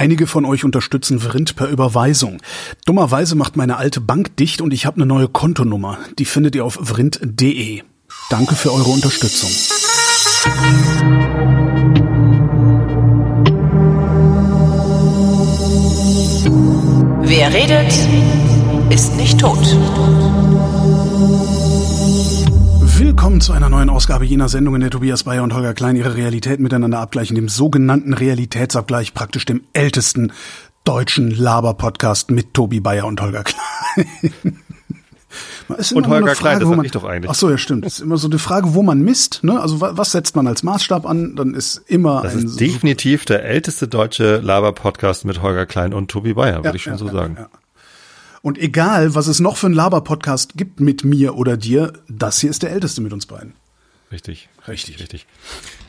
Einige von euch unterstützen Vrind per Überweisung. Dummerweise macht meine alte Bank dicht und ich habe eine neue Kontonummer. Die findet ihr auf vrind.de. Danke für eure Unterstützung. Wer redet, ist nicht tot. Willkommen zu einer neuen Ausgabe jener Sendung, in der Tobias Bayer und Holger Klein ihre Realität miteinander abgleichen, dem sogenannten Realitätsabgleich, praktisch dem ältesten deutschen Laber-Podcast mit Tobi Bayer und Holger Klein. und Holger Frage, Klein, das man, ich doch eigentlich. Ach so, ja, stimmt. Es ist immer so eine Frage, wo man misst. Ne? Also was setzt man als Maßstab an? Dann ist immer Das ist definitiv der älteste deutsche Laber-Podcast mit Holger Klein und Tobi Bayer, würde ja, ich schon ja, so sagen. Ja, und egal, was es noch für einen Laber-Podcast gibt mit mir oder dir, das hier ist der älteste mit uns beiden. Richtig, richtig, richtig.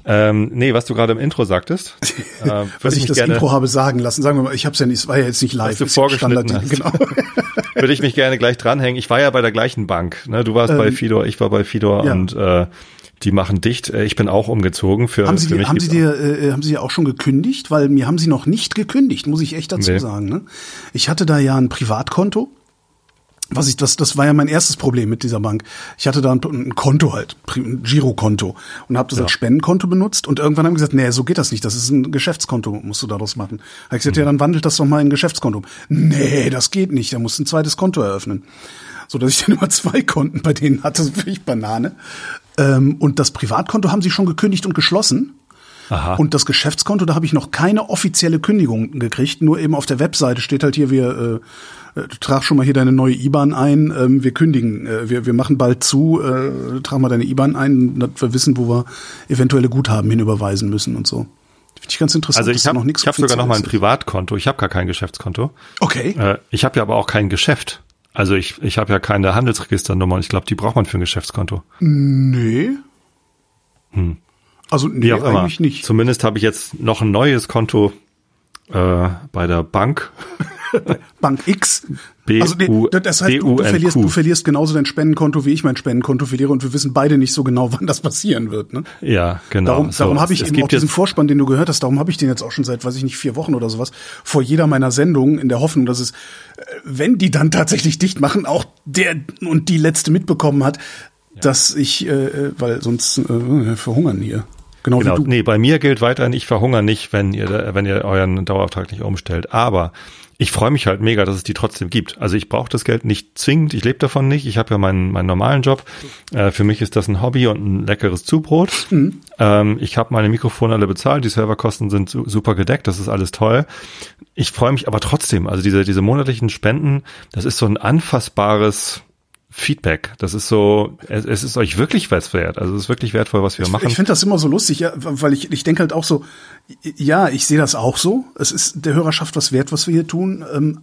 Ähm, nee, was du gerade im Intro sagtest. Äh, was ich, ich das Intro habe sagen lassen. Sagen wir mal, ich habe es ja nicht, es war ja jetzt nicht live. Was du vorgeschnitten hast. Genau. würde ich mich gerne gleich dranhängen. Ich war ja bei der gleichen Bank. Ne? Du warst ähm, bei Fidor, ich war bei Fidor ja. und äh, die machen dicht. Äh, ich bin auch umgezogen. Für, haben Sie, für mich haben Sie dir, äh, haben Sie auch schon gekündigt? Weil mir haben Sie noch nicht gekündigt, muss ich echt dazu nee. sagen. Ne? Ich hatte da ja ein Privatkonto. Was ich, das, das war ja mein erstes Problem mit dieser Bank. Ich hatte da ein, ein Konto halt, ein Girokonto und habe das ja. als Spendenkonto benutzt und irgendwann haben gesagt, nee, so geht das nicht, das ist ein Geschäftskonto, musst du daraus machen. Habe ich gesagt, mhm. ja, dann wandelt das doch mal in ein Geschäftskonto. Nee, das geht nicht, da musst du ein zweites Konto eröffnen. So dass ich dann immer zwei Konten bei denen hatte, so völlig Banane. Ähm, und das Privatkonto haben sie schon gekündigt und geschlossen. Aha. Und das Geschäftskonto, da habe ich noch keine offizielle Kündigung gekriegt. Nur eben auf der Webseite steht halt hier, wir äh, äh trag schon mal hier deine neue IBAN ein, ähm, wir kündigen, äh, wir, wir machen bald zu, äh, trag mal deine IBAN ein, dass wir wissen, wo wir eventuelle Guthaben hinüberweisen müssen und so. Finde ich ganz interessant. Also ich habe hab sogar noch mal ein Privatkonto. Ich habe gar kein Geschäftskonto. Okay. Äh, ich habe ja aber auch kein Geschäft. Also ich, ich habe ja keine Handelsregisternummer und ich glaube, die braucht man für ein Geschäftskonto. Nee. Hm. Also nee, Wie auch eigentlich immer. nicht. Zumindest habe ich jetzt noch ein neues Konto äh, bei der Bank. Bank X. B also nee, das heißt, du, du, verlierst, du verlierst genauso dein Spendenkonto, wie ich mein Spendenkonto verliere und wir wissen beide nicht so genau, wann das passieren wird. Ne? Ja, genau. Darum, so, darum habe ich eben auch diesen Vorspann, den du gehört hast, darum habe ich den jetzt auch schon seit, weiß ich nicht, vier Wochen oder sowas, vor jeder meiner Sendungen in der Hoffnung, dass es, äh, wenn die dann tatsächlich dicht machen, auch der und die letzte mitbekommen hat, ja. dass ich, äh, äh weil sonst äh, verhungern hier. Genau, genau. Nee, bei mir gilt weiterhin, ich verhungere nicht, wenn ihr, wenn ihr euren Dauerauftrag nicht umstellt. Aber ich freue mich halt mega, dass es die trotzdem gibt. Also ich brauche das Geld nicht zwingend, ich lebe davon nicht. Ich habe ja meinen, meinen normalen Job. Äh, für mich ist das ein Hobby und ein leckeres Zubrot. Mhm. Ähm, ich habe meine Mikrofone alle bezahlt, die Serverkosten sind super gedeckt, das ist alles toll. Ich freue mich aber trotzdem, also diese, diese monatlichen Spenden, das ist so ein anfassbares Feedback. Das ist so, es, es ist euch wirklich was wert. Also es ist wirklich wertvoll, was wir ich, machen. Ich finde das immer so lustig, ja, weil ich, ich denke halt auch so, ja, ich sehe das auch so. Es ist der Hörerschaft was wert, was wir hier tun. Ähm,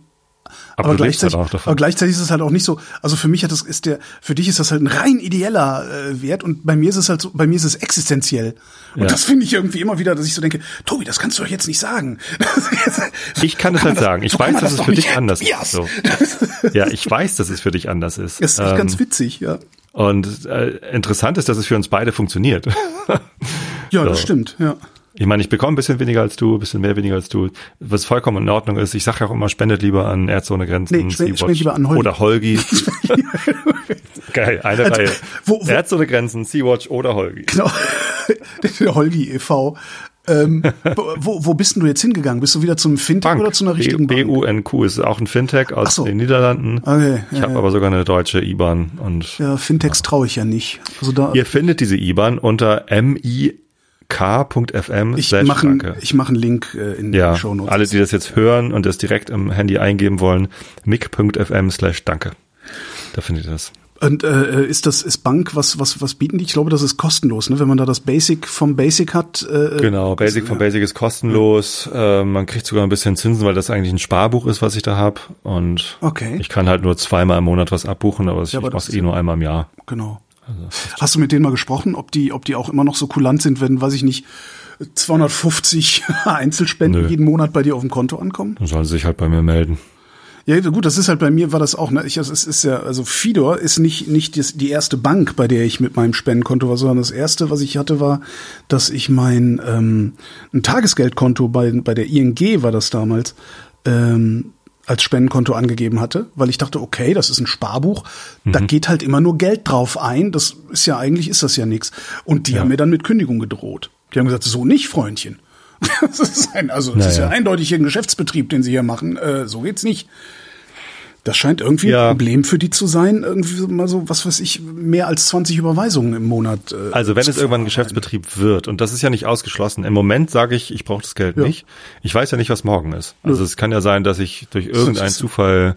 aber, aber gleichzeitig, halt aber gleichzeitig ist es halt auch nicht so. Also für mich hat das ist der, für dich ist das halt ein rein ideeller äh, Wert und bei mir ist es halt so, bei mir ist es existenziell. Und ja. das finde ich irgendwie immer wieder, dass ich so denke, Tobi, das kannst du doch jetzt nicht sagen. ich kann es halt sagen. Ich weiß, dass es für dich anders ist. So. Ja, ich weiß, dass es für dich anders ist. Das ist ähm, ganz witzig, ja. Und äh, interessant ist, dass es für uns beide funktioniert. ja, so. das stimmt, ja. Ich meine, ich bekomme ein bisschen weniger als du, ein bisschen mehr weniger als du, was vollkommen in Ordnung ist. Ich sage ja auch immer, spendet lieber an Ärzte ohne Grenzen, nee, spend, spend lieber an Holgi. oder Holgi. Geil, eine also, Reihe. Wo, wo, Ärzte ohne Grenzen, Sea-Watch oder Holgi. Genau, der Holgi e.V. ähm, wo, wo bist denn du jetzt hingegangen? Bist du wieder zum Fintech Bank. oder zu einer richtigen B Bank? BUNQ ist auch ein Fintech aus so. den Niederlanden. Okay, ich ja, habe ja. aber sogar eine deutsche IBAN und ja, Fintechs traue ich ja nicht. Also da Ihr findet diese IBAN unter MI k.fm ich mache ich mach einen Link äh, in ja, die Show Notes. Alle, die das jetzt hören und das direkt im Handy eingeben wollen, mic.fm slash danke. Da findet ihr das. Und äh, ist das ist Bank was was was bieten die? Ich glaube, das ist kostenlos, ne? Wenn man da das Basic vom Basic hat. Äh, genau, Basic vom Basic ist kostenlos. Äh, man kriegt sogar ein bisschen Zinsen, weil das eigentlich ein Sparbuch ist, was ich da habe. Und okay. ich kann halt nur zweimal im Monat was abbuchen, aber, ja, aber ich mache eh nur einmal im Jahr. Genau. Also Hast du mit denen mal gesprochen, ob die, ob die auch immer noch so kulant sind, wenn, weiß ich nicht, 250 Einzelspenden Nö. jeden Monat bei dir auf dem Konto ankommen? Dann sollen sie sich halt bei mir melden. Ja, gut, das ist halt bei mir war das auch, ne? Ich, also es ist ja, also Fidor ist nicht, nicht die, die erste Bank, bei der ich mit meinem Spendenkonto war, sondern das erste, was ich hatte, war, dass ich mein ähm, ein Tagesgeldkonto bei, bei der ING war das damals, ähm, als Spendenkonto angegeben hatte, weil ich dachte, okay, das ist ein Sparbuch, mhm. da geht halt immer nur Geld drauf ein, das ist ja eigentlich ist das ja nichts. Und die ja. haben mir dann mit Kündigung gedroht. Die haben gesagt, so nicht, Freundchen. Das ist ein, also das naja. ist ja eindeutig ein Geschäftsbetrieb, den sie hier machen. Äh, so geht's nicht. Das scheint irgendwie ja. ein Problem für die zu sein, irgendwie mal so, was weiß ich, mehr als 20 Überweisungen im Monat. Äh, also wenn es irgendwann ein Geschäftsbetrieb wird, und das ist ja nicht ausgeschlossen, im Moment sage ich, ich brauche das Geld ja. nicht. Ich weiß ja nicht, was morgen ist. Also ja. es kann ja sein, dass ich durch irgendeinen Zufall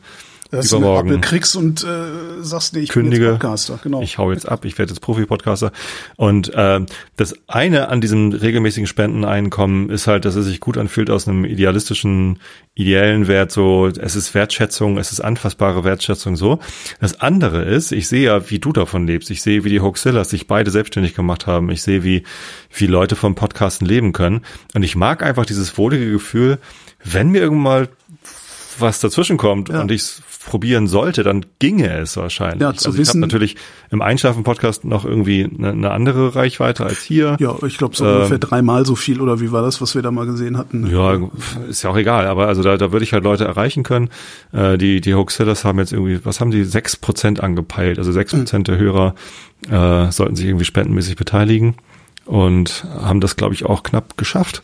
dass übermorgen du eine kriegst und äh, sagst, nee, ich kündige, bin jetzt Podcaster. Genau. Ich hau jetzt ab, ich werde jetzt Profi-Podcaster. Und äh, das eine an diesem regelmäßigen Spendeneinkommen ist halt, dass es sich gut anfühlt aus einem idealistischen, ideellen Wert. So, es ist Wertschätzung, es ist anfassbare Wertschätzung. So. Das andere ist, ich sehe ja, wie du davon lebst. Ich sehe, wie die Hoaxillas sich beide selbstständig gemacht haben. Ich sehe, wie wie Leute vom Podcasten leben können. Und ich mag einfach dieses wohlige Gefühl, wenn mir irgendwann mal was dazwischen kommt ja. und ich probieren sollte, dann ginge es wahrscheinlich. Ja, zu also ich wissen. natürlich im Einschlafen-Podcast noch irgendwie eine, eine, andere Reichweite als hier. Ja, ich glaube so ähm, ungefähr dreimal so viel oder wie war das, was wir da mal gesehen hatten? Ja, ist ja auch egal, aber also da, da würde ich halt Leute erreichen können. Äh, die die Hoaxillers haben jetzt irgendwie, was haben die, sechs Prozent angepeilt. Also sechs Prozent mhm. der Hörer äh, sollten sich irgendwie spendenmäßig beteiligen und haben das, glaube ich, auch knapp geschafft.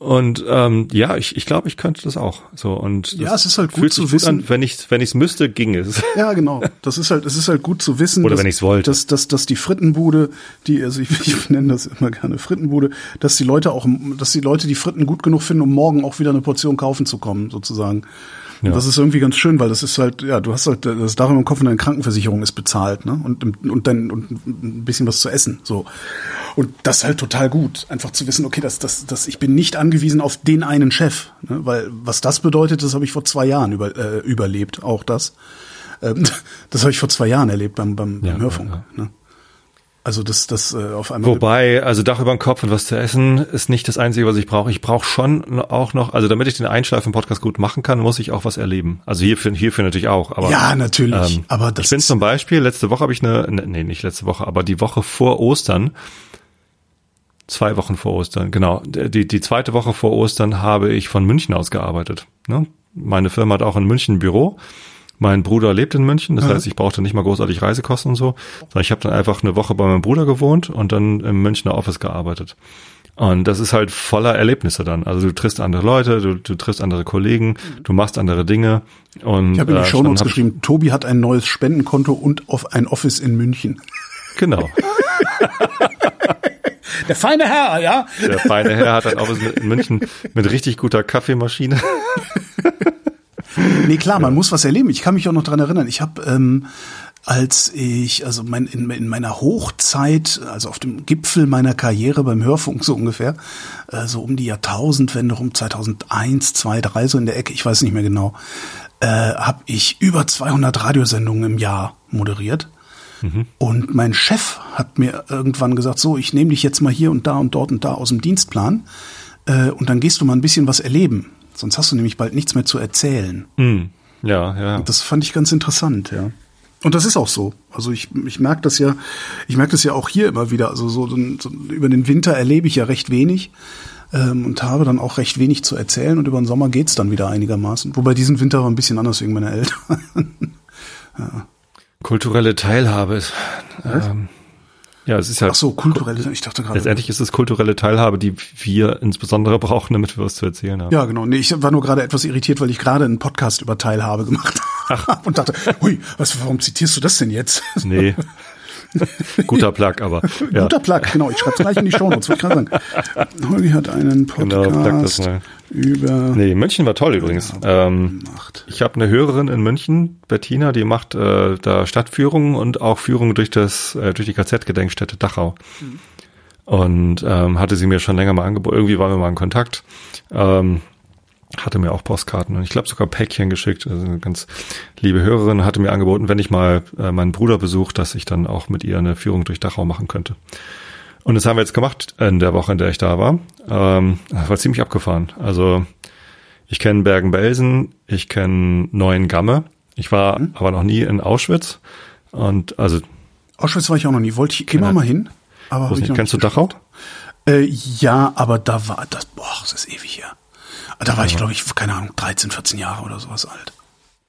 Und ähm, ja, ich, ich glaube, ich könnte das auch. So und ja, es ist halt gut zu wissen, gut an, wenn ich wenn ich es müsste, ging es. Ja, genau. Das ist halt es ist halt gut zu wissen, oder dass, wenn ich es wollte, dass, dass dass die Frittenbude, die also ich, ich nenne das immer gerne Frittenbude, dass die Leute auch, dass die Leute die Fritten gut genug finden, um morgen auch wieder eine Portion kaufen zu kommen, sozusagen. Ja. Das ist irgendwie ganz schön, weil das ist halt, ja, du hast halt das Dach im Kopf und deine Krankenversicherung ist bezahlt, ne? Und, und dann und ein bisschen was zu essen. So. Und das ist halt total gut, einfach zu wissen, okay, das, das, das, ich bin nicht angewiesen auf den einen Chef. Ne? Weil was das bedeutet, das habe ich vor zwei Jahren über, äh, überlebt, auch das. Ähm, das habe ich vor zwei Jahren erlebt beim, beim, ja, beim Hörfunk. Ja, ja. Ne? Also das, das äh, auf einmal. Wobei, also Dach über dem Kopf und was zu essen ist nicht das Einzige, was ich brauche. Ich brauche schon auch noch, also damit ich den Einschlafen-Podcast gut machen kann, muss ich auch was erleben. Also hierfür, hierfür natürlich auch. Aber, ja, natürlich. Ähm, aber das ich bin zum Beispiel, letzte Woche habe ich eine, ne, nee, nicht letzte Woche, aber die Woche vor Ostern, zwei Wochen vor Ostern, genau. Die, die zweite Woche vor Ostern habe ich von München aus gearbeitet. Ne? Meine Firma hat auch in München ein Büro. Mein Bruder lebt in München, das mhm. heißt, ich brauchte nicht mal großartig Reisekosten und so. Ich habe dann einfach eine Woche bei meinem Bruder gewohnt und dann im Münchner Office gearbeitet. Und das ist halt voller Erlebnisse dann. Also du triffst andere Leute, du, du triffst andere Kollegen, du machst andere Dinge. Und, ich habe in die äh, Show Notes geschrieben, Tobi hat ein neues Spendenkonto und auf ein Office in München. Genau. Der feine Herr, ja. Der feine Herr hat ein Office in München mit richtig guter Kaffeemaschine. nee, klar, man muss was erleben. Ich kann mich auch noch dran erinnern. Ich habe ähm, als ich, also mein, in, in meiner Hochzeit, also auf dem Gipfel meiner Karriere beim Hörfunk so ungefähr, äh, so um die Jahrtausendwende, um 2001, 2, 3, so in der Ecke, ich weiß nicht mehr genau, äh, habe ich über 200 Radiosendungen im Jahr moderiert. Mhm. Und mein Chef hat mir irgendwann gesagt, so, ich nehme dich jetzt mal hier und da und dort und da aus dem Dienstplan äh, und dann gehst du mal ein bisschen was erleben. Sonst hast du nämlich bald nichts mehr zu erzählen. Mhm. Ja, ja. Und das fand ich ganz interessant, ja. Und das ist auch so. Also ich, ich merke das ja, ich merke das ja auch hier immer wieder. Also so, so über den Winter erlebe ich ja recht wenig ähm, und habe dann auch recht wenig zu erzählen und über den Sommer geht's dann wieder einigermaßen. Wobei diesen Winter war ein bisschen anders wegen meiner Eltern. ja. Kulturelle Teilhabe ist. Ähm, ja, es ist ja. Ach so, kulturelle, ich dachte gerade. Letztendlich ist es kulturelle Teilhabe, die wir insbesondere brauchen, damit wir was zu erzählen haben. Ja, genau. Nee, ich war nur gerade etwas irritiert, weil ich gerade einen Podcast über Teilhabe gemacht habe und dachte, hui, was, warum zitierst du das denn jetzt? Nee. Guter Plug, aber. Ja. Guter Plug, genau. Ich schreibe es gleich in die Show Notes, wollte ich gerade sagen. Holgi hat einen genau, Podcast genau, über. Nee, München war toll übrigens. Ähm, ich habe eine Hörerin in München, Bettina, die macht äh, da Stadtführungen und auch Führungen durch das, äh, durch die KZ-Gedenkstätte Dachau. Mhm. Und ähm, hatte sie mir schon länger mal angeboten. Irgendwie waren wir mal in Kontakt. Ähm, hatte mir auch Postkarten und ich glaube sogar Päckchen geschickt. Also eine ganz liebe Hörerin hatte mir angeboten, wenn ich mal äh, meinen Bruder besuche, dass ich dann auch mit ihr eine Führung durch Dachau machen könnte. Und das haben wir jetzt gemacht in der Woche, in der ich da war. Ähm, war ziemlich abgefahren. Also Ich kenne Bergen-Belsen, ich kenne Neuengamme. Ich war mhm. aber noch nie in Auschwitz. Und also Auschwitz war ich auch noch nie. Wollte ich, gehen wir mal hin. Aber nicht, kennst du Dachau? Äh, ja, aber da war das, boah, das ist ewig her. Da war ja. ich, glaube ich, keine Ahnung, 13, 14 Jahre oder sowas alt.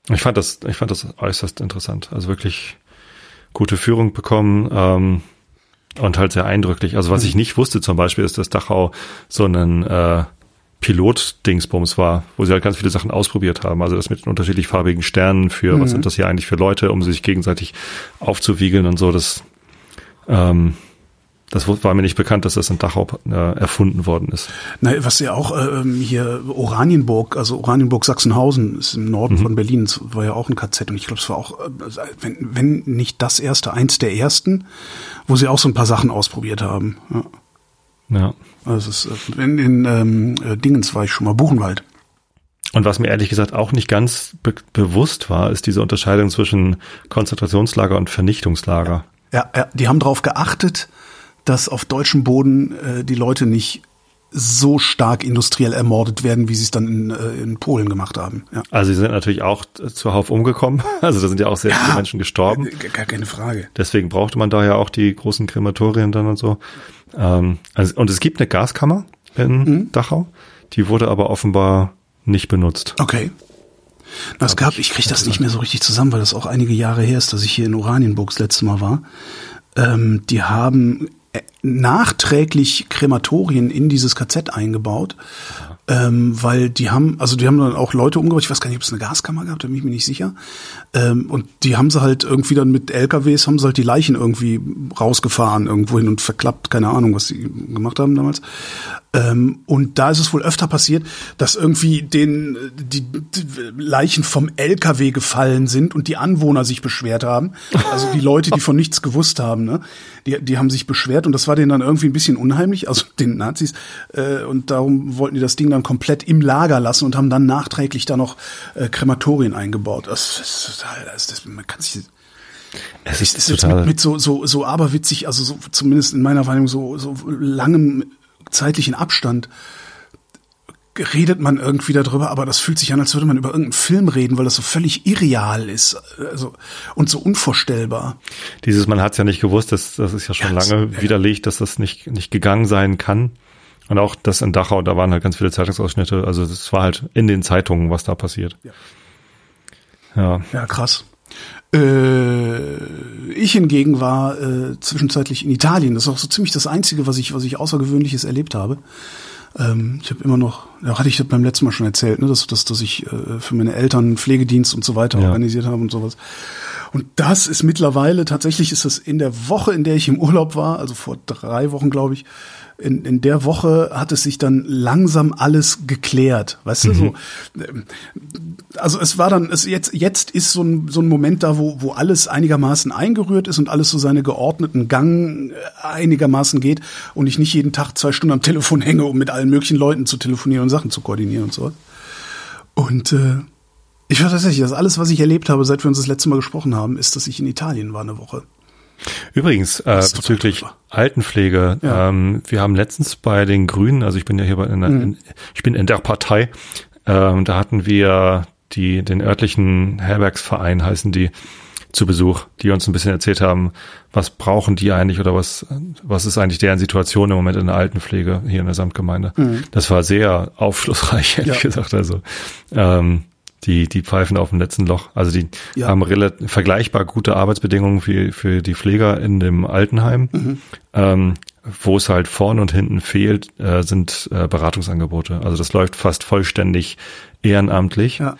Ich fand das, ich fand das äußerst interessant. Also wirklich gute Führung bekommen ähm, und halt sehr eindrücklich. Also was ich nicht wusste zum Beispiel ist, dass Dachau so einen äh, Pilot-Dingsbums war, wo sie halt ganz viele Sachen ausprobiert haben. Also das mit den unterschiedlich farbigen Sternen für, mhm. was sind das hier eigentlich für Leute, um sich gegenseitig aufzuwiegeln und so. Das, ähm, das war mir nicht bekannt, dass das in Dachau äh, erfunden worden ist. Na, was ja auch ähm, hier Oranienburg, also Oranienburg Sachsenhausen ist im Norden mhm. von Berlin, das war ja auch ein KZ und ich glaube, es war auch, äh, wenn, wenn nicht das erste, eins der ersten, wo sie auch so ein paar Sachen ausprobiert haben. Ja. Ja. Also es ist, in, in ähm, äh, Dingens war ich schon mal, Buchenwald. Und was mir ehrlich gesagt auch nicht ganz be bewusst war, ist diese Unterscheidung zwischen Konzentrationslager und Vernichtungslager. Ja, ja die haben darauf geachtet, dass auf deutschem Boden äh, die Leute nicht so stark industriell ermordet werden, wie sie es dann in, äh, in Polen gemacht haben. Ja. Also sie sind natürlich auch zuhauf umgekommen. Also da sind ja auch sehr ja, viele Menschen gestorben. Gar keine Frage. Deswegen brauchte man da ja auch die großen Krematorien dann und so. Ähm, also, und es gibt eine Gaskammer in mhm. Dachau, die wurde aber offenbar nicht benutzt. Okay. Na, es gab, ich kriege das nicht mehr so richtig zusammen, weil das auch einige Jahre her ist, dass ich hier in Oranienburg das letzte Mal war. Ähm, die haben äh, nachträglich Krematorien in dieses KZ eingebaut, ähm, weil die haben, also die haben dann auch Leute umgebracht, ich weiß gar nicht, ob es eine Gaskammer gab, da bin ich mir nicht sicher. Ähm, und die haben sie halt irgendwie dann mit LKWs, haben sie halt die Leichen irgendwie rausgefahren irgendwo hin und verklappt, keine Ahnung, was sie gemacht haben damals. Ähm, und da ist es wohl öfter passiert, dass irgendwie den die, die Leichen vom LKW gefallen sind und die Anwohner sich beschwert haben. Also die Leute, die von nichts gewusst haben, ne? Die, die haben sich beschwert und das war denen dann irgendwie ein bisschen unheimlich, also den Nazis. Äh, und darum wollten die das Ding dann komplett im Lager lassen und haben dann nachträglich da noch äh, Krematorien eingebaut. Das, das, das, das man kann sich es ist, ist total mit, mit so so so aberwitzig, also so, zumindest in meiner Wahrnehmung so so langem zeitlichen Abstand redet man irgendwie darüber, aber das fühlt sich an, als würde man über irgendeinen Film reden, weil das so völlig irreal ist also, und so unvorstellbar. Dieses, man hat es ja nicht gewusst, das, das ist ja schon ja, lange das, widerlegt, dass das nicht, nicht gegangen sein kann. Und auch das in Dachau, da waren halt ganz viele Zeitungsausschnitte, also das war halt in den Zeitungen, was da passiert. Ja, ja. ja krass. Äh, ich hingegen war äh, zwischenzeitlich in Italien. Das ist auch so ziemlich das Einzige, was ich, was ich Außergewöhnliches erlebt habe. Ähm, ich habe immer noch, ja, hatte ich das beim letzten Mal schon erzählt, ne, dass, dass, dass ich äh, für meine Eltern Pflegedienst und so weiter ja. organisiert habe und sowas. Und das ist mittlerweile, tatsächlich ist das in der Woche, in der ich im Urlaub war, also vor drei Wochen, glaube ich, in, in der Woche hat es sich dann langsam alles geklärt, weißt mhm. du, so. Also es war dann, es jetzt, jetzt ist so ein, so ein Moment da, wo, wo alles einigermaßen eingerührt ist und alles so seine geordneten Gang äh, einigermaßen geht und ich nicht jeden Tag zwei Stunden am Telefon hänge, um mit allen möglichen Leuten zu telefonieren und Sachen zu koordinieren und so. Und äh, ich war tatsächlich, das alles, was ich erlebt habe, seit wir uns das letzte Mal gesprochen haben, ist, dass ich in Italien war eine Woche. Übrigens, äh, bezüglich Altenpflege, ja. ähm, wir haben letztens bei den Grünen, also ich bin ja hier bei in, mhm. in, ich bin in der Partei, ähm, da hatten wir die, den örtlichen Herbergsverein heißen die, zu Besuch, die uns ein bisschen erzählt haben, was brauchen die eigentlich oder was, was ist eigentlich deren Situation im Moment in der Altenpflege hier in der Samtgemeinde. Mhm. Das war sehr aufschlussreich, ehrlich ja. gesagt. Also ähm, die, die pfeifen auf dem letzten Loch. Also die ja. haben relativ vergleichbar gute Arbeitsbedingungen für, für die Pfleger in dem Altenheim. Mhm. Ähm, wo es halt vorn und hinten fehlt, äh, sind äh, Beratungsangebote. Also das läuft fast vollständig ehrenamtlich. Ja.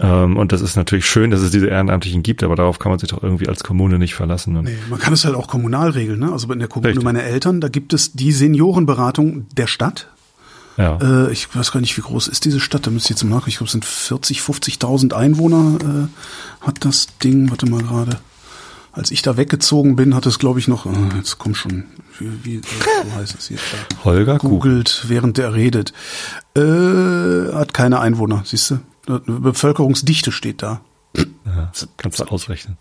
Ähm, und das ist natürlich schön, dass es diese Ehrenamtlichen gibt, aber darauf kann man sich doch irgendwie als Kommune nicht verlassen. Ne? Nee, man kann es halt auch kommunal regeln. Ne? Also in der Kommune Richtig. meiner Eltern, da gibt es die Seniorenberatung der Stadt. Ja. Äh, ich weiß gar nicht, wie groß ist diese Stadt. Da müsste ich jetzt mal nach. Ich glaube, es sind 40, 50.000 Einwohner äh, hat das Ding. Warte mal gerade. Als ich da weggezogen bin, hat es, glaube ich, noch. Äh, jetzt komm schon. Wie, wie so heißt es hier? Holger googelt, während der redet. Äh, hat keine Einwohner. Siehst du? Bevölkerungsdichte steht da. Ja, kannst du ausrechnen.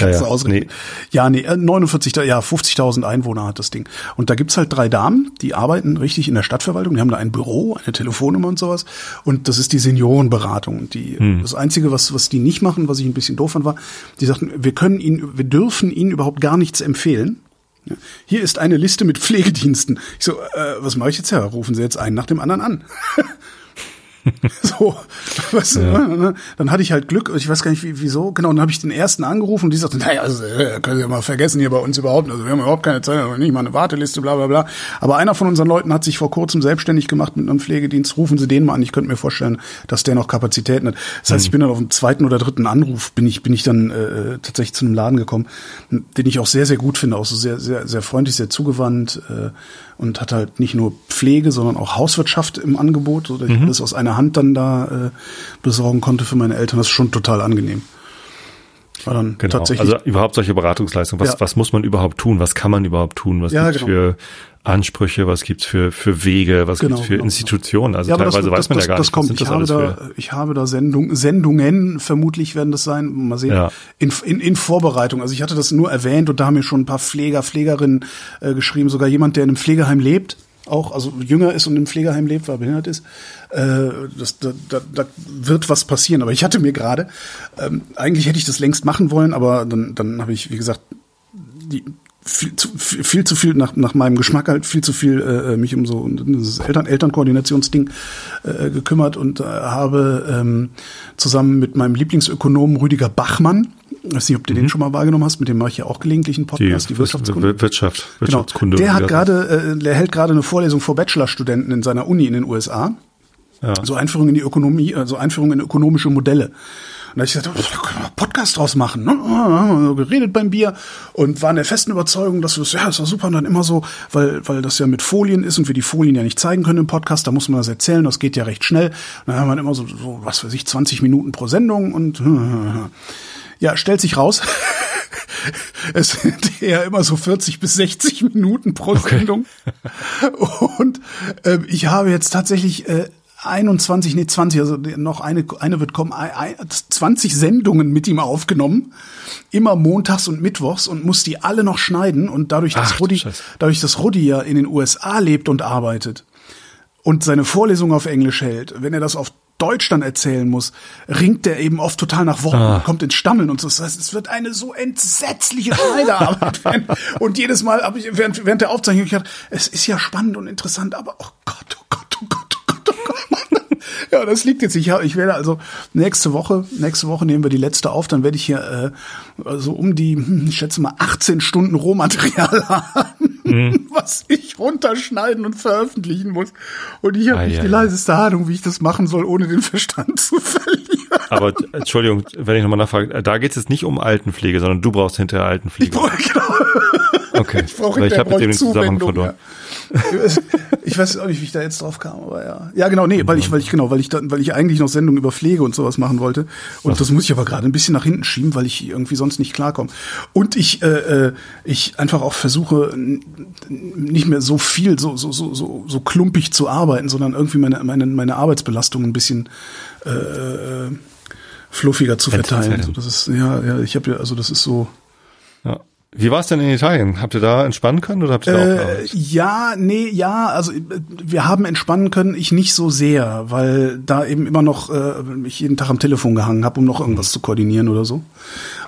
Ja, ja. Nee. ja, nee, 49, äh, ja, 50.000 Einwohner hat das Ding. Und da gibt's halt drei Damen, die arbeiten richtig in der Stadtverwaltung. Die haben da ein Büro, eine Telefonnummer und sowas. Und das ist die Seniorenberatung. Die, hm. Das Einzige, was, was die nicht machen, was ich ein bisschen doof fand, war, die sagten, wir können ihnen, wir dürfen ihnen überhaupt gar nichts empfehlen. Hier ist eine Liste mit Pflegediensten. Ich so, äh, was mache ich jetzt? Ja, rufen Sie jetzt einen nach dem anderen an. so, weißt ja. du, ne? dann hatte ich halt Glück, ich weiß gar nicht wie, wieso, genau, dann habe ich den ersten angerufen und die sagte, naja, also, äh, können Sie ja mal vergessen hier bei uns überhaupt, also wir haben überhaupt keine Zeit, nicht mal eine Warteliste, bla bla bla. Aber einer von unseren Leuten hat sich vor kurzem selbstständig gemacht mit einem Pflegedienst, rufen Sie den mal an, ich könnte mir vorstellen, dass der noch Kapazitäten hat. Das heißt, mhm. ich bin dann auf dem zweiten oder dritten Anruf, bin ich, bin ich dann äh, tatsächlich zu einem Laden gekommen, den ich auch sehr, sehr gut finde, auch so sehr, sehr, sehr freundlich, sehr zugewandt, äh, und hat halt nicht nur Pflege, sondern auch Hauswirtschaft im Angebot, so dass ich mhm. alles aus einer Hand dann da äh, besorgen konnte für meine Eltern. Das ist schon total angenehm. Genau. also überhaupt solche Beratungsleistungen. Was, ja. was muss man überhaupt tun? Was kann man überhaupt tun? Was ja, gibt's genau. für Ansprüche? Was gibt's für, für Wege? Was genau, gibt's für genau. Institutionen? Also ja, teilweise das, weiß man das, ja gar das nicht. Kommt. Ich, habe da, ich habe da Sendung, Sendungen, vermutlich werden das sein, mal sehen, ja. in, in, in Vorbereitung. Also ich hatte das nur erwähnt und da haben mir schon ein paar Pfleger, Pflegerinnen äh, geschrieben, sogar jemand, der in einem Pflegeheim lebt auch, also jünger ist und im Pflegeheim lebt, weil behindert ist, äh, das, da, da, da wird was passieren. Aber ich hatte mir gerade, ähm, eigentlich hätte ich das längst machen wollen, aber dann, dann habe ich, wie gesagt, die, viel zu viel, zu viel nach, nach meinem Geschmack halt viel zu viel äh, mich um so das Eltern Elternkoordinationsding äh, gekümmert und äh, habe ähm, zusammen mit meinem Lieblingsökonomen Rüdiger Bachmann ich weiß nicht, ob du mhm. den schon mal wahrgenommen hast, mit dem mache ich ja auch gelegentlich einen Podcast, die, die Wirtschaftskunde. Wirtschaft, genau. Wirtschaftskunde. Genau. Der hat gerade, äh, er hält gerade eine Vorlesung vor Bachelorstudenten in seiner Uni in den USA. Ja. So Einführung in die Ökonomie, also Einführung in ökonomische Modelle. Und da habe ich gesagt, oh, da können wir Podcast draus machen. Ne? So geredet beim Bier und waren der festen Überzeugung, dass wir das, ja, das war super. Und dann immer so, weil, weil das ja mit Folien ist und wir die Folien ja nicht zeigen können im Podcast, da muss man das erzählen, das geht ja recht schnell. Und dann haben wir immer so, so was weiß ich, 20 Minuten pro Sendung und ja, stellt sich raus. es sind eher immer so 40 bis 60 Minuten pro Sendung. Okay. Und äh, ich habe jetzt tatsächlich äh, 21, nee 20, also noch eine, eine wird kommen, 20 Sendungen mit ihm aufgenommen, immer montags und mittwochs und muss die alle noch schneiden und dadurch, dass Ach, Rudi, dadurch, dass Rudi ja in den USA lebt und arbeitet und seine Vorlesung auf Englisch hält, wenn er das auf Deutsch dann erzählen muss, ringt der eben oft total nach Worten, ah. kommt ins Stammeln und so. Das heißt, es wird eine so entsetzliche Schneiderarbeit werden. Und jedes Mal habe ich während, während der Aufzeichnung ich gedacht, es ist ja spannend und interessant, aber oh Gott, oh Gott, oh Gott. Ja, das liegt jetzt. Ich, ich werde also nächste Woche, nächste Woche nehmen wir die letzte auf, dann werde ich hier äh, so um die, hm, ich schätze mal, 18 Stunden Rohmaterial haben, mhm. was ich runterschneiden und veröffentlichen muss. Und ich habe ah, nicht ja, die leiseste Ahnung, wie ich das machen soll, ohne den Verstand zu verlieren. Aber Entschuldigung, wenn ich nochmal nachfrage, da geht es jetzt nicht um Altenpflege, sondern du brauchst hinterher Altenpflege. Ich brauche, genau. Okay, ich, brauche ich habe den Zusammenhang verloren. Ja ich weiß auch nicht, wie ich da jetzt drauf kam, aber ja. Ja, genau, nee, weil ich, weil ich, genau, weil ich dann, weil ich eigentlich noch Sendungen über Pflege und sowas machen wollte. Und Ach. das muss ich aber gerade ein bisschen nach hinten schieben, weil ich irgendwie sonst nicht klarkomme. Und ich, äh, äh ich einfach auch versuche, nicht mehr so viel, so, so, so, so, so klumpig zu arbeiten, sondern irgendwie meine, meine, meine Arbeitsbelastung ein bisschen äh, äh fluffiger zu verteilen. Also das ist, ja, ja, ich habe ja, also das ist so. Ja. Wie war es denn in Italien? Habt ihr da entspannen können oder habt ihr da äh, auch gearbeitet? Ja, nee, ja, also wir haben entspannen können, ich nicht so sehr, weil da eben immer noch äh, ich jeden Tag am Telefon gehangen habe, um noch irgendwas zu koordinieren oder so.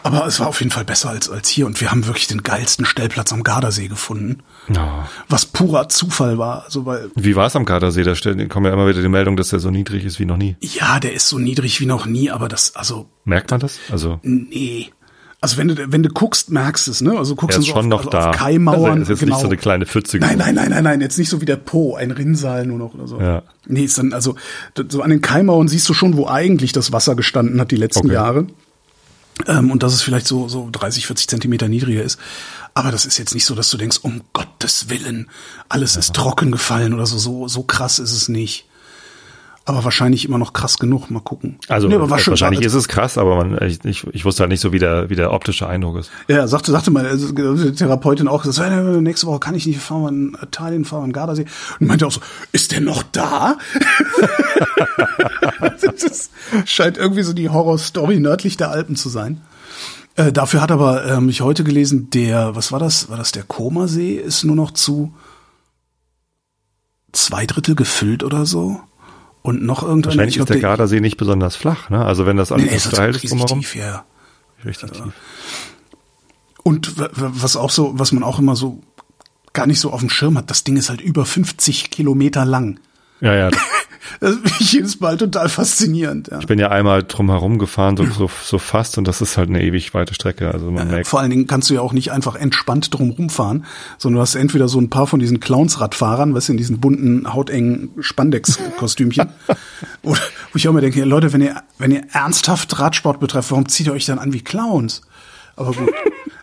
Aber es war auf jeden Fall besser als, als hier und wir haben wirklich den geilsten Stellplatz am Gardasee gefunden. Ja. Was purer Zufall war. Also weil, wie war es am Gardasee? Da kommen ja immer wieder die Meldung, dass der so niedrig ist wie noch nie. Ja, der ist so niedrig wie noch nie, aber das, also. Merkt man das? Also. Nee. Also wenn du wenn du guckst, merkst es, ne? Also guckst du so schon auf, noch also da. auf Kaimauern. Also ist jetzt genau. nicht so eine kleine Pfütze. Nein, nein, nein, nein, nein, jetzt nicht so wie der Po, ein Rinnsal nur noch oder so. Ja. Nee, ist dann also so an den Kaimauern siehst du schon, wo eigentlich das Wasser gestanden hat die letzten okay. Jahre. Ähm, und dass es vielleicht so so 30, 40 Zentimeter niedriger ist. Aber das ist jetzt nicht so, dass du denkst, um Gottes Willen, alles ja. ist trocken gefallen oder so. So so krass ist es nicht aber wahrscheinlich immer noch krass genug. Mal gucken. Also nee, wahrscheinlich ist es krass, aber man, ich, ich, ich wusste halt nicht so, wie der, wie der optische Eindruck ist. Ja, sagte, sagte meine also, die Therapeutin auch, das, nächste Woche kann ich nicht fahren, wir in Italien fahren, in Gardasee. Und meinte auch so, ist der noch da? das scheint irgendwie so die Horrorstory nördlich der Alpen zu sein. Äh, dafür hat aber ähm, ich heute gelesen, der, was war das? War das der Komasee? Ist nur noch zu zwei Drittel gefüllt oder so. Und noch irgendwann. Wahrscheinlich glaub, ist der Gardasee nicht besonders flach, ne? Also wenn das alles nee, steil ist drumherum. Tief, ja. Richtig tief. Und was auch so, was man auch immer so gar nicht so auf dem Schirm hat, das Ding ist halt über 50 Kilometer lang. Ja, ja. Das ist jedes Mal total faszinierend. Ja. Ich bin ja einmal drum herum gefahren, so, so, so fast, und das ist halt eine ewig weite Strecke. Also man äh, merkt. Vor allen Dingen kannst du ja auch nicht einfach entspannt drum rumfahren, sondern du hast entweder so ein paar von diesen Clowns-Radfahrern, was in diesen bunten, hautengen Spandex-Kostümchen, wo, wo ich auch mir denke, Leute, wenn ihr, wenn ihr ernsthaft Radsport betrefft, warum zieht ihr euch dann an wie Clowns? Aber gut.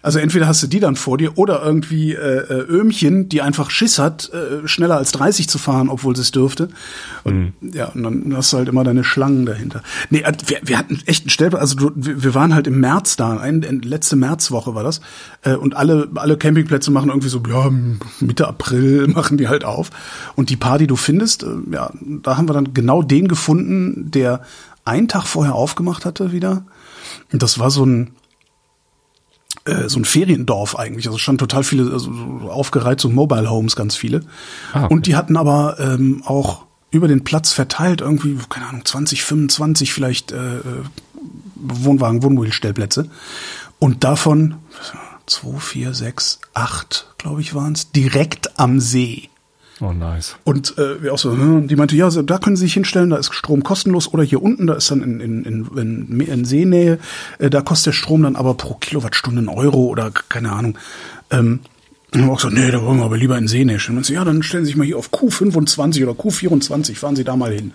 Also entweder hast du die dann vor dir oder irgendwie äh, äh, Öhmchen, die einfach Schiss hat, äh, schneller als 30 zu fahren, obwohl sie es dürfte. Und, mhm. Ja, und dann hast du halt immer deine Schlangen dahinter. Nee, äh, wir, wir hatten echt einen Stellplatz, also du, wir waren halt im März da, ein, letzte Märzwoche war das. Äh, und alle, alle Campingplätze machen irgendwie so, ja, Mitte April machen die halt auf. Und die Paar, die du findest, äh, ja, da haben wir dann genau den gefunden, der einen Tag vorher aufgemacht hatte wieder. Und das war so ein, äh, so ein Feriendorf eigentlich. Also stand total viele, also aufgereiht, so Mobile Homes, ganz viele. Ah, okay. Und die hatten aber ähm, auch über den Platz verteilt irgendwie, keine Ahnung, 20, 25 vielleicht äh, äh, Wohnwagen, Wohnmobilstellplätze. Und davon zwei, vier, sechs, acht, glaube ich, waren es, direkt am See. Oh, nice. Und äh, wir auch so, hm, die meinte, ja, da können Sie sich hinstellen, da ist Strom kostenlos oder hier unten, da ist dann in, in, in, in, in Seenähe, äh, da kostet der Strom dann aber pro Kilowattstunde einen Euro oder keine Ahnung. Ähm, und wir auch so, nee, da wollen wir aber lieber in Seenähe stellen. Und so, ja, dann stellen Sie sich mal hier auf Q25 oder Q24, fahren Sie da mal hin.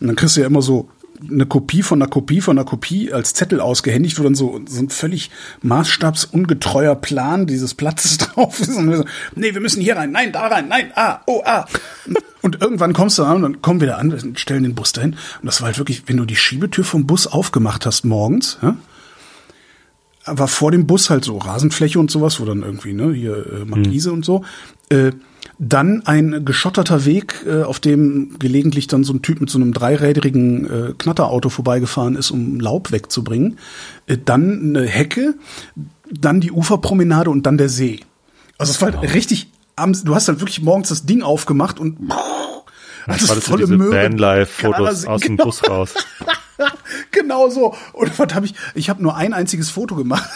Und dann kriegst du ja immer so eine Kopie von einer Kopie von einer Kopie als Zettel ausgehändigt, wo dann so, so ein völlig maßstabsungetreuer Plan dieses Platzes drauf ist. Und wir so, nee, wir müssen hier rein, nein, da rein, nein, ah, oh, ah. Und irgendwann kommst du an und dann kommen wir da an, und stellen den Bus dahin. Und das war halt wirklich, wenn du die Schiebetür vom Bus aufgemacht hast morgens, ja, war vor dem Bus halt so Rasenfläche und sowas, wo dann irgendwie, ne, hier äh, Markise mhm. und so. Äh, dann ein geschotterter Weg, äh, auf dem gelegentlich dann so ein Typ mit so einem dreirädrigen äh, Knatterauto vorbeigefahren ist, um Laub wegzubringen. Äh, dann eine Hecke, dann die Uferpromenade und dann der See. Also es war halt richtig, du hast halt wirklich morgens das Ding aufgemacht und das war das volle so diese Vanlife-Fotos aus dem genau. Bus raus. genau so. Und was habe ich? Ich habe nur ein einziges Foto gemacht.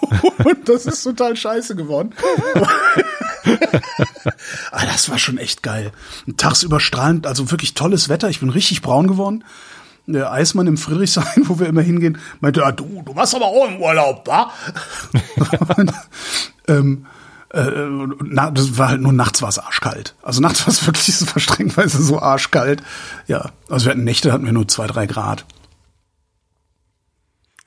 und das ist total scheiße geworden. ah, das war schon echt geil. Tagsüber strahlend, also wirklich tolles Wetter. Ich bin richtig braun geworden. Der Eismann im Friedrichshain, wo wir immer hingehen, meinte, ah, du, du warst aber auch im Urlaub, wa? und, ähm, äh, na, das war halt nur nachts war es arschkalt. Also nachts war es wirklich so verstrengweise so arschkalt. Ja, also wir hatten Nächte, hatten wir nur zwei, drei Grad.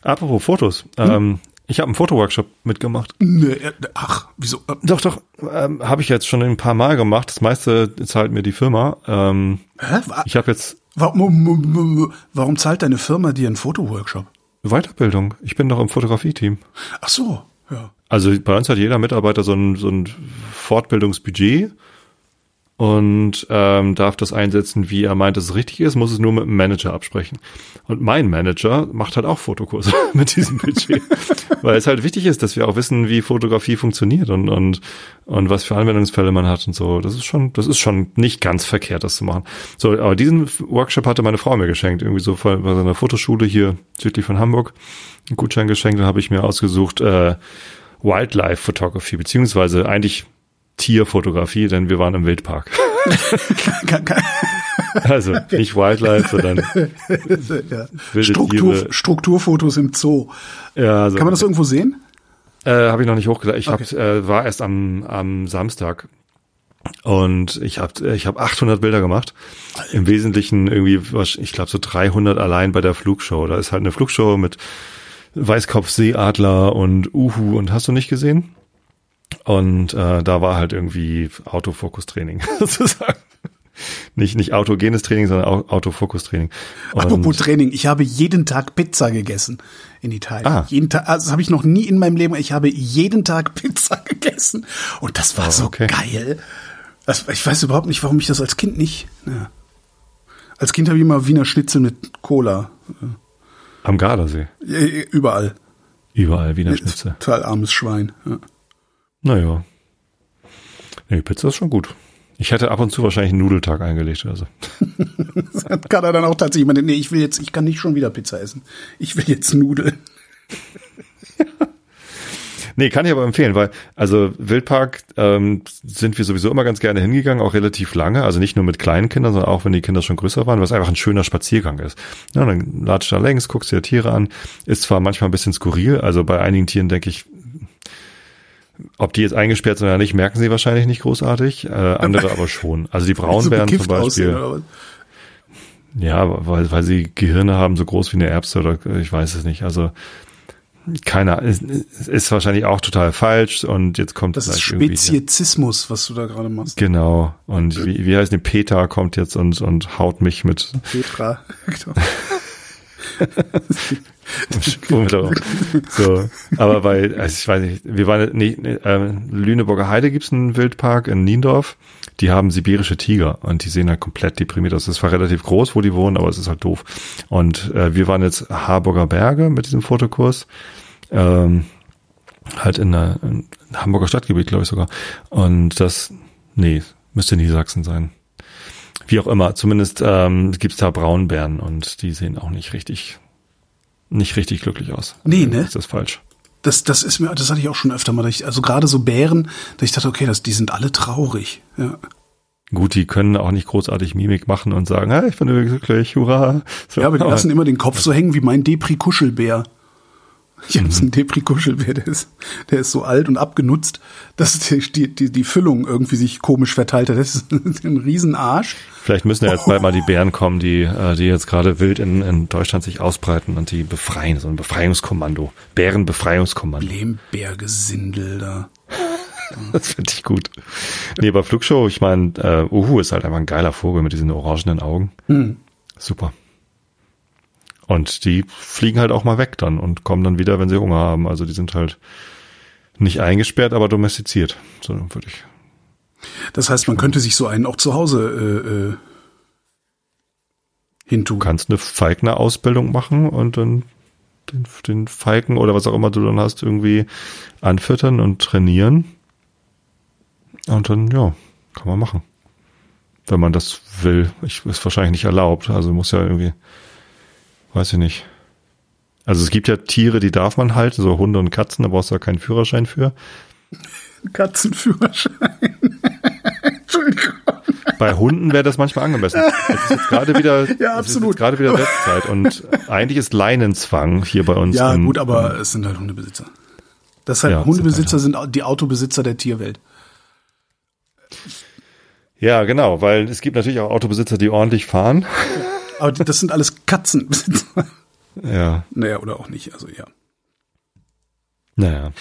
Apropos Fotos. Hm? Ähm, ich habe einen Fotoworkshop mitgemacht. Nee, äh, ach, wieso? Doch, doch, ähm, habe ich jetzt schon ein paar Mal gemacht. Das meiste zahlt mir die Firma. Ähm, Hä? Ich habe jetzt. Warum, warum zahlt deine Firma dir einen Fotoworkshop? Weiterbildung. Ich bin doch im Fotografie-Team. Ach so, ja. Also bei uns hat jeder Mitarbeiter so ein, so ein Fortbildungsbudget und ähm, darf das einsetzen, wie er meint, dass es richtig ist, muss es nur mit dem Manager absprechen. Und mein Manager macht halt auch Fotokurse mit diesem Budget, weil es halt wichtig ist, dass wir auch wissen, wie Fotografie funktioniert und und und was für Anwendungsfälle man hat und so. Das ist schon, das ist schon nicht ganz verkehrt, das zu machen. So, aber diesen Workshop hatte meine Frau mir geschenkt, irgendwie so bei so einer Fotoschule hier südlich von Hamburg. Ein Gutschein geschenkt, da habe ich mir ausgesucht äh, Wildlife Photography, beziehungsweise eigentlich Tierfotografie, denn wir waren im Wildpark. also nicht Wildlife, sondern ja. Struktur, Strukturfotos im Zoo. Ja, also, Kann man das irgendwo sehen? Äh, habe ich noch nicht hochgeladen. Ich okay. hab, äh, war erst am, am Samstag und ich habe ich hab 800 Bilder gemacht. Im Wesentlichen irgendwie, ich glaube so 300 allein bei der Flugshow. Da ist halt eine Flugshow mit Weißkopfseeadler und Uhu und hast du nicht gesehen? Und äh, da war halt irgendwie Autofokustraining sozusagen. Nicht, nicht autogenes Training, sondern Autofokustraining. Apropos Training, ich habe jeden Tag Pizza gegessen in Italien. Ah. Jeden Tag, also das habe ich noch nie in meinem Leben. Ich habe jeden Tag Pizza gegessen und das war oh, so okay. geil. Das, ich weiß überhaupt nicht, warum ich das als Kind nicht. Ja. Als Kind habe ich immer Wiener Schnitzel mit Cola. Am Gardasee. Überall. Überall Wiener Schnitzel. Total armes Schwein. Ja. Naja. Nee, Pizza ist schon gut. Ich hätte ab und zu wahrscheinlich einen Nudeltag eingelegt oder so. kann er dann auch tatsächlich meinen, nee, ich will jetzt, ich kann nicht schon wieder Pizza essen. Ich will jetzt Nudeln. Nee, kann ich aber empfehlen, weil also Wildpark ähm, sind wir sowieso immer ganz gerne hingegangen, auch relativ lange. Also nicht nur mit kleinen Kindern, sondern auch wenn die Kinder schon größer waren, was einfach ein schöner Spaziergang ist. Ja, dann latscht da längs, guckst dir Tiere an. Ist zwar manchmal ein bisschen skurril, also bei einigen Tieren denke ich, ob die jetzt eingesperrt sind oder nicht, merken sie wahrscheinlich nicht großartig. Äh, andere aber schon. Also die Braunbären so zum Beispiel. Aussehen, ja, weil, weil sie Gehirne haben so groß wie eine Erbse oder ich weiß es nicht. Also keiner ist, ist wahrscheinlich auch total falsch und jetzt kommt das ist Speziesismus, was du da gerade machst. Genau und wie, wie heißt die Peter kommt jetzt und und haut mich mit Petra. Genau. So, aber bei, also ich weiß nicht, wir waren, nee, äh, Lüneburger Heide gibt's einen Wildpark in Niendorf. Die haben sibirische Tiger und die sehen halt komplett deprimiert aus. Das war relativ groß, wo die wohnen, aber es ist halt doof. Und äh, wir waren jetzt Harburger Berge mit diesem Fotokurs. Ähm, halt in in Hamburger Stadtgebiet, glaube ich sogar. Und das, nee, müsste Niedersachsen sein. Wie auch immer, zumindest ähm, gibt da Braunbären und die sehen auch nicht richtig nicht richtig glücklich aus. Nee, ne? Ist das falsch? Das, das ist mir, das hatte ich auch schon öfter mal. Ich, also gerade so Bären, dass ich dachte, okay, das, die sind alle traurig. Ja. Gut, die können auch nicht großartig Mimik machen und sagen, hey, ich bin glücklich, hurra. So, ja, aber die lassen immer den Kopf so hängen wie mein Depri-Kuschelbär. Ich habe so einen Depri-Kuschelbär, der ist, der ist so alt und abgenutzt, dass die, die, die Füllung irgendwie sich komisch verteilt hat. Das ist ein Riesenarsch. Vielleicht müssen ja jetzt bald mal die Bären kommen, die, äh, die jetzt gerade wild in, in Deutschland sich ausbreiten und die befreien. So ein Befreiungskommando. Bärenbefreiungskommando. Lehmbärgesindel da. Das finde ich gut. Nee, bei Flugshow, ich meine, äh, Uhu ist halt einfach ein geiler Vogel mit diesen orangenen Augen. Mhm. Super. Und die fliegen halt auch mal weg dann und kommen dann wieder, wenn sie Hunger haben. Also die sind halt nicht eingesperrt, aber domestiziert. So würde ich. Das heißt, man könnte sich so einen auch zu Hause äh, äh, hintun. Du kannst eine Falkner-Ausbildung machen und dann den, den Falken oder was auch immer du dann hast, irgendwie anfüttern und trainieren. Und dann, ja, kann man machen. Wenn man das will. Ich, ist wahrscheinlich nicht erlaubt. Also muss ja irgendwie Weiß ich nicht. Also es gibt ja Tiere, die darf man halten, so Hunde und Katzen, da brauchst du ja keinen Führerschein für. Katzenführerschein. Entschuldigung. Bei Hunden wäre das manchmal angemessen. Es ist jetzt gerade wieder, ja, absolut. gerade wieder Westzeit und eigentlich ist Leinenzwang hier bei uns. Ja, in, gut, aber es sind halt Hundebesitzer. Das halt ja, Hundebesitzer sind, halt. sind die Autobesitzer der Tierwelt. Ja, genau, weil es gibt natürlich auch Autobesitzer, die ordentlich fahren. Aber das sind alles Katzenbesitzer. Ja. Naja, oder auch nicht, also ja. Naja.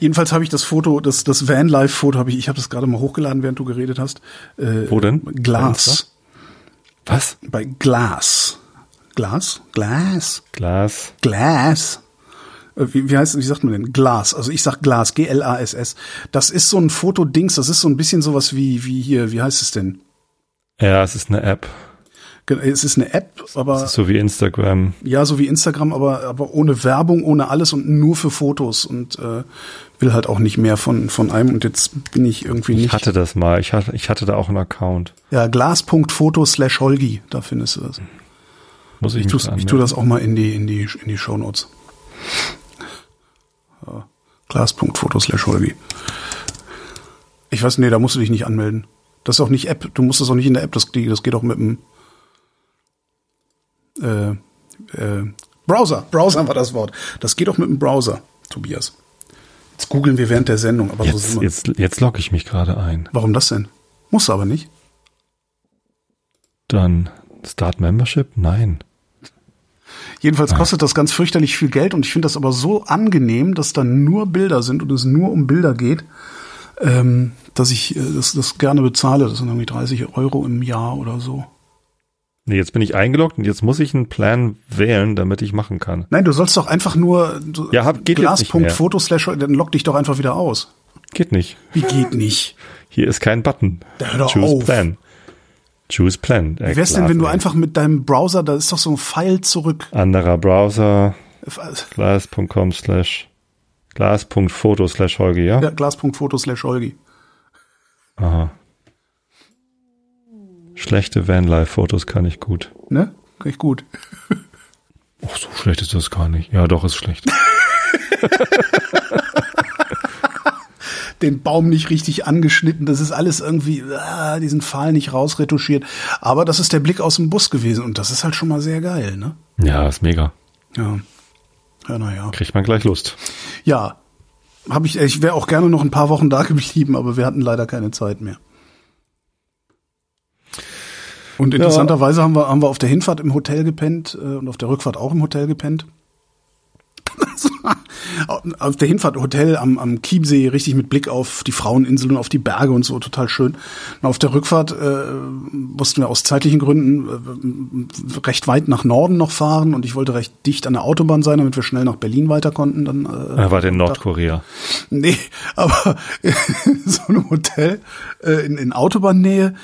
Jedenfalls habe ich das Foto, das, das Vanlife-Foto habe ich, ich habe das gerade mal hochgeladen, während du geredet hast. Äh, Wo denn? Glas. Was? Bei Glas. Glas? Glas? Glas. Glas. Äh, wie, wie heißt, wie sagt man denn? Glas. Also ich sag Glas, G-L-A-S-S. Das ist so ein Fotodings, das ist so ein bisschen sowas wie, wie hier, wie heißt es denn? Ja, es ist eine App. Es ist eine App, aber. so wie Instagram. Ja, so wie Instagram, aber, aber ohne Werbung, ohne alles und nur für Fotos und äh, will halt auch nicht mehr von, von einem und jetzt bin ich irgendwie nicht. Ich hatte das mal, ich hatte, ich hatte da auch einen Account. Ja, glas.foto slash Holgi, da findest du das. Muss ich, ich, tu's, ich tue das auch mal in die, in die, in die Shownotes. Ja, glas.foto slash Holgi. Ich weiß, nee, da musst du dich nicht anmelden. Das ist auch nicht App, du musst das auch nicht in der App, das, das geht auch mit dem, äh, äh, Browser. Browser war das Wort. Das geht auch mit dem Browser, Tobias. Jetzt googeln wir während der Sendung, aber jetzt, so sind wir. Jetzt, jetzt logge ich mich gerade ein. Warum das denn? Muss aber nicht. Dann Start Membership? Nein. Jedenfalls kostet das ganz fürchterlich viel Geld und ich finde das aber so angenehm, dass da nur Bilder sind und es nur um Bilder geht, ähm, dass ich äh, das, das gerne bezahle. Das sind irgendwie 30 Euro im Jahr oder so. Nee, jetzt bin ich eingeloggt und jetzt muss ich einen Plan wählen, damit ich machen kann. Nein, du sollst doch einfach nur ja, hab, geht Glas.foto slash, dann log dich doch einfach wieder aus. Geht nicht. Wie geht nicht? Hier ist kein Button. Da hör doch Choose auf. Plan. Choose Plan. Wie wär's denn, wenn du einfach mit deinem Browser, da ist doch so ein Pfeil zurück. Anderer Browser. Glass.com slash. Glas.foto slash Holgi, ja? Ja, glas.foto slash Holgi. Aha. Schlechte Vanlife-Fotos kann ich gut. Ne? Kann ich gut. Ach, so schlecht ist das gar nicht. Ja, doch, ist schlecht. Den Baum nicht richtig angeschnitten, das ist alles irgendwie, ah, diesen Pfahl nicht rausretuschiert. Aber das ist der Blick aus dem Bus gewesen und das ist halt schon mal sehr geil, ne? Ja, ist mega. Ja. Ja, naja. Kriegt man gleich Lust. Ja. Hab ich, ich wäre auch gerne noch ein paar Wochen da geblieben, aber wir hatten leider keine Zeit mehr. Und interessanterweise haben wir, haben wir auf der Hinfahrt im Hotel gepennt äh, und auf der Rückfahrt auch im Hotel gepennt. auf der Hinfahrt Hotel am, am Chiemsee, richtig mit Blick auf die Fraueninsel und auf die Berge und so, total schön. Und auf der Rückfahrt äh, mussten wir aus zeitlichen Gründen äh, recht weit nach Norden noch fahren und ich wollte recht dicht an der Autobahn sein, damit wir schnell nach Berlin weiter konnten. Dann, äh, er war in Nordkorea. Nee, aber so ein Hotel äh, in, in Autobahnnähe,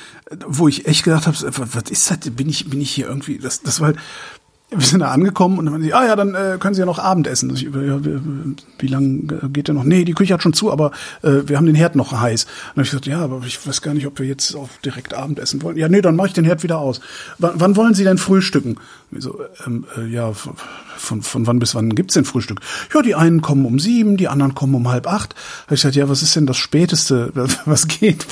wo ich echt gedacht habe, was ist das? Bin ich, bin ich hier irgendwie, das, das war halt, wir sind da angekommen und dann sie, ah ja, dann äh, können Sie ja noch Abendessen. Ich, ja, wie, lange geht der noch? Nee, die Küche hat schon zu, aber äh, wir haben den Herd noch heiß. Und dann habe ich gesagt, ja, aber ich weiß gar nicht, ob wir jetzt auf direkt Abendessen wollen. Ja, nee, dann mache ich den Herd wieder aus. W wann wollen Sie denn frühstücken? So, ähm, äh, ja, von, von wann bis wann gibt's denn Frühstück? Ja, die einen kommen um sieben, die anderen kommen um halb acht. Da ich gesagt, ja, was ist denn das Späteste, was geht?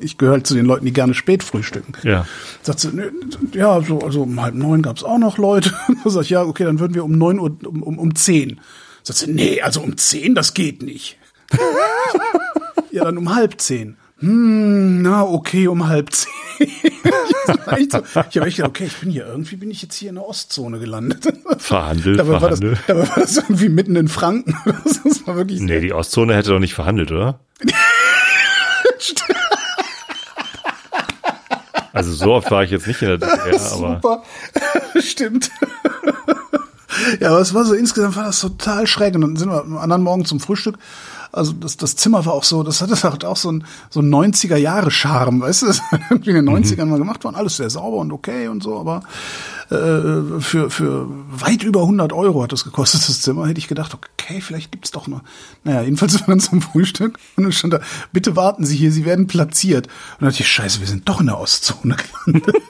Ich gehöre halt zu den Leuten, die gerne spät frühstücken. Ja. Sagt sie, ne, ja, so, also um halb neun gab's auch noch Leute. Da sag ich, ja, okay, dann würden wir um neun Uhr, um, um, um zehn. Sagt sie, nee, also um zehn, das geht nicht. ja, dann um halb zehn. Hm, na, okay, um halb zehn. ich habe echt gedacht, okay, ich bin hier, irgendwie bin ich jetzt hier in der Ostzone gelandet. Verhandelt, dabei verhandelt. War das, dabei war das irgendwie mitten in Franken. Das war wirklich nee, die Ostzone hätte doch nicht verhandelt, oder? also so oft war ich jetzt nicht in der DDR, aber. Super, stimmt. Ja, aber es war so, insgesamt war das total schräg. Und dann sind wir am anderen Morgen zum Frühstück also das, das Zimmer war auch so, das hatte halt auch so ein, so ein 90er Jahre Charme, weißt du, das irgendwie in den 90ern mhm. mal gemacht worden, alles sehr sauber und okay und so, aber äh, für, für weit über 100 Euro hat das gekostet, das Zimmer, hätte ich gedacht, okay, vielleicht gibt's doch noch. Naja, jedenfalls waren wir zum Frühstück und dann stand da, bitte warten Sie hier, Sie werden platziert. Und dann dachte ich, scheiße, wir sind doch in der Ostzone gelandet.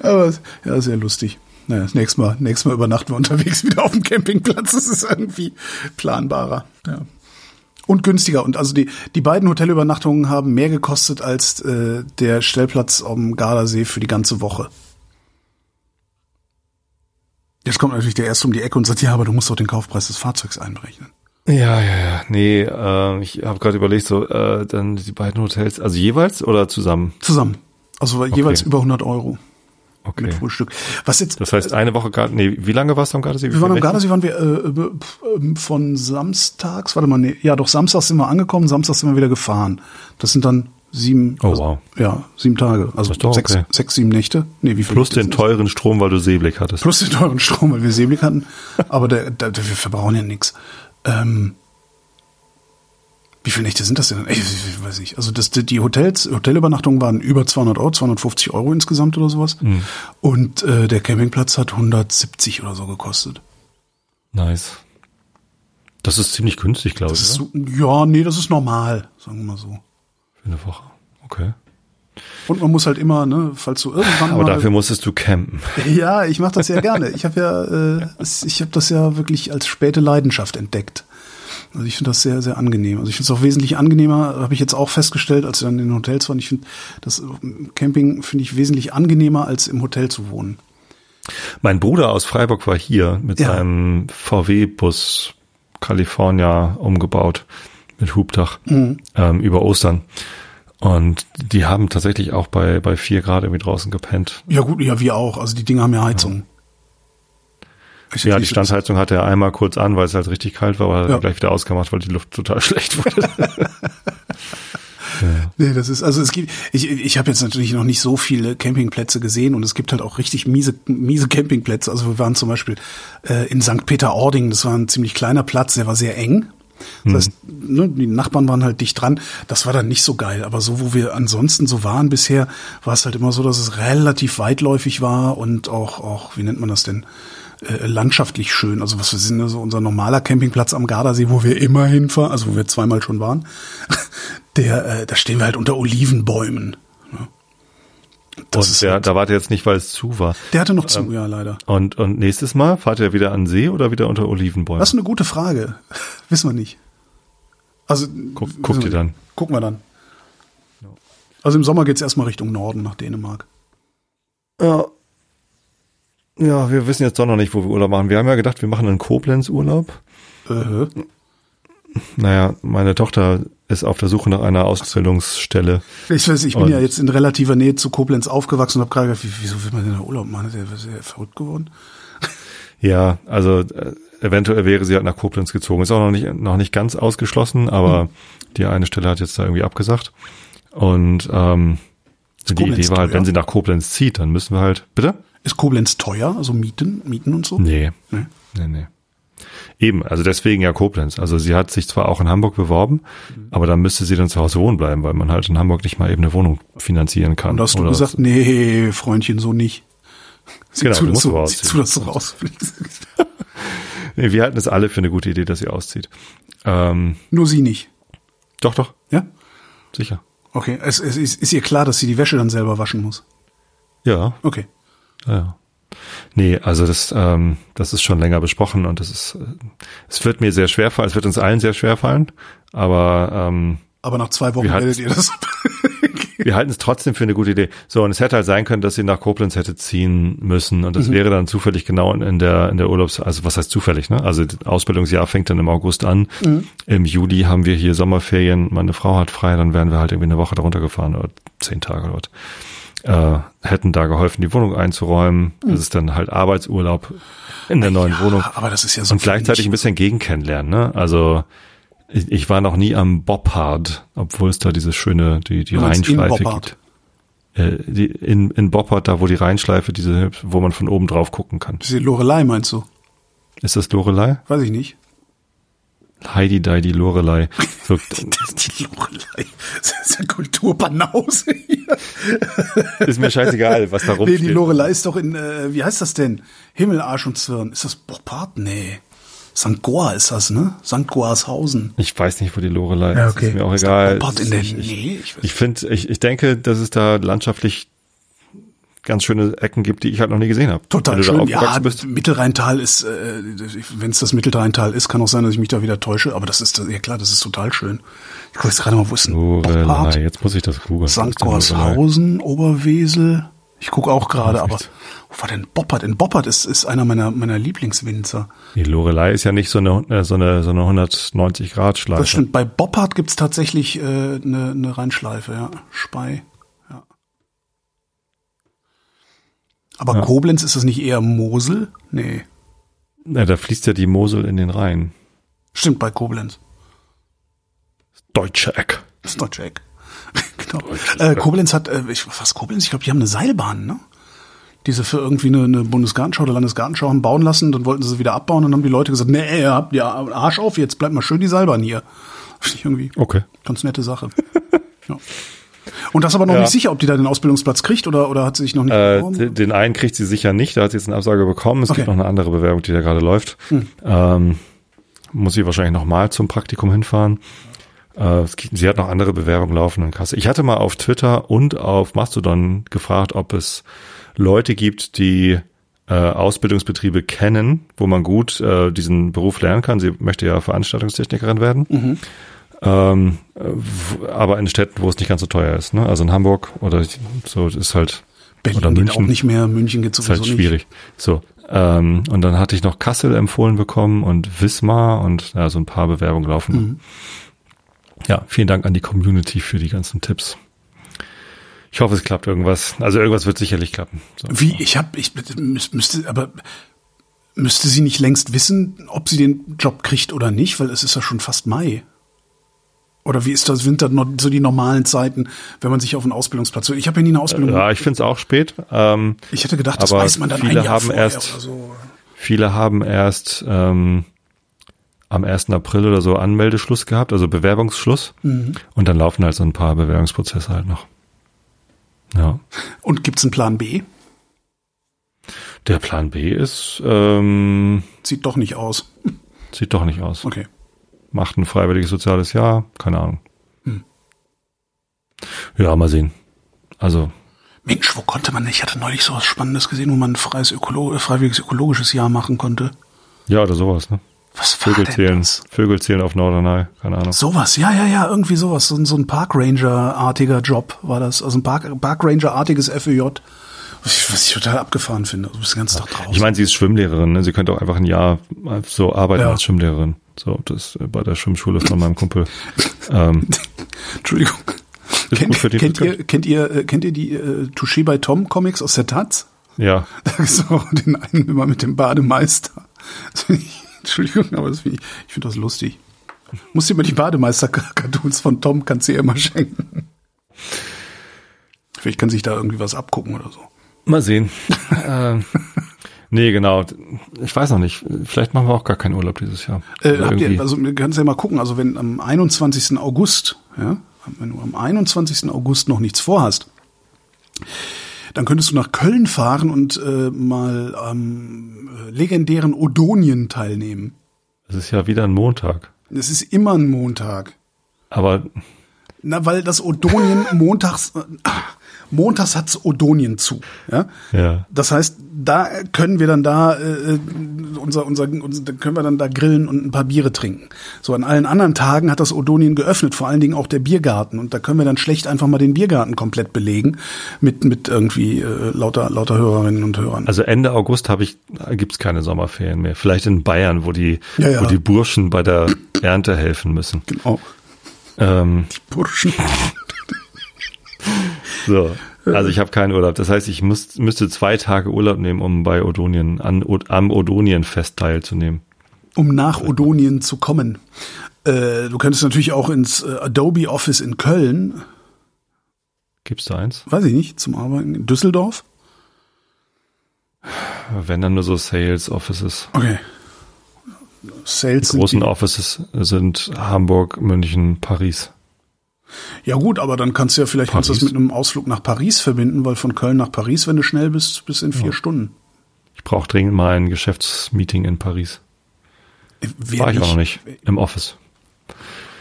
aber ja, sehr lustig. Naja, das nächste Mal, nächstes Mal übernachten wir unterwegs wieder auf dem Campingplatz. Das ist irgendwie planbarer. Ja. Und günstiger. Und also die, die beiden Hotelübernachtungen haben mehr gekostet als äh, der Stellplatz am Gardasee für die ganze Woche. Jetzt kommt natürlich der Erste um die Ecke und sagt, ja, aber du musst doch den Kaufpreis des Fahrzeugs einberechnen. Ja, ja, ja. Nee, äh, ich habe gerade überlegt, so äh, dann die beiden Hotels, also jeweils oder zusammen? Zusammen. Also okay. jeweils über 100 Euro. Okay. Mit Frühstück. Was jetzt? Das heißt, eine Woche Garten, nee, wie lange warst du am Gardasee? Wir waren am Gardasee, waren wir äh, äh, von samstags, warte mal, nee, ja doch, samstags sind wir angekommen, samstags sind wir wieder gefahren. Das sind dann sieben, oh, also, wow. ja, sieben Tage, also sechs, okay. sechs, sieben Nächte. Nee, wie viel Plus den teuren Strom, weil du Seeblick hattest. Plus den teuren Strom, weil wir Seeblick hatten. Aber der, der, der, wir verbrauchen ja nichts. Ähm, wie viele Nächte sind das denn? Ich, weiß nicht. Also das, die Hotels, Hotelübernachtungen waren über 200 Euro, 250 Euro insgesamt oder sowas. Mhm. Und äh, der Campingplatz hat 170 oder so gekostet. Nice. Das ist ziemlich günstig, glaube ich. So, ja, nee, das ist normal, sagen wir mal so. Für eine Woche. Okay. Und man muss halt immer, ne, falls du irgendwann Aber dafür musstest du campen. Ja, ich mache das ja gerne. Ich habe ja, äh, ich habe das ja wirklich als späte Leidenschaft entdeckt. Also ich finde das sehr, sehr angenehm. Also ich finde es auch wesentlich angenehmer, habe ich jetzt auch festgestellt, als wir dann in den Hotels waren. Ich finde das Camping finde ich wesentlich angenehmer, als im Hotel zu wohnen. Mein Bruder aus Freiburg war hier mit ja. seinem VW-Bus California umgebaut mit Hubdach mhm. ähm, über Ostern. Und die haben tatsächlich auch bei, bei vier Grad irgendwie draußen gepennt. Ja gut, ja, wir auch. Also die Dinge haben ja Heizung. Ja. Ja, die Standheizung hatte er einmal kurz an, weil es halt richtig kalt war, aber ja. gleich wieder ausgemacht, weil die Luft total schlecht wurde. Ja. Nee, das ist, also es gibt, ich, ich habe jetzt natürlich noch nicht so viele Campingplätze gesehen und es gibt halt auch richtig miese, miese Campingplätze. Also wir waren zum Beispiel äh, in St. Peter-Ording, das war ein ziemlich kleiner Platz, der war sehr eng. Das mhm. heißt, ne, die Nachbarn waren halt dicht dran. Das war dann nicht so geil. Aber so, wo wir ansonsten so waren bisher, war es halt immer so, dass es relativ weitläufig war und auch, auch, wie nennt man das denn? Äh, landschaftlich schön. Also was wir sind, also unser normaler Campingplatz am Gardasee, wo wir immer hinfahren, also wo wir zweimal schon waren, der, äh, da stehen wir halt unter Olivenbäumen. Ne? Das und der, da wart ihr jetzt nicht, weil es zu war. Der hatte noch zu, ähm, ja, leider. Und, und nächstes Mal fahrt ihr wieder an See oder wieder unter Olivenbäumen? Das ist eine gute Frage. Wissen wir nicht. Also, Guck, guckt ihr dann. Gucken wir dann. Also im Sommer geht's erstmal Richtung Norden nach Dänemark. Ja. Ja, wir wissen jetzt doch noch nicht, wo wir Urlaub machen. Wir haben ja gedacht, wir machen einen Koblenz-Urlaub. Äh. Naja, meine Tochter ist auf der Suche nach einer Ausbildungsstelle. Ich weiß, ich bin und ja jetzt in relativer Nähe zu Koblenz aufgewachsen und habe gerade gedacht, wieso will man denn da Urlaub machen? Ist er verrückt geworden? Ja, also äh, eventuell wäre sie halt nach Koblenz gezogen. Ist auch noch nicht, noch nicht ganz ausgeschlossen, aber hm. die eine Stelle hat jetzt da irgendwie abgesagt. Und ähm, die Idee war halt, wenn sie nach Koblenz zieht, dann müssen wir halt. Bitte? Ist Koblenz teuer? Also Mieten, Mieten und so? Nee. Nee, nee. nee. Eben, also deswegen ja Koblenz. Also sie hat sich zwar auch in Hamburg beworben, mhm. aber dann müsste sie dann zu Hause wohnen bleiben, weil man halt in Hamburg nicht mal eben eine Wohnung finanzieren kann. Und hast du gesagt, nee, Freundchen, so nicht. Sieh genau, zu, dass du, sieh zu, dass du rausfliegst. nee, wir halten es alle für eine gute Idee, dass sie auszieht. Ähm, Nur sie nicht. Doch, doch. Ja? Sicher. Okay, es, es ist, ist ihr klar, dass sie die Wäsche dann selber waschen muss? Ja. Okay. Ja. Nee, also das, ähm, das ist schon länger besprochen und das ist, äh, es wird mir sehr schwer fallen, es wird uns allen sehr schwer fallen, aber ähm, aber nach zwei Wochen werdet ihr das. wir halten es trotzdem für eine gute Idee. So, und es hätte halt sein können, dass sie nach Koblenz hätte ziehen müssen und das mhm. wäre dann zufällig genau in der, in der Urlaubs-, also was heißt zufällig, ne? Also das Ausbildungsjahr fängt dann im August an. Mhm. Im Juli haben wir hier Sommerferien, meine Frau hat frei, dann wären wir halt irgendwie eine Woche darunter gefahren oder zehn Tage dort. Äh, hätten da geholfen, die Wohnung einzuräumen. Mhm. Das ist dann halt Arbeitsurlaub in der neuen ja, Wohnung. Aber das ist ja so. Und gleichzeitig ein bisschen gegen kennenlernen, ne? Also, ich, ich war noch nie am Boppard, obwohl es da diese schöne, die, die Rheinschleife gibt. Äh, die, in, in Boppard, da wo die Rheinschleife, diese, wo man von oben drauf gucken kann. Diese Lorelei meinst du? Ist das Lorelei? Weiß ich nicht. Heidi Dei, Lorelei. So, die Lorelei. Das ist ja Kulturbanause hier. Ist mir scheißegal, was da rumsteht. Nee, die Lorelei ist doch in, äh, wie heißt das denn? Himmel, Arsch und Zwirn. Ist das Boppard? Nee. St. Goa ist das, ne? St. Goarshausen. Ich weiß nicht, wo die Lorelei ist. Ja, okay. Ist mir auch ist egal. in der ich, Nähe? Ich, ich finde, ich, ich denke, dass es da landschaftlich ganz schöne Ecken gibt, die ich halt noch nie gesehen habe. Total schön. Ja, bist. Mittelrheintal ist, äh, wenn es das Mittelrheintal ist, kann auch sein, dass ich mich da wieder täusche, aber das ist, ja klar, das ist total schön. Ich gucke jetzt gerade mal, wo ist denn Lorelei, jetzt muss ich das googeln. St. Gorshausen, Oberwesel. Ich gucke auch gerade, aber wo war denn Boppert? In Boppert ist, ist einer meiner, meiner Lieblingswinzer. Die Lorelei ist ja nicht so eine, äh, so eine, so eine 190 Grad Schleife. Das stimmt. Bei Boppard gibt's tatsächlich äh, eine, eine Rheinschleife, ja. Spei. Ja. Aber ja. Koblenz ist das nicht eher Mosel? Nee. Ja, da fließt ja die Mosel in den Rhein. Stimmt, bei Koblenz. Das deutsche Eck. Das deutsche Eck. genau. Äh, Koblenz hat, äh, ich, was Koblenz? Ich glaube, die haben eine Seilbahn, ne? Die sie für irgendwie eine, eine Bundesgartenschau oder Landesgartenschau haben bauen lassen, dann wollten sie sie wieder abbauen und dann haben die Leute gesagt, nee, ihr habt ja Arsch auf, jetzt bleibt mal schön die Seilbahn hier. Irgendwie okay. ganz nette Sache. ja. Und das aber noch ja. nicht sicher, ob die da den Ausbildungsplatz kriegt oder, oder hat sie sich noch nicht äh, beworben? Den einen kriegt sie sicher nicht, da hat sie jetzt eine Absage bekommen. Es okay. gibt noch eine andere Bewerbung, die da gerade läuft. Hm. Ähm, muss sie wahrscheinlich nochmal zum Praktikum hinfahren. Äh, sie hat noch andere Bewerbungen laufen in Kasse. Ich hatte mal auf Twitter und auf Mastodon gefragt, ob es Leute gibt, die äh, Ausbildungsbetriebe kennen, wo man gut äh, diesen Beruf lernen kann. Sie möchte ja Veranstaltungstechnikerin werden. Mhm. Ähm, aber in Städten, wo es nicht ganz so teuer ist. Ne? Also in Hamburg oder so ist halt Berlin oder München auch nicht mehr. München geht sowieso ist halt schwierig. Nicht. So ähm, und dann hatte ich noch Kassel empfohlen bekommen und Wismar und ja, so ein paar Bewerbungen laufen. Mhm. Ja, vielen Dank an die Community für die ganzen Tipps. Ich hoffe, es klappt irgendwas. Also irgendwas wird sicherlich klappen. So. Wie? Ich habe, ich müsste, aber müsste sie nicht längst wissen, ob sie den Job kriegt oder nicht, weil es ist ja schon fast Mai. Oder wie ist das Winter noch so die normalen Zeiten, wenn man sich auf einen Ausbildungsplatz? Ich habe ja nie eine Ausbildung. Ja, ich finde es auch spät. Ähm, ich hätte gedacht, das weiß man dann viele ein Jahr haben erst, so. Viele haben erst ähm, am 1. April oder so Anmeldeschluss gehabt, also Bewerbungsschluss. Mhm. Und dann laufen halt so ein paar Bewerbungsprozesse halt noch. Ja. Und gibt's einen Plan B? Der Plan B ist, ähm, Sieht doch nicht aus. sieht doch nicht aus. Okay. Macht ein freiwilliges soziales Jahr, keine Ahnung. Ja, mal sehen. Also, Mensch, wo konnte man, ich hatte neulich so was Spannendes gesehen, wo man ein freies Ökolo äh, freiwilliges ökologisches Jahr machen konnte. ja, oder sowas, ne? Was war Vögel zählen, das? Vögel zählen auf Norderney, keine Ahnung. Sowas, ja, ja, ja, irgendwie sowas. So, ein- so ein Parkranger-artiger Job war das. Also ein Park, Parkranger-artiges FEJ. Was ich, was ich total abgefahren finde. Du bist den ganzen Tag draußen. Ich meine, sie ist Schwimmlehrerin, ne? Sie könnte auch einfach ein Jahr so arbeiten Ja. als Schwimmlehrerin. So, das äh, bei der Schwimmschule von meinem Kumpel. ähm, Entschuldigung. Kennt, kennt, ihr, kennt ihr, äh, kennt ihr die äh, Touché bei Tom Comics aus der Taz? ja, Da gibt's auch den einen immer mit dem Bademeister. Ich, Entschuldigung, aber das find ich, ich finde das lustig. Muss dir mal die Bademeister-Cartoons von Tom, kannst du ihr immer schenken. Vielleicht kann sich da irgendwie was abgucken oder so. mal sehen. ähm, nee, genau. Ich weiß noch nicht. Vielleicht machen wir auch gar keinen Urlaub dieses Jahr. Äh, Oder habt ihr, also wir können ja mal gucken, also wenn am 21. August, ja, wenn du am 21. August noch nichts vorhast, dann könntest du nach Köln fahren und äh, mal am äh, legendären Odonien teilnehmen. Es ist ja wieder ein Montag. Es ist immer ein Montag. Aber Na, weil das Odonien montags, äh, montags hat's Odonien zu. Ja? ja. Das heißt, da können wir dann da äh, unser, unser, unser da können wir dann da grillen und ein paar Biere trinken. So an allen anderen Tagen hat das Odonien geöffnet, vor allen Dingen auch der Biergarten und da können wir dann schlecht einfach mal den Biergarten komplett belegen mit mit irgendwie äh, lauter lauter Hörerinnen und Hörern. Also Ende August habe ich gibt's keine Sommerferien mehr. Vielleicht in Bayern, wo die Ja, ja. wo die Burschen bei der Ernte helfen müssen. genau. Ähm, Burschen. so. Also ich habe keinen Urlaub. Das heißt, ich muss, müsste zwei Tage Urlaub nehmen, um bei Odonien an, am Odonienfest teilzunehmen. um nach Odonien zu kommen. Äh, du könntest natürlich auch ins äh, Adobe Office in Köln, Gibt's da eins? weiß ich nicht, zum Arbeiten in Düsseldorf. Wenn dann nur so Sales Offices. Okay. Sales Die großen die- Offices sind Hamburg, München, Paris. Ja gut, aber dann kannst du ja vielleicht kannst das mit einem Ausflug nach Paris verbinden, weil von Köln nach Paris, wenn du schnell bist, bis in vier Stunden. Ich brauche dringend mal ein Geschäftsmeeting in Paris. Wer War ich auch noch nicht im Office.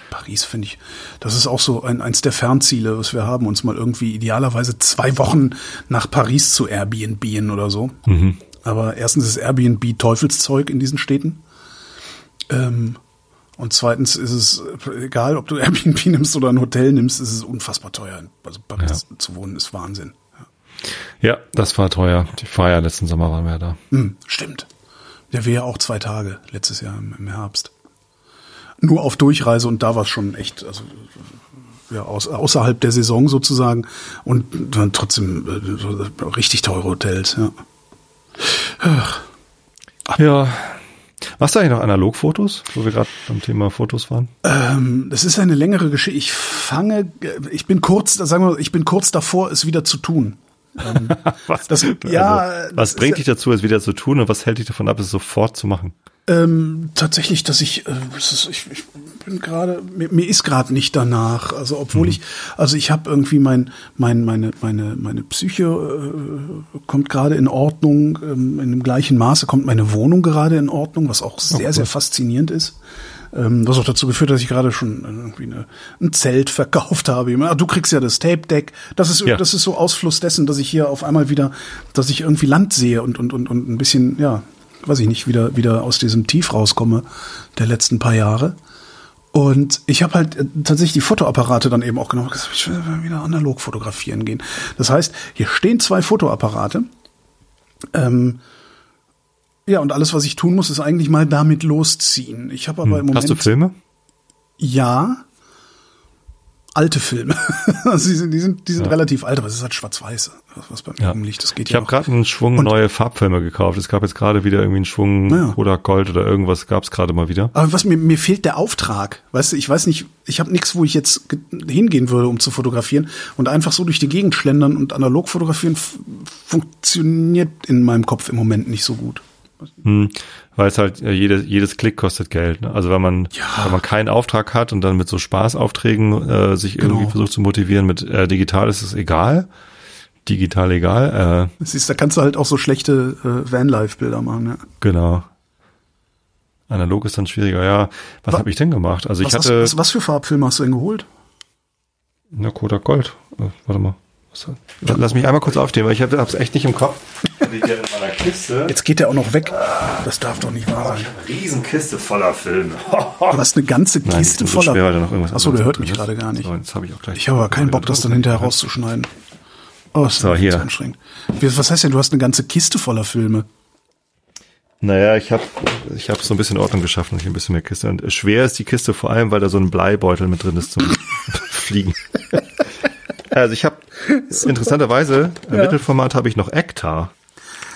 Paris finde ich, das ist auch so ein, eins der Fernziele, was wir haben, uns mal irgendwie idealerweise zwei Wochen nach Paris zu Airbnb oder so. Mhm. Aber erstens ist Airbnb Teufelszeug in diesen Städten. Ähm, und zweitens ist es, äh, egal ob du Airbnb nimmst oder ein Hotel nimmst, ist es unfassbar teuer. Also Paris zu wohnen ist Wahnsinn. Ja, das war teuer. Die ja letzten Sommer waren wir ja da. Hm, stimmt. Der wäre ja auch zwei Tage letztes Jahr im, im Herbst. Nur auf Durchreise und da war es schon echt, also ja, aus, außerhalb der Saison sozusagen und dann trotzdem äh, so richtig teure Hotels, ja. Ja. Machst du eigentlich noch Analogfotos, wo wir gerade beim Thema Fotos waren? Ähm, das ist eine längere Geschichte. Ich fange, äh, ich bin kurz, sagen wir, ich bin kurz davor, es wieder zu tun. Ähm, Was, das, ja, also, was bringt dich dazu, es wieder zu tun und was hält dich davon ab, es sofort zu machen? Ähm, tatsächlich, dass ich, äh, ich, ich bin gerade, mir, mir ist gerade nicht danach. Also obwohl ich, also ich habe irgendwie mein, mein, meine, meine, meine Psyche äh, kommt gerade in Ordnung. Ähm, in dem gleichen Maße kommt meine Wohnung gerade in Ordnung, was auch sehr, sehr faszinierend ist. Ähm, was auch dazu geführt, dass ich gerade schon irgendwie eine, ein Zelt verkauft habe. Ah, Du kriegst ja das Tape Deck. Das ist, Ja. das ist so Ausfluss dessen, dass ich hier auf einmal wieder, dass ich irgendwie Land sehe und, und, und, und ein bisschen, ja, weiß ich nicht, wieder, wieder aus diesem Tief rauskomme der letzten paar Jahre. Und ich habe halt äh, tatsächlich die Fotoapparate dann eben auch genommen. Ich will wieder analog fotografieren gehen. Das heißt, hier stehen zwei Fotoapparate. Ähm, ja, und alles, was ich tun muss, ist eigentlich mal damit losziehen. Ich habe aber im Moment Hm. Hast du Filme? ja alte Filme. also die sind, die sind, die sind relativ alt, aber es ist halt schwarz-weiß, was- bei mir Ja. rumliegt. Das geht Ich ja habe gerade einen Schwung Und- neue Farbfilme gekauft. Es gab jetzt gerade wieder irgendwie einen Schwung Ja. Kodak Gold oder irgendwas gab es gerade mal wieder. Aber was mir, mir fehlt der Auftrag. Weißt du, ich weiß nicht, ich habe nichts, wo ich jetzt ge- hingehen würde, um zu fotografieren. Und einfach so durch die Gegend schlendern und analog fotografieren funktioniert in meinem Kopf im Moment nicht so gut. Hm, weil es halt äh, jedes, jedes Klick kostet Geld. Ne? Also wenn man, Ja. wenn man keinen Auftrag hat und dann mit so Spaßaufträgen äh, sich irgendwie Genau. versucht zu motivieren, mit äh, digital ist es egal, digital egal. Äh, Siehst, da kannst du halt auch so schlechte äh, Vanlife-Bilder machen, ja. Genau. Analog ist dann schwieriger. Ja, was, was habe ich denn gemacht? Also ich hatte. Was, was, für Farbfilme hast du denn geholt? Na, Kodak Gold. Äh, warte mal. Lass mich einmal kurz aufstehen, weil ich habe es echt nicht im Kopf. Jetzt geht der auch noch weg. Das darf doch nicht wahr sein. Eine Riesenkiste voller Filme. du hast eine ganze Kiste Nein, voller. Schwer, Achso, der hört mich gerade gar nicht. So, jetzt habe ich auch gleich. Ich habe aber keinen Bock, das dann hinterher rauszuschneiden. Oh, ist so, hier. anstrengend. Was heißt denn, du hast eine ganze Kiste voller Filme? Naja, ich habe ich hab so ein bisschen Ordnung geschaffen, ich ein bisschen mehr Kiste. Und schwer ist die Kiste vor allem, weil da so ein Bleibeutel mit drin ist zum Fliegen. Also ich habe interessanterweise im ja. Mittelformat habe ich noch Ektar.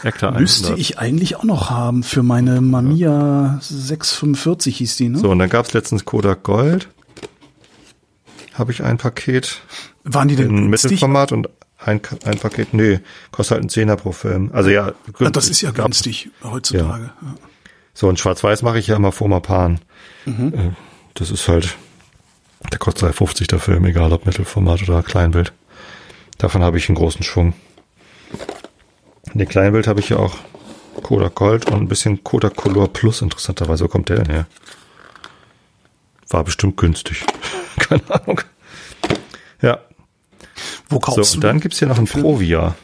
Ektar Müsste ich eigentlich auch noch haben für meine Mamiya 645 hieß die, ne? So, und dann gab's letztens Kodak Gold. Habe ich ein Paket. Waren die denn in Mittelformat und ein, ein Paket, nee, kostet halt ein Zehner pro Film. Also ja. ja das ist ja günstig heutzutage. Ja. Ja. So, und Schwarz-Weiß mache ich ja immer vor Mapan. Mhm. Äh, das ist halt, der kostet 3,50 der Film, egal ob Mittelformat oder Kleinbild. Davon habe ich einen großen Schwung. In dem Kleinbild habe ich ja auch Kodak Gold und ein bisschen Kodak Color Plus, interessanterweise. Wo kommt der denn her? War bestimmt günstig. Keine Ahnung. Ja, wo kaufst so, du? Und dann gibt's hier noch ein Provia.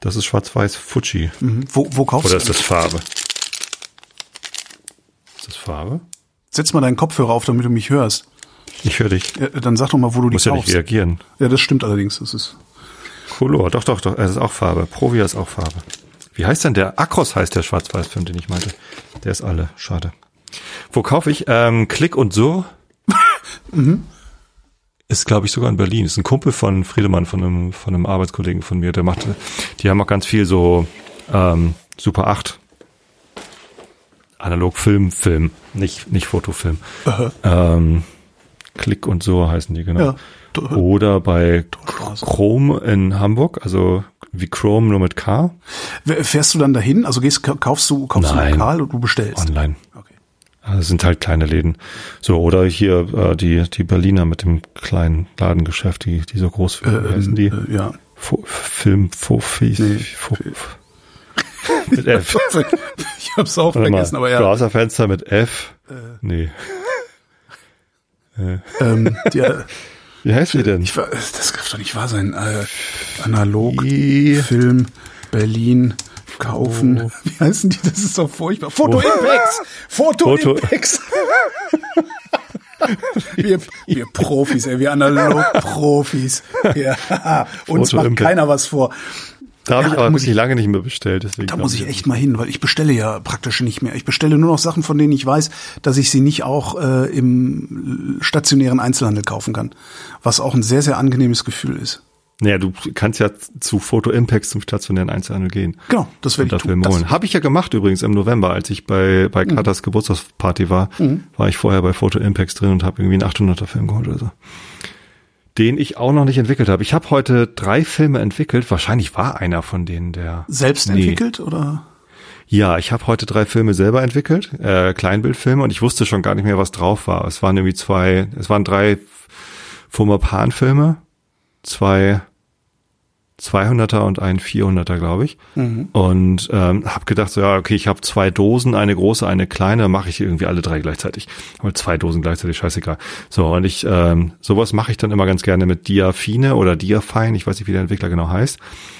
Das ist schwarz-weiß Fuji. Mhm. Wo, wo kaufst Oder du? Oder ist das Farbe? Ist das Farbe? Setz mal deinen Kopfhörer auf, damit du mich hörst. Ich höre dich. Ja, dann sag doch mal, wo du die Muss kaufst. Muss ja nicht reagieren. Ja, das stimmt allerdings. Das ist Color. Doch, doch, doch. Es ist auch Farbe. Provia ist auch Farbe. Wie heißt denn der? Akros heißt der Schwarz-Weiß-Film, den ich meinte. Der ist alle. Schade. Wo kaufe ich? Ähm, Klick und so. mhm ist, glaube ich, sogar in Berlin. Ist ein Kumpel von Friedemann, von einem, von einem Arbeitskollegen von mir, der macht, die haben auch ganz viel so ähm, Super 8. Analog Film, Film, nicht, nicht Fotofilm. Ähm, Klick und so heißen die, genau. Ja. Oder bei Chrome in Hamburg, also wie Chrome nur mit K. Fährst du dann dahin? Also gehst, kaufst du, kaufst Nein. du lokal und du bestellst? Online. Okay. Das sind halt kleine Läden. So, oder hier äh, die, die Berliner mit dem kleinen Ladengeschäft, die, die so groß äh, wie heißen die? Äh, ja. Film Fofis. Nee. Fo mit F. ich hab's auch vergessen, aber ja. Browserfenster mit F. Äh. Nee. Äh. Ähm, die, wie heißt die denn? Ich, das darf doch nicht wahr sein. Äh, analog, Film, Berlin, kaufen. Oh. Wie heißen die? Das ist doch furchtbar. Foto Impex! Foto, Impex! wir, wir Profis, ey, wir Analog-Profis. Ja, uns macht keiner was vor. Da habe ja, ich aber wirklich ich, lange nicht mehr bestellt. Deswegen da muss ich echt mal hin, weil ich bestelle ja praktisch nicht mehr. Ich bestelle nur noch Sachen, von denen ich weiß, dass ich sie nicht auch äh, im stationären Einzelhandel kaufen kann. Was auch ein sehr, sehr angenehmes Gefühl ist. Naja, du kannst ja zu Photo Impacts zum stationären Einzelhandel gehen. Genau, das werde ich tun. Holen. Habe ich ja gemacht übrigens im November, als ich bei bei mhm. Katas Geburtstagsparty war, mhm. war ich vorher bei Photo Impacts drin und habe irgendwie einen 800er Film geholt oder so. Den ich auch noch nicht entwickelt habe. Ich habe heute drei Filme entwickelt. Wahrscheinlich war einer von denen der selbst nee. entwickelt oder? Ja, ich habe heute drei Filme selber entwickelt, äh, Kleinbildfilme, und ich wusste schon gar nicht mehr, was drauf war. Es waren irgendwie zwei, es waren drei Fuma Pan-Filme zwei 200er und ein 400er, glaube ich. Mhm. Und ähm, habe gedacht, so ja, okay, ich habe zwei Dosen, eine große, eine kleine, mache ich irgendwie alle drei gleichzeitig. Aber zwei Dosen gleichzeitig, scheißegal. So, und ich, ähm, sowas mache ich dann immer ganz gerne mit Diafine oder Diafine, ich weiß nicht, wie der Entwickler genau heißt.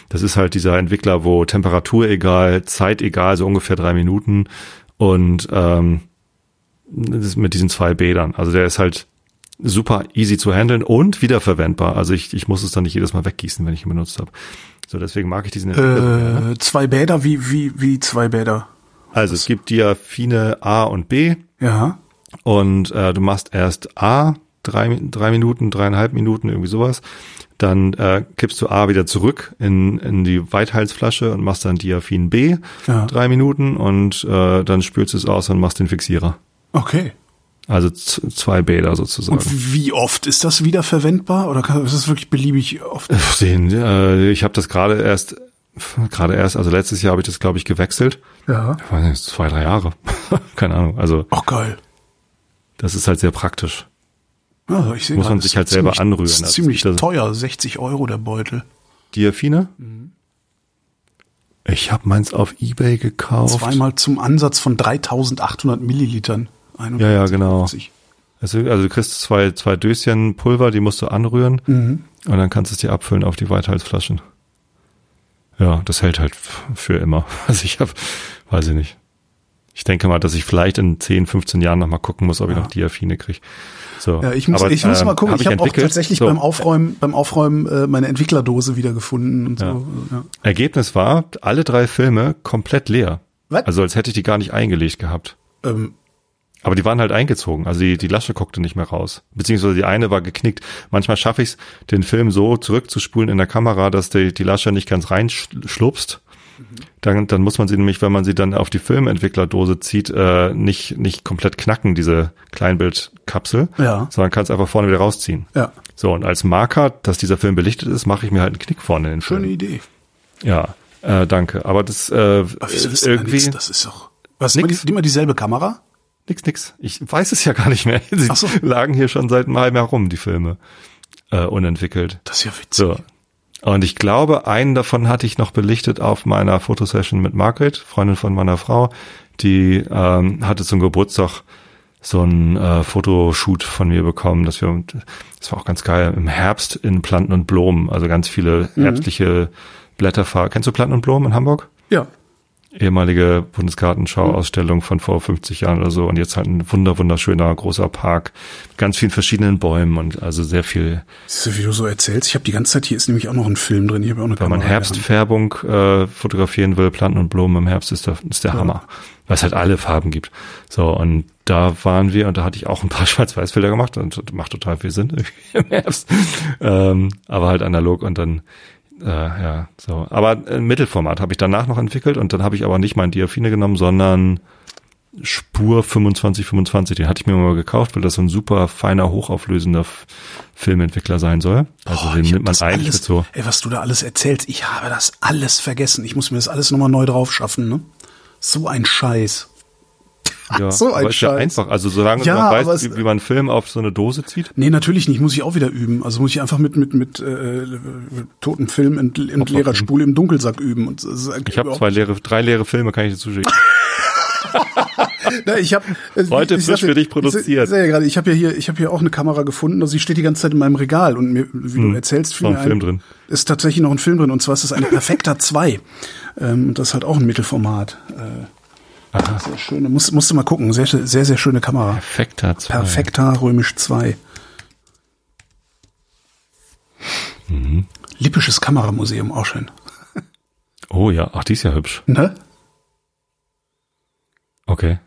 Das ist halt dieser Entwickler, wo Temperatur egal, Zeit egal, so ungefähr drei Minuten und ähm, das ist mit diesen zwei Bädern. Also der ist halt super easy zu handeln und wiederverwendbar. Also ich, ich muss es dann nicht jedes Mal weggießen, wenn ich ihn benutzt habe. So, deswegen mag ich diesen. Äh, zwei Bäder, wie, wie, wie zwei Bäder? Also es gibt Diaphine A und B. Ja. Und äh, du machst erst A, drei, drei Minuten, dreieinhalb Minuten, irgendwie sowas. Dann äh, kippst du A wieder zurück in, in die Weithalsflasche und machst dann Diaphin B, ja. drei Minuten und äh, dann spülst du es aus und machst den Fixierer. Okay. Also zwei Bäder sozusagen. Und wie oft ist das wieder verwendbar oder ist das wirklich beliebig oft? Sehen, äh, ich habe das gerade erst, gerade erst, also letztes Jahr habe ich das glaube ich gewechselt. Ja. Ich weiß nicht, zwei, drei Jahre. Keine Ahnung. Also. Ach geil. Das ist halt sehr praktisch. Also ich sehe Muss man sich halt selber ziemlich, anrühren. Das ist ziemlich teuer, 60 Euro der Beutel. Diafine. Ich habe meins auf Ebay gekauft. Zweimal zum Ansatz von 3800 Millilitern. Ja, ja, genau. 41. Also, also du kriegst zwei, zwei Döschen Pulver, die musst du anrühren Mhm. und dann kannst du es dir abfüllen auf die Weithalsflaschen. Ja, das hält halt für immer. Also ich habe, weiß ich nicht. Ich denke mal, dass ich vielleicht in 10, 15 Jahren noch mal gucken muss, ob ich Ja. noch Diafine kriege. So. Ja, ich muss, Aber, ich muss ähm, mal gucken. hab Ich habe auch tatsächlich So, beim Aufräumen, beim Aufräumen äh, meine Entwicklerdose wiedergefunden und Ja. so. Ja. Ergebnis war, alle drei Filme komplett leer. Was? Also als hätte ich die gar nicht eingelegt gehabt. Ähm, Aber die waren halt eingezogen. Also die, die Lasche guckte nicht mehr raus. Beziehungsweise die eine war geknickt. Manchmal schaffe ich es, den Film so zurückzuspulen in der Kamera, dass die, die Lasche nicht ganz reinschlupst. Dann, dann muss man sie nämlich, wenn man sie dann auf die Filmentwicklerdose zieht, äh, nicht, nicht komplett knacken, diese Kleinbildkapsel, Ja. sondern kann es einfach vorne wieder rausziehen. ja, So, und als Marker, dass dieser Film belichtet ist, mache ich mir halt einen Knick vorne in den schöne Film. Idee. Ja, äh, danke. Aber das äh, Aber wieso ist da irgendwie? Das ist doch. Was, Nix. immer dieselbe Kamera? Nix, nix. Ich weiß es ja gar nicht mehr. Sie so. lagen hier schon seit einem halben Jahr rum, die Filme, äh, unentwickelt. Das ist ja witzig. So. Und ich glaube, einen davon hatte ich noch belichtet auf meiner Fotosession mit Margaret, Freundin von meiner Frau. Die ähm, hatte zum Geburtstag so ein äh, Fotoshoot von mir bekommen, dass wir, das war auch ganz geil, im Herbst in Planten und Blumen, also ganz viele herbstliche Blätterfarben. Kennst du Planten und Blumen in Hamburg? Ja. Ehemalige Bundesgartenschauausstellung von vor 50 Jahren oder so und jetzt halt ein wunder wunderschöner großer Park, mit ganz vielen verschiedenen Bäumen und also sehr viel, Siehst du, wie du so erzählst? Ich habe die ganze Zeit, hier ist nämlich auch noch ein Film drin. Ich habe auch eine wenn man. Herbstfärbung äh, fotografieren will, Planten und Blumen im Herbst ist der, ist der Hammer, weil es halt alle Farben gibt. So und da waren wir und da hatte ich auch ein paar Schwarz-Weiß-Bilder gemacht und das macht total viel Sinn im Herbst, ähm, aber halt analog und dann äh, ja, so. Aber ein Mittelformat habe ich danach noch entwickelt und dann habe ich aber nicht mein Diaphine genommen, sondern Spur 2525. Den hatte ich mir mal gekauft, weil das so ein super feiner, hochauflösender Filmentwickler sein soll. Also Boah, den nimmt man eigentlich alles, so. Ey, was du da alles erzählst, ich habe das alles vergessen. Ich muss mir das alles nochmal neu drauf schaffen, ne? So ein Scheiß. Ja, so ein aber ist ja einfach. Also solange Ja, man weiß, es- wie, man einen Film auf so eine Dose zieht. Nee, natürlich nicht. Muss ich auch wieder üben. Also muss ich einfach mit mit mit äh, toten Film und, und leerer Spule im Dunkelsack üben. Und, Ich habe zwei leere, drei leere Filme, kann ich dir zuschicken. Na, ich hab, äh, Heute ich frisch sagte- für dich produziert. Ich sehe ja gerade, ich habe ja hier, ich habe hier auch eine Kamera gefunden. Also sie steht die ganze Zeit in meinem Regal und mir, wie du erzählst, mir ein Film ein, drin. Ist tatsächlich noch ein Film drin und zwar ist es eine Perfekta 2. Ähm, und das ist halt auch ein Mittelformat. Äh, sehr schöne, musst, musst du mal gucken. Sehr, sehr, sehr schöne Kamera. Perfekter zwei. Perfekta römisch 2. Mhm. Lippisches Kameramuseum, auch schön. Oh ja, ach, die ist ja hübsch. Ne? Okay.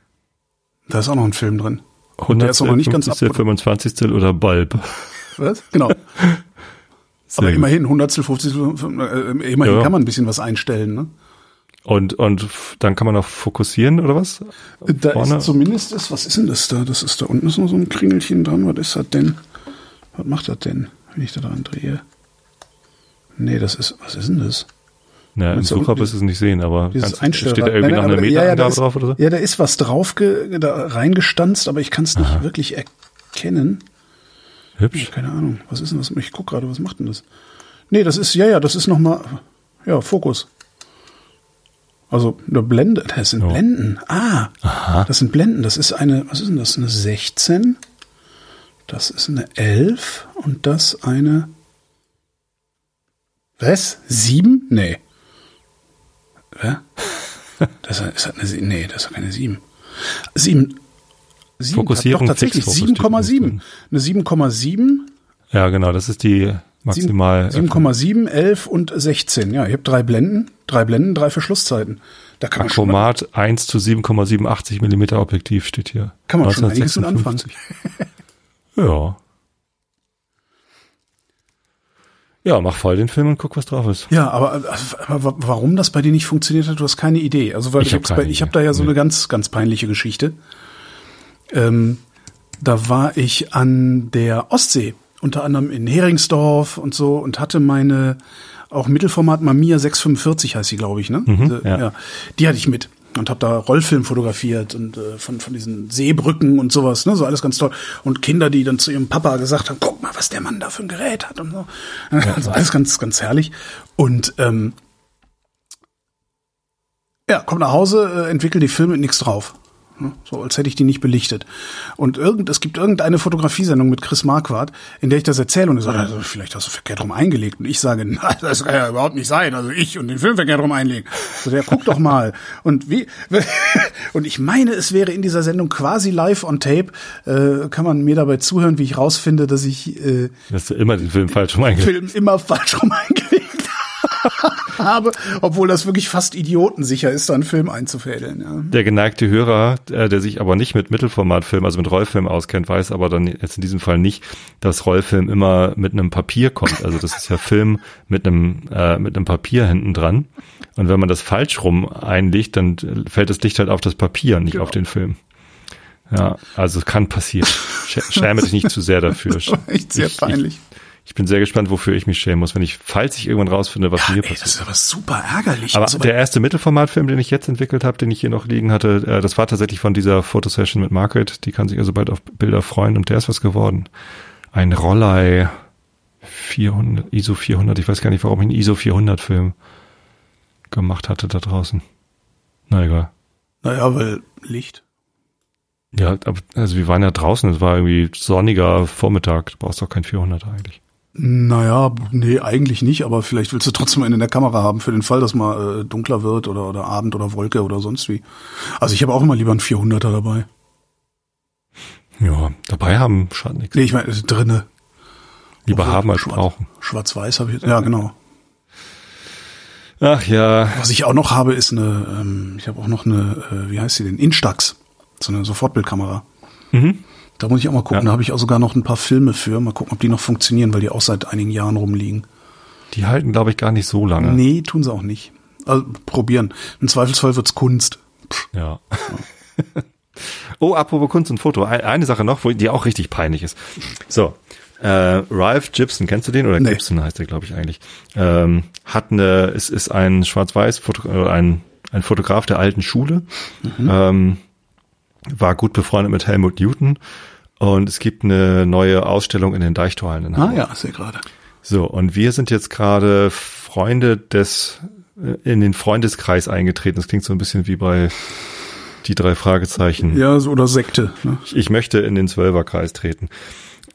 Da ist auch noch ein Film drin. Der ist noch nicht ganz 150. ab. 25. oder Bulb. Was? Genau. Sehr Aber immerhin, 100, 50, äh, immerhin Ja. kann man ein bisschen was einstellen. Ne? Und, und dann kann man auch fokussieren oder was? Da Vorne? ist zumindest, ist, was ist denn das da? Das ist da unten ist noch so ein Kringelchen dran. Was ist das denn? Was macht das denn, wenn ich da dran drehe? Nee, das ist, was ist denn das? Na, im Sucher wirst du es nicht sehen, aber Einstellrad. steht da irgendwie Nein, noch eine aber- ja, ja, da Meterangabe ist, drauf oder so? Ja, da ist was drauf, ge, da reingestanzt, aber ich kann es nicht wirklich erkennen. Hübsch. Keine Ahnung, was ist denn das? Ich guck gerade, was macht denn das? Nee, das ist, ja, ja, das ist nochmal, ja, Fokus. Also eine Blende, das sind Ja. Blenden. Ah, Aha. das sind Blenden. Das ist eine, was ist denn das? Eine 16, das ist eine 11 und das eine, was? 7? Nee. Hä? Das ist eine, nee, das ist keine 7. 7. 7 Fokussierung, doch tatsächlich Fixfokus steht 7,7. Eine 7,7 Ja, genau, das ist die maximal. 7,7, 11 und 16. Ja, ich habe drei Blenden, drei Blenden, drei Verschlusszeiten. Da kann man Akromat 1 zu 7,87 Millimeter Objektiv steht hier. kann man schon einiges mit anfangen. 1956. Ja. Ja, mach voll den Film und guck, was drauf ist. Ja, aber, aber wa- warum das bei dir nicht funktioniert hat, du hast keine Idee. Also weil Ich ich, hab habe da ja so Nee. eine ganz, ganz peinliche Geschichte. Ähm, da war ich an der Ostsee, unter anderem in Heringsdorf und so und hatte meine auch Mittelformat Mamiya 645 heißt sie, glaube ich, ne? Mhm, ja. Die hatte ich mit. und habe da Rollfilm fotografiert und äh, von von diesen Seebrücken und sowas, ne, so alles ganz toll und Kinder, die dann zu ihrem Papa gesagt haben, guck mal, was der Mann da für ein Gerät hat und so, also alles ganz ganz herrlich und ähm, ja, komm nach Hause, äh, entwickel die Filme mit nichts drauf. Ne? So als hätte ich die nicht belichtet. Und irgend, es gibt irgendeine Fotografiesendung mit Chris Marquardt, in der ich das erzähle und er sagt, also vielleicht hast du verkehrt rum eingelegt. Und ich sage, nein, das kann ja überhaupt nicht sein. Also ich und den Film verkehrt rum einlegen. So, der guck doch mal. Und wie, und ich meine, es wäre in dieser Sendung quasi live on tape, äh, kann man mir dabei zuhören, wie ich rausfinde, dass ich, äh, Dass du immer den Film falsch rum eingelegt Film immer falsch rum eingelegt habe, obwohl das wirklich fast idiotensicher ist, da einen Film einzufädeln. Ja. Der geneigte Hörer, äh, der sich aber nicht mit Mittelformatfilm, also mit Rollfilm auskennt, weiß aber dann jetzt in diesem Fall nicht, dass Rollfilm immer mit einem Papier kommt. Also das ist ja Film mit einem, äh, mit einem Papier hinten dran. Und wenn man das falsch rum einlegt, dann fällt das Licht halt auf das Papier, nicht Genau. auf den Film. Ja, also es kann passieren. Sch- Schäme dich nicht zu sehr dafür. Echt sehr Ich- peinlich. Ich, bin sehr gespannt, wofür ich mich schämen muss, wenn ich, falls ich irgendwann rausfinde, was Ja, mir ey, passiert. das ist aber super ärgerlich. Aber Also, der erste Mittelformatfilm, den ich jetzt entwickelt habe, den ich hier noch liegen hatte, äh, das war tatsächlich von dieser Fotosession mit Margaret. Die kann sich also bald auf Bilder freuen und der ist was geworden. Ein Rollei 400, ISO 400. Ich weiß gar nicht, warum ich einen ISO 400 Film gemacht hatte da draußen. Na egal. naja, weil Licht. Ja, aber- also wir waren ja draußen, es war irgendwie sonniger Vormittag. Du brauchst doch kein 400 eigentlich. Naja, nee, eigentlich nicht, aber vielleicht willst du trotzdem einen in der Kamera haben für den Fall, dass mal äh, dunkler wird oder, oder Abend oder Wolke oder sonst wie. Also ich habe auch immer lieber einen 400er dabei. Ja, dabei haben schadet nichts. Nee, ich meine, äh, drinne. Lieber Obwohl, haben als schwarz- brauchen. Schwarz-Weiß habe ich, ja genau. Ach ja, Was ich auch noch habe, ist eine, ähm, ich habe auch noch eine, äh, wie heißt sie denn, Instax, so eine Sofortbildkamera. Mhm. Da muss ich auch mal gucken, Ja. da habe ich auch sogar noch ein paar Filme für, mal gucken, ob die noch funktionieren, weil die auch seit einigen Jahren rumliegen. die halten, glaube ich, gar nicht so lange. Nee, tun sie auch nicht. Also probieren. Im Zweifelsfall wird's Kunst. Ja. oh, apropos Kunst und Foto. Ein- Eine Sache noch, die auch richtig peinlich ist. So, äh, Ralph Gibson, kennst du den? Oder Nee. Gibson heißt der, glaube ich, eigentlich. Ähm, hat eine, es ist ein schwarz-weiß, äh, ein, ein Fotograf der alten Schule. Ähm, war gut befreundet mit Helmut Newton. Und es gibt eine neue Ausstellung in den Deichtorhallen in Ah Hamburg. ja, sehe gerade. So, und wir sind jetzt gerade Freunde des, äh, in den Freundeskreis eingetreten. Das klingt so ein bisschen wie bei die drei Fragezeichen. Ja, so, oder Sekte. Ne? Ich, ich möchte in den Zwölferkreis treten.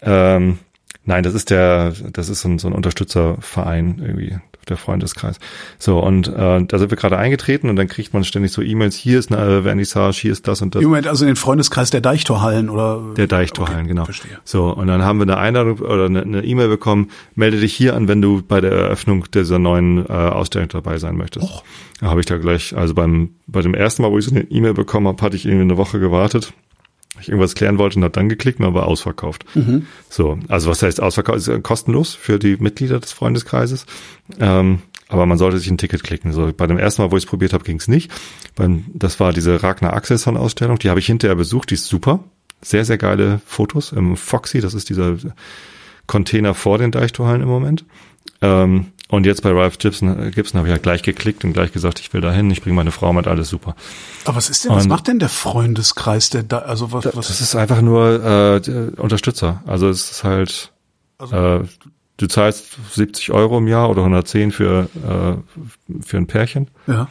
Ähm, nein, das ist der, das ist so ein, so ein Unterstützerverein irgendwie, der Freundeskreis. So, und äh, da sind wir gerade eingetreten und dann kriegt man ständig so E-Mails, hier ist eine Vernissage, hier ist das und das. Im Moment also in den Freundeskreis der Deichtorhallen oder Der Deichtorhallen, Okay, genau. Verstehe. So, und dann haben wir eine Einladung oder eine E-Mail bekommen, melde dich hier an, wenn du bei der Eröffnung dieser neuen äh, Ausstellung dabei sein möchtest. Och. Da habe ich da gleich, also beim bei dem ersten Mal, wo ich so eine E-Mail bekommen habe, hatte ich irgendwie eine Woche gewartet. Ich irgendwas klären wollte und habe dann geklickt und war ausverkauft. So, also was heißt ausverkauft? Ist ja kostenlos für die Mitglieder des Freundeskreises. Ähm, aber man sollte sich ein Ticket klicken. So, bei dem ersten Mal, wo ich es probiert habe, ging es nicht. Beim, das war diese Ragnar Axelsson Ausstellung, die habe ich hinterher besucht, die ist super. Sehr, sehr geile Fotos im Foxy, das ist dieser Container vor den Deichtorhallen im Moment. Ähm, und jetzt bei Ralph Gibson, äh, Gibson habe ich halt gleich geklickt und gleich gesagt, ich will da hin, ich bringe meine Frau mit, alles super. Aber was ist denn, was Und- macht denn der Freundeskreis der da, also was, was Das ist einfach nur äh, der Unterstützer. Also es ist halt, Also- äh, du zahlst 70 Euro im Jahr oder 110 für, äh, für ein Pärchen. ja.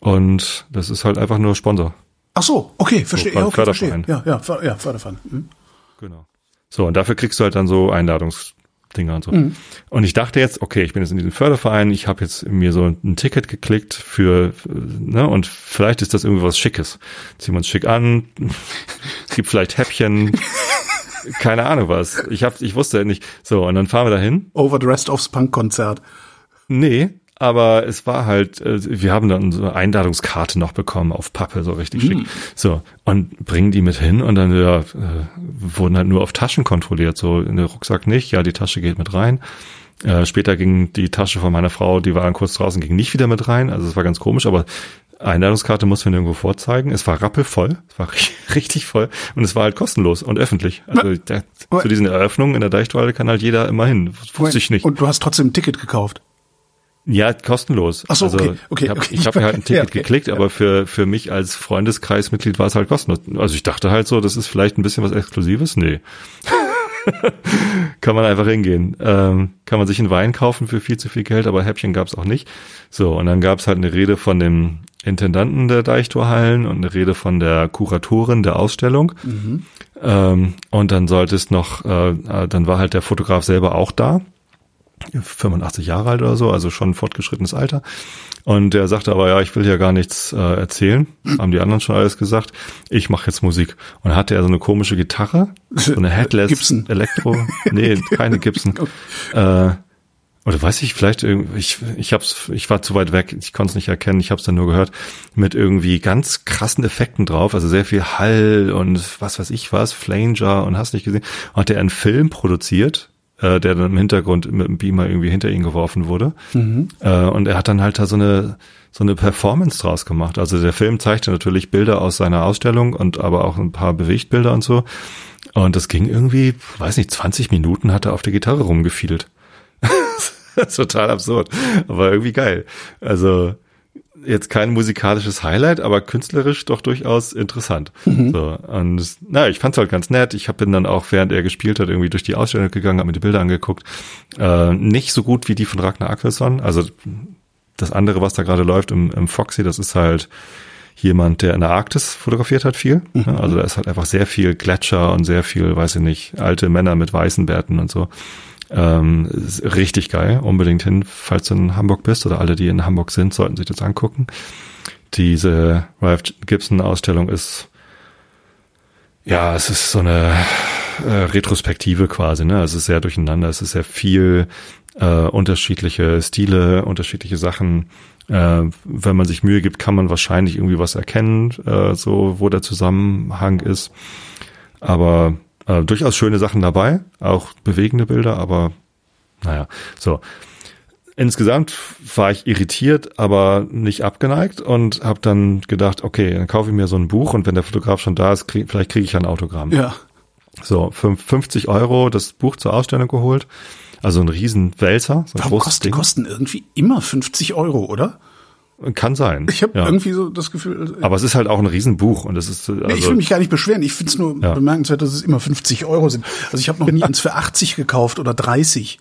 Und das ist halt einfach nur Sponsor. Ach so, okay, verstehe. So, ja, okay, verstehe. Ja, ja, ja, Förderverein. Hm. Genau. So, und dafür kriegst du halt dann so Einladungsdinger und so. Mhm. Und ich dachte jetzt, okay, ich bin jetzt in diesem Förderverein, ich habe jetzt mir so ein Ticket geklickt für, ne, und vielleicht ist das irgendwie was Schickes. Ziehen wir uns schick an, es gibt vielleicht Häppchen, keine Ahnung was. Ich hab, ich wusste nicht. So, und dann fahren wir dahin. Overdressed aufs Punk-Konzert. Nee, aber es war halt, äh, wir haben dann so eine Einladungskarte noch bekommen auf Pappe, so richtig schick. So, und bringen die mit hin und dann ja, äh, wurden halt nur auf Taschen kontrolliert, so in der Rucksack nicht, ja, die Tasche geht mit rein. Äh, später ging die Tasche von meiner Frau, die war dann kurz draußen, ging nicht wieder mit rein, also es war ganz komisch, aber Einladungskarte mussten wir nirgendwo vorzeigen. Es war rappelvoll, es war richtig voll und es war halt kostenlos und öffentlich. Also der, zu diesen Eröffnungen in der Deichtorhalle kann halt jeder immer hin. Wusste ich nicht. Und du hast trotzdem ein Ticket gekauft. Ja, kostenlos. Ach so, also, okay, okay, Ich habe okay. hab mir halt ein Ticket Ja, okay, geklickt, ja. aber für, für mich als Freundeskreismitglied war es halt kostenlos. Also ich dachte halt so, das ist vielleicht ein bisschen was Exklusives. Nee. kann man einfach hingehen. Ähm, kann man sich einen Wein kaufen für viel zu viel Geld, aber Häppchen gab's auch nicht. So, und dann gab's halt eine Rede von dem Intendanten der Deichtorhallen und eine Rede von der Kuratorin der Ausstellung. Ähm, und dann sollte es noch, äh, äh, dann war halt der Fotograf selber auch da. 85 Jahre alt oder so, also schon fortgeschrittenes Alter. Und der sagte aber, ja, ich will ja gar nichts äh, erzählen. Haben die anderen schon alles gesagt. Ich mache jetzt Musik. Und hatte er so eine komische Gitarre, so eine Headless Gibson. Elektro. Nee, keine Gibson. äh, oder weiß ich, vielleicht irgendwie, ich, ich hab's, ich war zu weit weg, ich konnte es nicht erkennen, ich habe es dann nur gehört, mit irgendwie ganz krassen Effekten drauf, also sehr viel Hall und was weiß ich was, Flanger und hast nicht gesehen. Und hat er einen Film produziert, äh, der dann im Hintergrund mit dem Beamer irgendwie hinter ihn geworfen wurde. Äh, und er hat dann halt da so eine so eine Performance draus gemacht. Also der Film zeigte natürlich Bilder aus seiner Ausstellung und aber auch ein paar Bewegtbilder und so. Und das ging irgendwie, weiß nicht, 20 Minuten hat er auf der Gitarre rumgefiedelt. Total absurd, aber irgendwie geil. Also jetzt kein musikalisches Highlight, aber künstlerisch doch durchaus interessant. So und es- na, ich fand's halt ganz nett. Ich hab bin dann auch während er gespielt hat irgendwie durch die Ausstellung gegangen, habe mir die Bilder angeguckt. Äh, nicht so gut wie die von Ragnar Akelsson. Also das andere, was da gerade läuft im, im Foxy, das ist halt jemand, der in der Arktis fotografiert hat viel. Ja, Also da ist halt einfach sehr viel Gletscher und sehr viel, weiß ich nicht, alte Männer mit weißen Bärten und so. Ähm, richtig geil. Unbedingt hin, falls du in Hamburg bist oder alle, die in Hamburg sind, sollten sich das angucken. Diese Ralph Gibson Ausstellung ist, ja, es ist so eine äh, Retrospektive quasi, ne? Es ist sehr durcheinander, es ist sehr viel äh, unterschiedliche Stile, unterschiedliche Sachen. Äh, wenn man sich Mühe gibt, kann man wahrscheinlich irgendwie was erkennen, äh, so wo der Zusammenhang ist. Aber äh, durchaus schöne Sachen dabei, auch bewegende Bilder, aber naja, so. Insgesamt war ich irritiert, aber nicht abgeneigt und habe dann gedacht, okay, dann kaufe ich mir so ein Buch und wenn der Fotograf schon da ist, krieg, vielleicht kriege ich ein Autogramm. Ja. So, fünf- 50 Euro das Buch zur Ausstellung geholt. Also ein riesen Wälzer, so ein Warum großes Ding. kosten irgendwie immer 50 Euro, oder? Kann sein. Ich habe ja. irgendwie so das Gefühl, Aber es ist halt auch ein Riesenbuch und es ist äh, Nee, ich also will mich gar nicht beschweren. Ich finde es nur Ja. bemerkenswert, dass es immer 50 Euro sind. Also ich habe noch nie eins für 80 gekauft oder 30.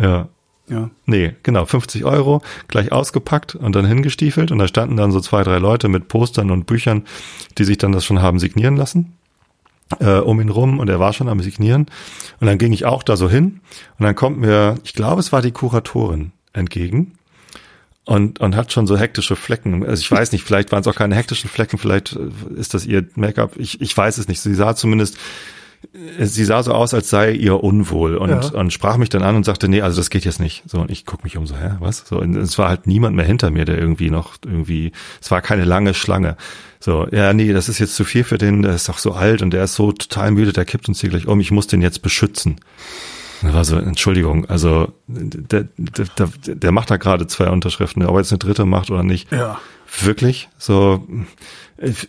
ja. Ja. Nee, genau, 50 Euro, gleich ausgepackt und dann hingestiefelt und da standen dann so zwei, drei Leute mit Postern und Büchern, die sich dann das schon haben signieren lassen, äh, um ihn rum und er war schon am Signieren und dann ging ich auch da so hin und dann kommt mir, ich glaube, es war die Kuratorin entgegen und, und hat schon so hektische Flecken. Also ich weiß nicht, vielleicht waren es auch keine hektischen Flecken, vielleicht äh, ist das ihr Make-up, ich, ich weiß es nicht. Sie sah zumindest sie sah so aus, als sei ihr unwohl und, Ja. und sprach mich dann an und sagte, nee, also das geht jetzt nicht. So, und ich guck mich um so, hä, was? So, und es war halt niemand mehr hinter mir, der irgendwie noch irgendwie, es war keine lange Schlange. So, ja, nee, das ist jetzt zu viel für den, der ist doch so alt und der ist so total müde, der kippt uns hier gleich um, ich muss den jetzt beschützen. Und da war so, Entschuldigung, also der, der, der, der macht da gerade zwei Unterschriften, ob er jetzt eine dritte macht oder nicht. Ja. Wirklich? So,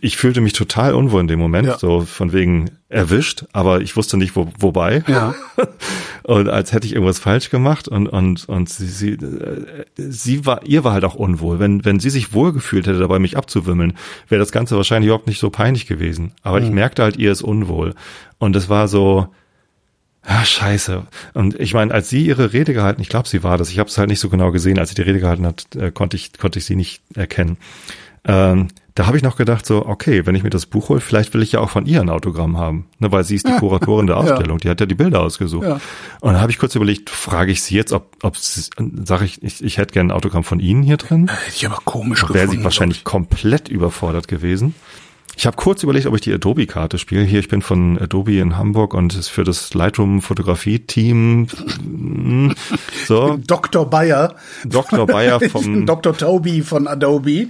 ich, fühlte mich total unwohl in dem Moment, Ja. so von wegen erwischt, aber ich wusste nicht, wo, wobei. Ja. Und als hätte ich irgendwas falsch gemacht und, und, und sie, sie, sie war, ihr war halt auch unwohl. Wenn, wenn sie sich wohlgefühlt hätte, dabei mich abzuwimmeln, wäre das Ganze wahrscheinlich überhaupt nicht so peinlich gewesen. Aber ich merkte halt, ihr ist unwohl. Und es war so, Ah, scheiße. Und ich meine, als sie ihre Rede gehalten, ich glaube, sie war das, ich habe es halt nicht so genau gesehen, als sie die Rede gehalten hat, äh, konnte ich konnte ich sie nicht erkennen. Ähm, da habe ich noch gedacht, so, okay, wenn ich mir das Buch hole, vielleicht will ich ja auch von ihr ein Autogramm haben, ne, weil sie ist die Kuratorin der Ausstellung, die hat ja die Bilder ausgesucht. Ja. Und dann habe ich kurz überlegt, frage ich sie jetzt, ob, ob sage ich, ich, ich hätte gerne ein Autogramm von Ihnen hier drin. Hätte ich aber komisch Wäre sie wahrscheinlich komplett überfordert gewesen. Ich habe kurz überlegt, ob ich die Adobe-Karte spiele. Hier, ich bin von Adobe in Hamburg und ist für das Lightroom-Fotografie-Team mm, so. Dr. Bayer. Dr. Bayer vom- Dr. Toby von Adobe.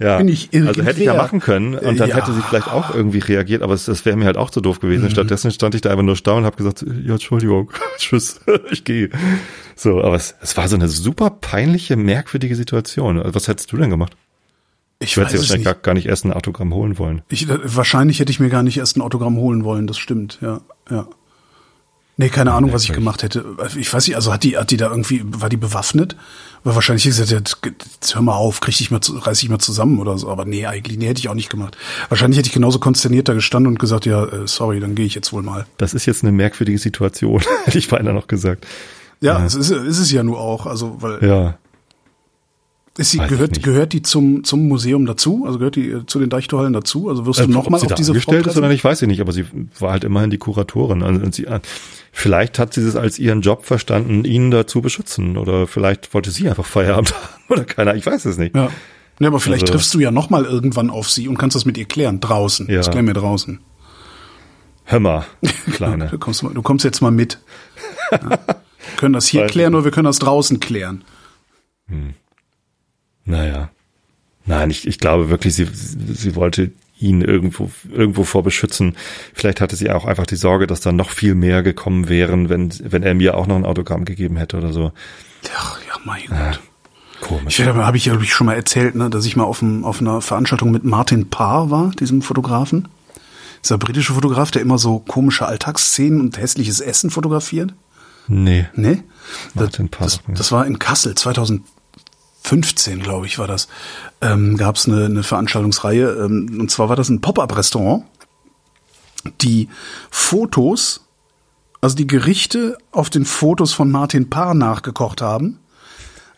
Ja, Bin ich also hätte ich ja irgendwer. machen können und dann Ja. hätte sie vielleicht auch irgendwie reagiert, aber es- das wäre mir halt auch zu doof gewesen. Mhm. Stattdessen stand ich da einfach nur staunen und habe gesagt, ja, Entschuldigung, tschüss, ich gehe. So, aber es, es war so eine super peinliche, merkwürdige Situation. Was hättest du denn gemacht? Ich werde sie wahrscheinlich gar, gar nicht erst ein Autogramm holen wollen. Ich, äh, wahrscheinlich hätte ich mir gar nicht erst ein Autogramm holen wollen, das stimmt, ja, ja. Nee, keine Ahnung, was ich gemacht hätte. Ich weiß nicht, also hat die, hat die da irgendwie, war die bewaffnet? Aber wahrscheinlich gesagt, jetzt, jetzt hör mal auf, krieg ich mal, reiß ich mal zusammen oder so. Aber nee, eigentlich, nee, hätte ich auch nicht gemacht. Wahrscheinlich hätte ich genauso konsterniert da gestanden und gesagt, ja, äh, sorry, dann gehe ich jetzt wohl mal. Das ist jetzt eine merkwürdige Situation, hätte ich beinahe noch gesagt. Ja, ja. Es ist, ist es ja nur auch, also, weil. Ja. Ist sie, gehört, gehört die zum, zum Museum dazu? Also gehört die äh, zu den Deichtorhallen dazu? Also wirst du äh, nochmal auf diese Frau ist oder nicht, weiß ich nicht, aber sie war halt immerhin die Kuratorin. Also, sie, äh, vielleicht hat sie das als ihren Job verstanden, ihn dazu beschützen. Oder vielleicht wollte sie einfach Feierabend haben. Oder keiner, ich weiß es nicht. Ja. Ja, aber vielleicht also, triffst du ja nochmal irgendwann auf sie und kannst das mit ihr klären. Draußen. Ja. Das klären wir draußen. Hör mal, Kleine. du, kommst, du kommst jetzt mal mit. Ja. Wir können das hier klären oder wir können das draußen klären. Hm. Naja. Nein, ich, ich glaube wirklich, sie, sie wollte ihn irgendwo, irgendwo vor beschützen. Vielleicht hatte sie auch einfach die Sorge, dass da noch viel mehr gekommen wären, wenn, wenn er mir auch noch ein Autogramm gegeben hätte oder so. Ach, ja, mein Gott. Ja, komisch. Ich habe ich, hab ich schon mal erzählt, ne, dass ich mal auf, einem, auf einer Veranstaltung mit Martin Parr war, diesem Fotografen. Dieser britische Fotograf, der immer so komische Alltagsszenen und hässliches Essen fotografiert. Nee. Nee? Martin Parr. Das, das war in Kassel 2000, 15, glaube ich, war das, ähm, gab es eine, eine Veranstaltungsreihe. Ähm, und zwar war das ein Pop-up-Restaurant, die Fotos, also die Gerichte auf den Fotos von Martin Paar nachgekocht haben,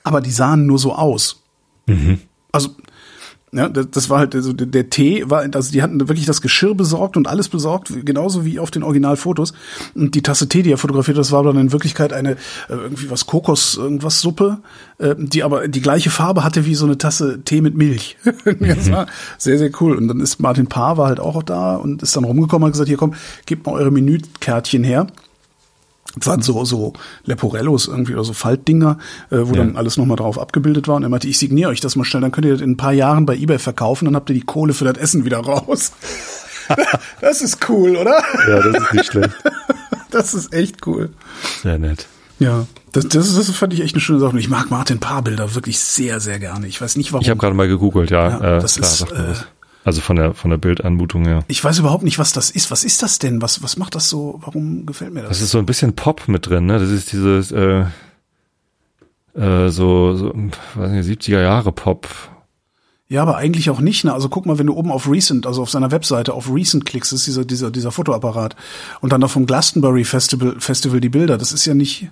aber die sahen nur so aus. Mhm. Also ja, das, das war halt, also der Tee war, also die hatten wirklich das Geschirr besorgt und alles besorgt, genauso wie auf den Originalfotos. Und die Tasse Tee, die er fotografiert, das war dann in Wirklichkeit eine, äh, irgendwie was Kokos, irgendwas Suppe, äh, die aber die gleiche Farbe hatte wie so eine Tasse Tee mit Milch. das war sehr, sehr cool. Und dann ist Martin Paar war halt auch da und ist dann rumgekommen und hat gesagt, hier komm, gebt mal eure Menükärtchen her. Das waren so, so Leporellos irgendwie oder so Faltdinger, äh, wo ja. dann alles nochmal drauf abgebildet war. Und er meinte, ich signiere euch das mal schnell, dann könnt ihr das in ein paar Jahren bei Ebay verkaufen, dann habt ihr die Kohle für das Essen wieder raus. das ist cool, oder? Ja, das ist nicht schlecht. das ist echt cool. Sehr nett. Ja, das, das, das fand ich echt eine schöne Sache. Und ich mag Martin Paarbilder wirklich sehr, sehr gerne. Ich weiß nicht warum. Ich habe gerade mal gegoogelt, ja. ja das äh, klar, ist, äh, also von der von der Bildanmutung her. Ich weiß überhaupt nicht, was das ist. Was ist das denn? Was was macht das so? Warum gefällt mir das? Das ist so ein bisschen Pop mit drin, ne? Das ist dieses äh, äh, so, so weiß nicht, 70er Jahre Pop. Ja, aber eigentlich auch nicht. Ne? Also guck mal, wenn du oben auf Recent, also auf seiner Webseite auf Recent klickst, ist dieser dieser dieser Fotoapparat und dann noch vom Glastonbury Festival Festival die Bilder. Das ist ja nicht.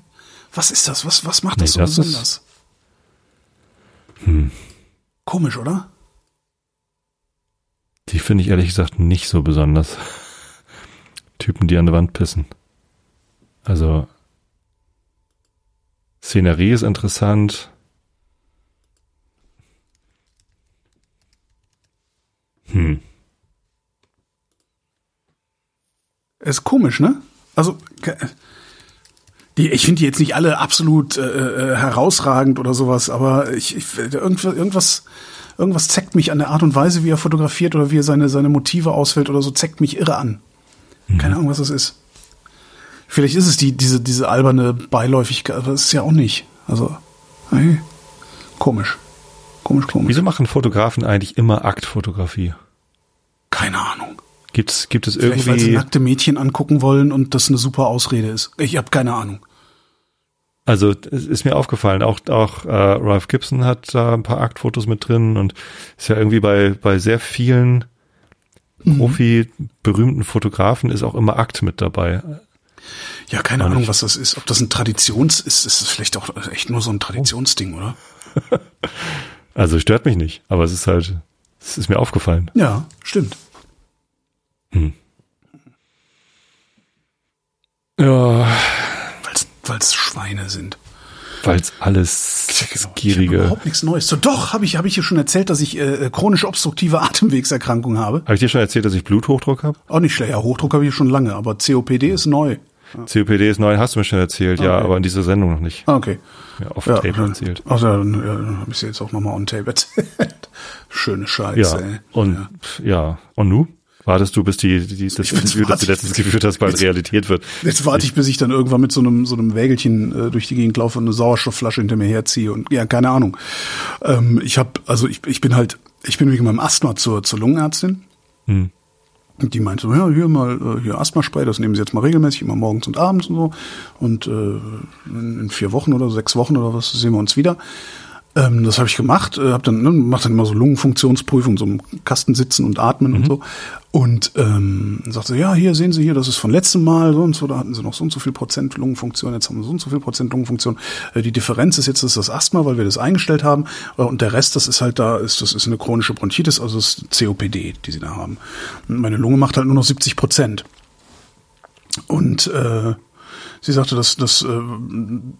Was ist das? Was was macht das nee, so das besonders? Ist, hm. Komisch, oder? Die finde ich ehrlich gesagt nicht so besonders. Typen, die an der Wand pissen. Also Szenerie ist interessant. Hm. Ist komisch, ne? Also die, ich finde die jetzt nicht alle absolut äh, äh, herausragend oder sowas, aber ich, ich irgendwas, irgendwas irgendwas zeckt mich an der Art und Weise, wie er fotografiert oder wie er seine, seine Motive auswählt oder so, zeckt mich irre an. Mhm. Keine Ahnung, was das ist. Vielleicht ist es die, diese, diese alberne Beiläufigkeit, aber das ist ja auch nicht. Also, hey, komisch. Komisch, komisch. Wieso machen Fotografen eigentlich immer Aktfotografie? Keine Ahnung. Gibt's, gibt es irgendwie. Vielleicht, weil sie nackte Mädchen angucken wollen und das eine super Ausrede ist. Ich habe keine Ahnung. Also es ist mir aufgefallen, auch, auch äh, Ralph Gibson hat da ein paar Aktfotos mit drin und ist ja irgendwie bei, bei sehr vielen mhm. Profi-berühmten Fotografen ist auch immer Akt mit dabei. Ja, keine Ahnung, was das ist. Ob das ein Traditions ist, ist es vielleicht auch echt nur so ein Traditionsding, oder? also stört mich nicht, aber es ist halt, es ist mir aufgefallen. Ja, stimmt. Hm. Ja, weil es Schweine sind. Weil es alles genau. gierige. überhaupt nichts Neues. So, doch, habe ich, hab ich hier schon erzählt, dass ich äh, chronisch obstruktive Atemwegserkrankung habe. Habe ich dir schon erzählt, dass ich Bluthochdruck habe? Auch nicht schlecht. Ja, Hochdruck habe ich schon lange, aber COPD ist neu. Ja. COPD ist neu, hast du mir schon erzählt, okay. ja, aber in dieser Sendung noch nicht. Ah, okay. Ja, auf ja, Tape erzählt. Ja, dann, ja, habe ich sie jetzt auch nochmal on Tape erzählt. Schöne Scheiße, ja, ey. Und, ja. ja. Und nu? Wartest du, bis die, die das Interview, das du letztens geführt hast, bald Realität wird? Jetzt warte ich, bis ich dann irgendwann mit so einem, so einem Wägelchen äh, durch die Gegend laufe und eine Sauerstoffflasche hinter mir herziehe und ja, keine Ahnung. Ähm, ich habe, also ich, ich bin halt, ich bin wegen meinem Asthma zur, zur Lungenärztin. Hm. Und die meinte so, ja, hier mal, äh, hier Asthma-Spray, das nehmen sie jetzt mal regelmäßig, immer morgens und abends und so. Und äh, in vier Wochen oder sechs Wochen oder was sehen wir uns wieder. Ähm, das habe ich gemacht, äh, hab dann ne, macht dann immer so Lungenfunktionsprüfung, so im Kasten sitzen und atmen mhm. und so. Und ähm, sagte, ja, hier sehen Sie hier, das ist von letztem Mal so und so, da hatten Sie noch so und so viel Prozent Lungenfunktion, jetzt haben wir so und so viel Prozent Lungenfunktion. Äh, die Differenz ist jetzt das, ist das Asthma, weil wir das eingestellt haben. Äh, und der Rest, das ist halt da, ist das ist eine chronische Bronchitis, also das ist COPD, die Sie da haben. Und meine Lunge macht halt nur noch 70 Prozent. Und äh, Sie sagte, das, das, äh,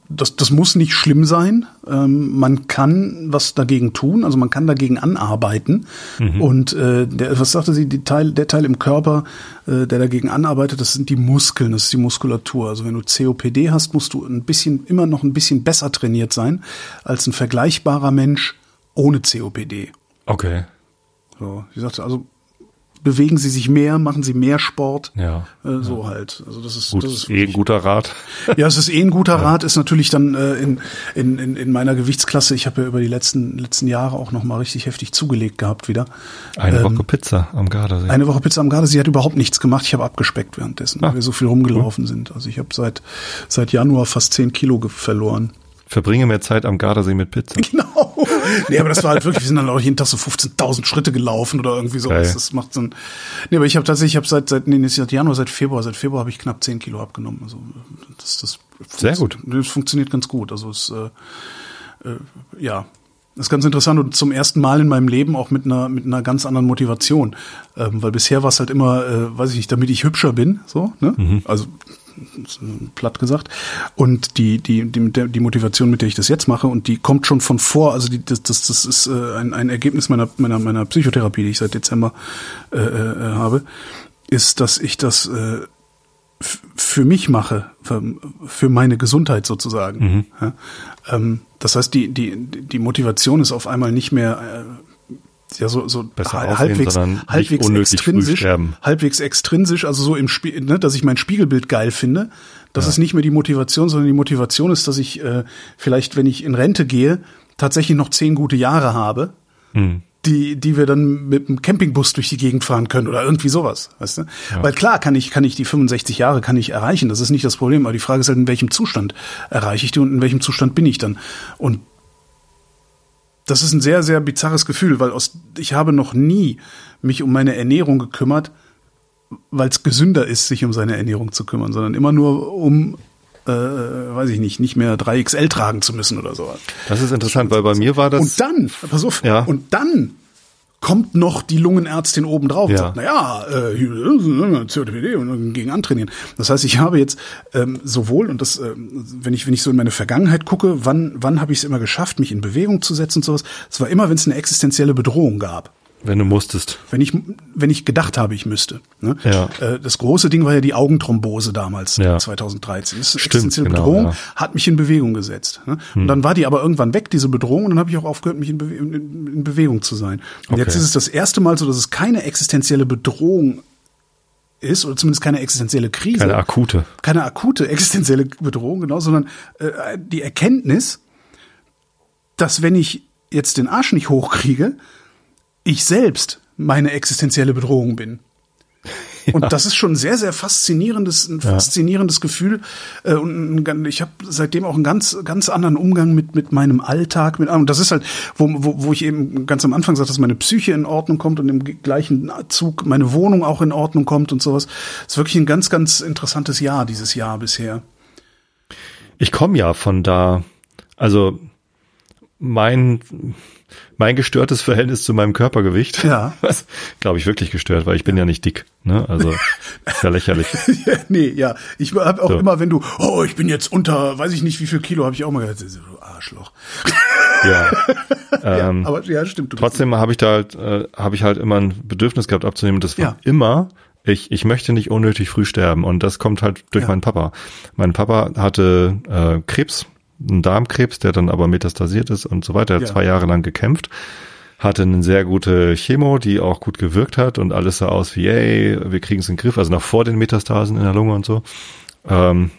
das, das muss nicht schlimm sein. Ähm, man kann was dagegen tun, also man kann dagegen anarbeiten. Mhm. Und äh, der, was sagte sie, Teil, der Teil im Körper, äh, der dagegen anarbeitet, das sind die Muskeln, das ist die Muskulatur. Also wenn du COPD hast, musst du ein bisschen, immer noch ein bisschen besser trainiert sein als ein vergleichbarer Mensch ohne COPD. Okay. So, sie sagte, also bewegen sie sich mehr, machen sie mehr Sport. Ja. Äh, so ja. halt. Also das ist, Gut, das ist eh ein guter Rat. Ja, es ist eh ein guter ja. Rat, ist natürlich dann äh, in, in, in, in meiner Gewichtsklasse, ich habe ja über die letzten, letzten Jahre auch nochmal richtig heftig zugelegt gehabt wieder. Eine ähm, Woche Pizza am Gardasee. Eine Woche Pizza am Gardasee hat überhaupt nichts gemacht. Ich habe abgespeckt währenddessen, ah. weil wir so viel rumgelaufen cool. sind. Also ich habe seit, seit Januar fast zehn Kilo verloren. Verbringe mehr Zeit am Gardasee mit Pizza. Genau. Nee, aber das war halt wirklich, wir sind dann auch jeden Tag so 15.000 Schritte gelaufen oder irgendwie so. Okay. Das macht so ein, nee, aber ich habe tatsächlich, ich habe seit, seit, nee, nicht seit Januar, seit Februar, seit Februar habe ich knapp 10 Kilo abgenommen. Also, das, das Sehr gut. Das funktioniert ganz gut. Also, es, äh, äh, ja. Das ist ganz interessant und zum ersten Mal in meinem Leben auch mit einer mit einer ganz anderen Motivation, ähm, weil bisher war es halt immer, äh, weiß ich nicht, damit ich hübscher bin, so, ne? Mhm. Also platt gesagt. Und die, die, die, die Motivation, mit der ich das jetzt mache, und die kommt schon von vor, also die, das, das, das ist äh, ein, ein Ergebnis meiner, meiner, meiner Psychotherapie, die ich seit Dezember äh, äh, habe, ist, dass ich das äh, für mich mache, für, für meine Gesundheit sozusagen. Mhm. Ja, ähm, das heißt, die, die, die Motivation ist auf einmal nicht mehr äh, ja so so Besser halbwegs aussehen, halbwegs extrinsisch halbwegs extrinsisch also so im Spiel ne, dass ich mein Spiegelbild geil finde das ja. ist nicht mehr die Motivation sondern die Motivation ist dass ich äh, vielleicht wenn ich in Rente gehe tatsächlich noch zehn gute Jahre habe hm. die die wir dann mit dem Campingbus durch die Gegend fahren können oder irgendwie sowas weißt du ja. weil klar kann ich kann ich die 65 Jahre kann ich erreichen das ist nicht das Problem aber die Frage ist halt in welchem Zustand erreiche ich die und in welchem Zustand bin ich dann und das ist ein sehr, sehr bizarres Gefühl, weil aus, ich habe noch nie mich um meine Ernährung gekümmert, weil es gesünder ist, sich um seine Ernährung zu kümmern, sondern immer nur um äh, weiß ich nicht, nicht mehr 3XL tragen zu müssen oder so. Das ist interessant, weil bei mir war das. Und dann, pass auf, ja. und dann kommt noch die Lungenärztin oben drauf ja. und sagt, naja, äh, und gegen antrainieren. Das heißt, ich habe jetzt ähm, sowohl, und das, äh, wenn ich, wenn ich so in meine Vergangenheit gucke, wann, wann habe ich es immer geschafft, mich in Bewegung zu setzen und sowas, es war immer, wenn es eine existenzielle Bedrohung gab. Wenn du musstest. Wenn ich, wenn ich gedacht habe, ich müsste. Ne? Ja. Äh, das große Ding war ja die Augenthrombose damals, ja. 2013. Das ist Stimmt, existenzielle genau, Bedrohung, ja. hat mich in Bewegung gesetzt. Ne? Hm. Und dann war die aber irgendwann weg, diese Bedrohung, und dann habe ich auch aufgehört, mich in, Bewe in, in Bewegung zu sein. Und okay. jetzt ist es das erste Mal so, dass es keine existenzielle Bedrohung ist, oder zumindest keine existenzielle Krise. Keine akute. Keine akute existenzielle Bedrohung, genau, sondern äh, die Erkenntnis, dass wenn ich jetzt den Arsch nicht hochkriege, ich selbst meine existenzielle Bedrohung bin. Ja. Und das ist schon ein sehr, sehr faszinierendes, ein ja. faszinierendes Gefühl. Äh, und ich habe seitdem auch einen ganz, ganz anderen Umgang mit, mit meinem Alltag. Mit, und das ist halt, wo, wo, wo ich eben ganz am Anfang sagte, dass meine Psyche in Ordnung kommt und im gleichen Zug meine Wohnung auch in Ordnung kommt und sowas. Das ist wirklich ein ganz, ganz interessantes Jahr, dieses Jahr bisher. Ich komme ja von da. Also mein mein gestörtes Verhältnis zu meinem Körpergewicht. Ja. Was, glaube ich, wirklich gestört, weil ich bin ja, ja nicht dick. Ne? Also ist ja lächerlich. nee, ja. Ich habe auch so. immer, wenn du, oh, ich bin jetzt unter, weiß ich nicht, wie viel Kilo, habe ich auch mal gesagt, du Arschloch. Ja. ähm, ja, aber ja, stimmt. Trotzdem habe ich da halt, äh, habe ich halt immer ein Bedürfnis gehabt abzunehmen. Das war ja. immer ich, ich möchte nicht unnötig früh sterben und das kommt halt durch ja. meinen Papa. Mein Papa hatte äh, Krebs einen Darmkrebs, der dann aber metastasiert ist und so weiter. Er hat ja. zwei Jahre lang gekämpft, hatte eine sehr gute Chemo, die auch gut gewirkt hat und alles sah aus wie, ey, wir kriegen es in den Griff, also noch vor den Metastasen in der Lunge und so. Ähm,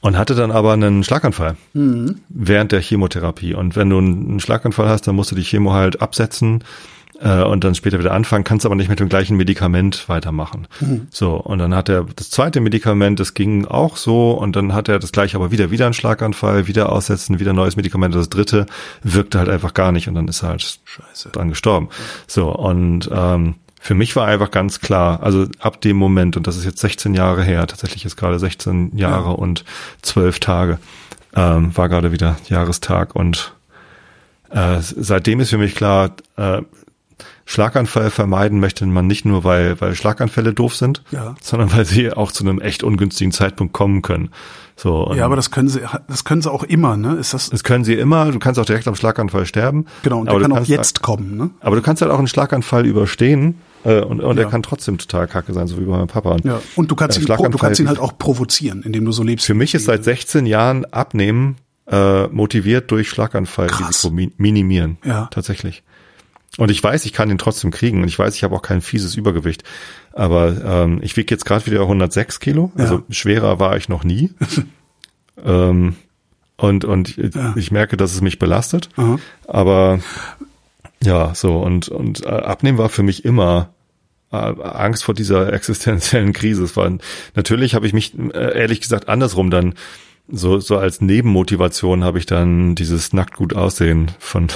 und hatte dann aber einen Schlaganfall mhm. während der Chemotherapie. Und wenn du einen Schlaganfall hast, dann musst du die Chemo halt absetzen äh, und dann später wieder anfangen, kannst aber nicht mit dem gleichen Medikament weitermachen. Mhm. So, und dann hat er das zweite Medikament, das ging auch so, und dann hat er das gleiche aber wieder, wieder einen Schlaganfall, wieder aussetzen, wieder neues Medikament. Das dritte wirkte halt einfach gar nicht und dann ist er halt Scheiße. dran gestorben. So, und ähm, für mich war einfach ganz klar, also ab dem Moment, und das ist jetzt 16 Jahre her, tatsächlich ist gerade 16 Jahre ja. und 12 Tage, ähm, war gerade wieder Jahrestag und äh, seitdem ist für mich klar, äh, Schlaganfall vermeiden möchte man nicht nur, weil, weil Schlaganfälle doof sind, ja. sondern weil sie auch zu einem echt ungünstigen Zeitpunkt kommen können. So, ja, aber das können sie, das können sie auch immer, ne? Ist das? Das können sie immer. Du kannst auch direkt am Schlaganfall sterben. Genau, und der kann auch jetzt kommen, ne? Aber du kannst halt auch einen Schlaganfall überstehen äh, und, und ja. er kann trotzdem total kacke sein, so wie bei meinem Papa. Ja. Und du kannst, äh, ihn, du kannst ihn halt auch provozieren, indem du so lebst. Für mich ist seit 16 Jahren Abnehmen äh, motiviert durch Schlaganfallrisiko minimieren. Ja. Tatsächlich. Und ich weiß, ich kann ihn trotzdem kriegen. Und ich weiß, ich habe auch kein fieses Übergewicht. Aber ähm, ich wiege jetzt gerade wieder 106 Kilo. Also ja. schwerer war ich noch nie. ähm, und und ja. ich merke, dass es mich belastet. Aha. Aber ja, so und und äh, Abnehmen war für mich immer äh, Angst vor dieser existenziellen Krise. Es war natürlich habe ich mich äh, ehrlich gesagt andersrum dann so so als Nebenmotivation habe ich dann dieses nackt gut aussehen von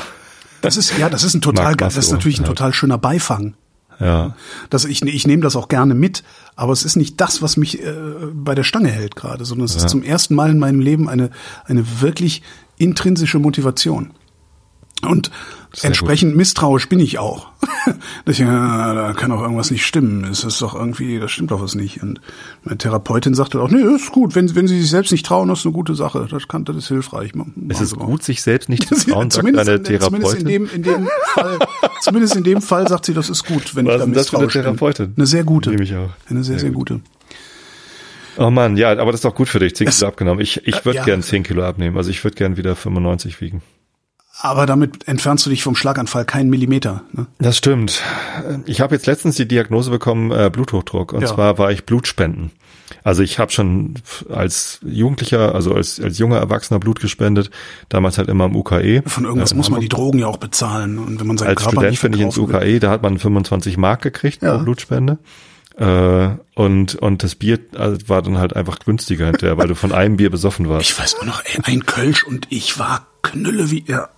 das ist ja, das ist ein total, das ist natürlich ein total schöner Beifang. Ja. Das, ich, ich nehme das auch gerne mit, aber es ist nicht das, was mich äh, bei der Stange hält gerade, sondern es ja. ist zum ersten Mal in meinem Leben eine, eine wirklich intrinsische Motivation. Und sehr entsprechend gut. misstrauisch bin ich auch. ich, ja, da kann auch irgendwas nicht stimmen. Es ist doch irgendwie, da stimmt doch was nicht. Und meine Therapeutin sagte auch, nee, das ist gut. Wenn, wenn Sie sich selbst nicht trauen, das ist eine gute Sache. Das kann, das ist hilfreich. Machen es ist gut, sich selbst nicht zu trauen, sagt eine Therapeutin. Zumindest in dem, in dem Fall, zumindest in dem Fall sagt sie, das ist gut, wenn was ich da misstrauisch eine Therapeutin? Bin. Eine sehr gute. Nehme ich auch. Eine sehr, sehr, sehr gute. Oh man, ja, aber das ist doch gut für dich. 10 Kilo abgenommen. Ich, ich würde ja. gern 10 Kilo abnehmen. Also ich würde gern wieder 95 wiegen. Aber damit entfernst du dich vom Schlaganfall keinen Millimeter. Ne? Das stimmt. Ich habe jetzt letztens die Diagnose bekommen, äh, Bluthochdruck. Und ja. zwar war ich Blutspenden. Also ich habe schon als Jugendlicher, also als, als junger Erwachsener Blut gespendet, damals halt immer im UKE. Von irgendwas äh, muss man die Drogen ja auch bezahlen. Und wenn man seinen als Körper Student finde ich ins UKE, da hat man 25 Mark gekriegt ja. pro Blutspende. Äh, und, und das Bier also, war dann halt einfach günstiger hinterher, weil du von einem Bier besoffen warst. Ich weiß auch noch, ey, ein Kölsch und ich war Knülle wie, ja.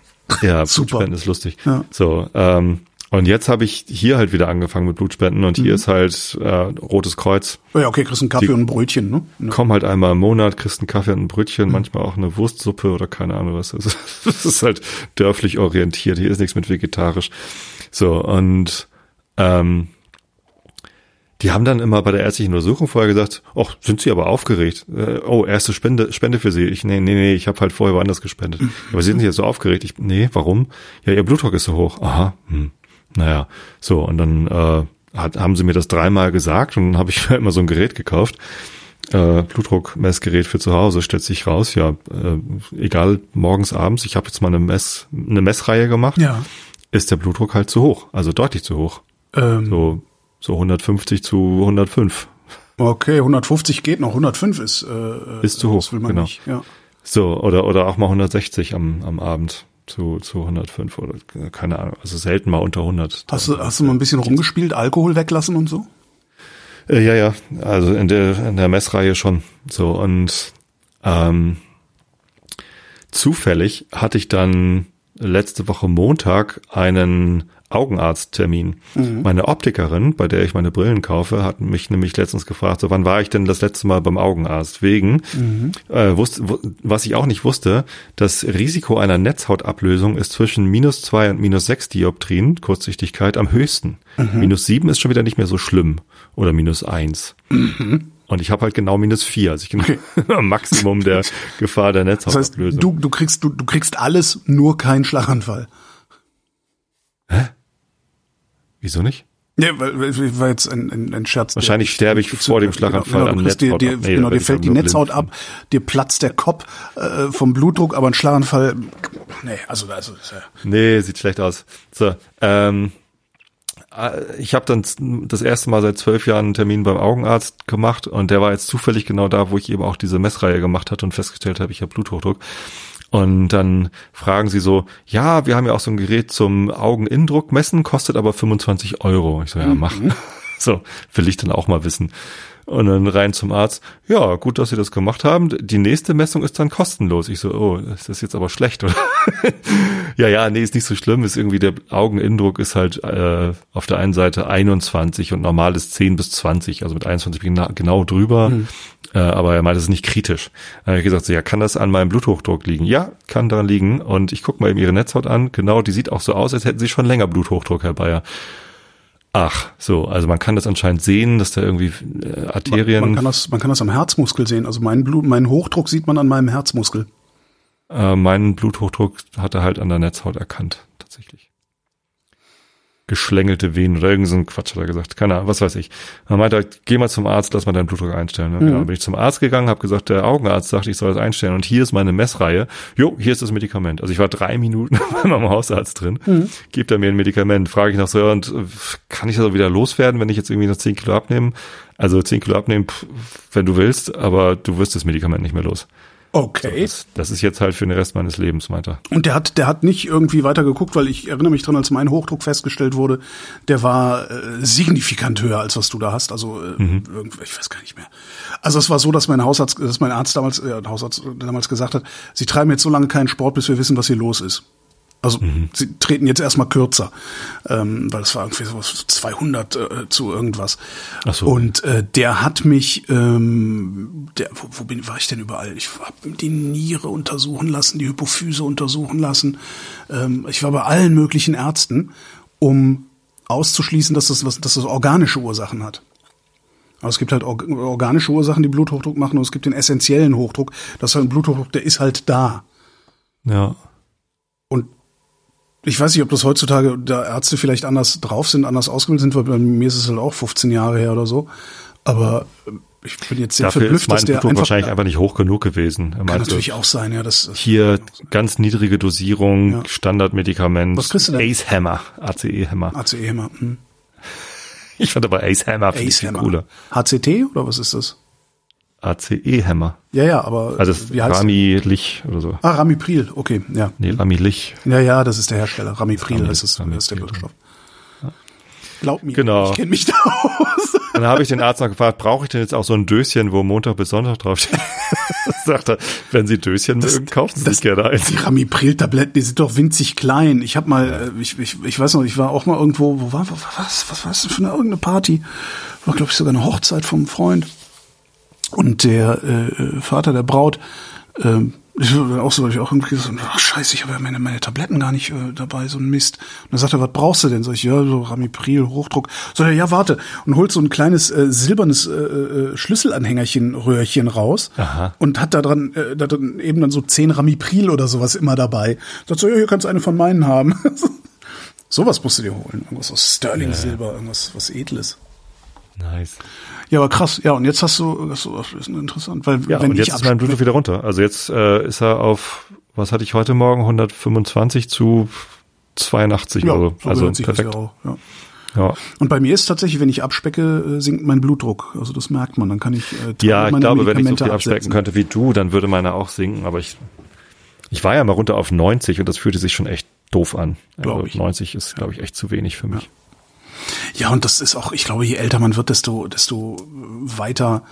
Ja, Super. Blutspenden ist lustig. Ja. So, ähm, und jetzt habe ich hier halt wieder angefangen mit Blutspenden und mhm. hier ist halt äh, Rotes Kreuz. Oh ja, okay, kriegst einen Kaffee Die und ein Brötchen, ne? Ja. Komm halt einmal im Monat, kriegst einen Kaffee und ein Brötchen, mhm. manchmal auch eine Wurstsuppe oder keine Ahnung was. Also, das ist halt dörflich orientiert. Hier ist nichts mit vegetarisch. So, und ähm, die haben dann immer bei der ärztlichen Untersuchung vorher gesagt, ach, sind Sie aber aufgeregt? Äh, oh, erste Spende, Spende für Sie. Ich, nee, nee, nee, ich habe halt vorher woanders gespendet. Mhm. Aber Sie sind jetzt so aufgeregt. Ich, nee, warum? Ja, Ihr Blutdruck ist so hoch. Aha, hm. naja, so, und dann äh, hat, haben sie mir das dreimal gesagt und dann habe ich immer so ein Gerät gekauft. Äh, Blutdruckmessgerät für zu Hause, stellt sich raus, ja, äh, egal, morgens, abends, ich habe jetzt mal eine Mess, eine Messreihe gemacht, ja. ist der Blutdruck halt zu hoch, also deutlich zu hoch. Ähm. So so 150 zu 105. Okay, 150 geht noch, 105 ist äh, ist zu hoch, genau. Nicht, ja. So oder oder auch mal 160 am am Abend zu zu 105 oder keine Ahnung, also selten mal unter 100. Hast du hast du mal ein bisschen rumgespielt, Alkohol weglassen und so? Äh, ja, ja, also in der in der Messreihe schon so und ähm, zufällig hatte ich dann letzte Woche Montag einen Augenarzttermin. Mhm. Meine Optikerin, bei der ich meine Brillen kaufe, hat mich nämlich letztens gefragt, so wann war ich denn das letzte Mal beim Augenarzt? Wegen, mhm. äh, wusste, was ich auch nicht wusste, das Risiko einer Netzhautablösung ist zwischen minus zwei und minus sechs Dioptrien, Kurzsichtigkeit, am höchsten. Mhm. Minus sieben ist schon wieder nicht mehr so schlimm. Oder minus eins. Mhm. Und ich habe halt genau minus vier, also ich bin am Maximum der Gefahr der Netzhautablösung. Das heißt, du, du kriegst du, du kriegst alles, nur keinen Schlaganfall. Hä? Wieso nicht? Ja, weil, weil war jetzt ein, ein, ein Scherz. Wahrscheinlich der, sterbe ich vor dem Schlaganfall genau, am Netzhaut. Dir, dir, nee, genau, dir fällt die Netzhaut ab, dir platzt der Kopf äh, vom Blutdruck, aber ein Schlaganfall, nee, also, also ja. Nee, sieht schlecht aus. So, ähm, äh, ich habe dann das erste Mal seit zwölf Jahren einen Termin beim Augenarzt gemacht und der war jetzt zufällig genau da, wo ich eben auch diese Messreihe gemacht hatte und festgestellt habe, ich habe Bluthochdruck. Und dann fragen sie so, ja, wir haben ja auch so ein Gerät zum Augeninnendruck messen, kostet aber 25 Euro. Ich so, ja, mach. Mhm. So, will ich dann auch mal wissen. Und dann rein zum Arzt, ja, gut, dass Sie das gemacht haben. Die nächste Messung ist dann kostenlos. Ich so, oh, ist das jetzt aber schlecht, oder? ja, ja, nee, ist nicht so schlimm. Ist irgendwie der Augeninnendruck ist halt äh, auf der einen Seite 21 und normal ist 10 bis 20. Also mit 21 bin ich genau drüber. Mhm. Äh, aber er meinte, es ist nicht kritisch. Dann habe ich gesagt, so, ja, kann das an meinem Bluthochdruck liegen? Ja, kann daran liegen. Und ich gucke mal eben ihre Netzhaut an. Genau, die sieht auch so aus, als hätten sie schon länger Bluthochdruck, Herr Bayer. Ach, so, also man kann das anscheinend sehen, dass da irgendwie äh, Arterien. Man, man, kann das, man kann das am Herzmuskel sehen. Also mein Blut, meinen Hochdruck sieht man an meinem Herzmuskel. Äh, meinen Bluthochdruck hat er halt an der Netzhaut erkannt, tatsächlich geschlängelte Venen oder irgend so ein Quatsch hat er gesagt. Keine Ahnung, was weiß ich. Er meinte, geh mal zum Arzt, lass mal deinen Blutdruck einstellen. Ne? Mhm. Genau, bin ich zum Arzt gegangen, habe gesagt, der Augenarzt sagt, ich soll das einstellen. Und hier ist meine Messreihe. Jo, hier ist das Medikament. Also ich war drei Minuten bei meinem Hausarzt drin. Mhm. Gibt er mir ein Medikament. Frage ich noch so, und äh, kann ich das auch wieder loswerden, wenn ich jetzt irgendwie noch zehn Kilo abnehme? Also zehn Kilo abnehmen, pff, wenn du willst, aber du wirst das Medikament nicht mehr los. Okay. Das, das, ist jetzt halt für den Rest meines Lebens, meint er. Und der hat, der hat nicht irgendwie weiter geguckt, weil ich erinnere mich dran, als mein Hochdruck festgestellt wurde, der war äh, signifikant höher als was du da hast. Also äh, mhm. ich weiß gar nicht mehr. Also es war so, dass mein Hausarzt, dass mein Arzt damals, äh, Hausarzt damals gesagt hat, sie treiben jetzt so lange keinen Sport, bis wir wissen, was hier los ist. Also mhm. sie treten jetzt erstmal kürzer, ähm, weil es war irgendwie so 200 äh, zu irgendwas. Ach so. Und äh, der hat mich, ähm, der, wo, wo bin, war ich denn überall? Ich habe die Niere untersuchen lassen, die Hypophyse untersuchen lassen. Ähm, ich war bei allen möglichen Ärzten, um auszuschließen, dass das, was, dass das organische Ursachen hat. Aber es gibt halt organische Ursachen, die Bluthochdruck machen, und es gibt den essentiellen Hochdruck. Das ist halt ein Bluthochdruck, der ist halt da. Ja. Ich weiß nicht, ob das heutzutage da Ärzte vielleicht anders drauf sind, anders ausgebildet sind, weil bei mir ist es halt auch 15 Jahre her oder so. Aber äh, ich bin jetzt sehr Dafür verblüfft, ist mein dass der Blutdruck wahrscheinlich einfach nicht hoch genug gewesen. Kann meinte, natürlich auch sein, ja. Das hier ganz niedrige Dosierung, Ja. Standardmedikament. Was kriegst du denn? Ace Hammer, ACE Hammer. ACE Hammer. Hm. Ich fand aber Ace Hammer viel, cooler. HCT oder was ist das? ACE Hammer. Ja, ja, aber Also das wie heißt Rami Lich oder so. Ah, Ramipril, okay, ja. Nee, Rami Lich. Ja, ja, das ist der Hersteller. Ramipril, Rami- das ist, das ist der. Wirkstoff. Glaub mir, Genau. ich kenne mich da aus. Dann habe ich den Arzt noch gefragt, brauche ich denn jetzt auch so ein Döschen, wo Montag bis Sonntag draufsteht? Sagt er, wenn Sie Döschen mögen, kaufen Sie sich gerne eins. Die Ramipril-Tabletten, die sind doch winzig klein. Ich habe mal, äh, ich, ich, ich weiß noch, ich war auch mal irgendwo, wo war, was, was war das denn für eine irgendeine Party? War, glaube ich, sogar eine Hochzeit vom Freund. Und der äh, Vater der Braut, ähm, ich war auch so, weil ich auch irgendwie so, ach scheiße, ich habe ja meine, meine Tabletten gar nicht äh, dabei, so ein Mist. Und dann sagt er, was brauchst du denn? Sag ich, ja, so Ramipril, Hochdruck. Sagt er, ja, warte. Und holt so ein kleines äh, silbernes äh, äh, Schlüsselanhängerchen, Röhrchen raus Aha. und hat da dran, äh, da dran eben dann so 10 Ramipril oder sowas immer dabei. Sagt so, ja, hier kannst du eine von meinen haben. sowas musst du dir holen. Irgendwas aus Sterling-Silber, irgendwas was Edles. Nice. Ja, aber krass. Ja, und jetzt hast du, das ist interessant, weil Ja, wenn und ich jetzt ist mein Blutdruck wieder runter. Also jetzt äh, ist er auf, was hatte ich heute Morgen? 125 zu 82 ja, oder so. so Also perfekt. ja auch. Ja. Ja. Und bei mir ist tatsächlich, wenn ich abspecke, äh, sinkt mein Blutdruck. Also das merkt man. Dann kann ich äh, Ja, ich meiner glaube, wenn ich so viel abspecken absetzen. könnte wie du, dann würde meine auch sinken. Aber ich, ich war ja mal runter auf 90 und das fühlte sich schon echt doof an. Also ich. 90 ist, glaube ich, echt zu wenig für mich. Ja, und das ist auch, ich glaube, je älter man wird, desto, desto weiter,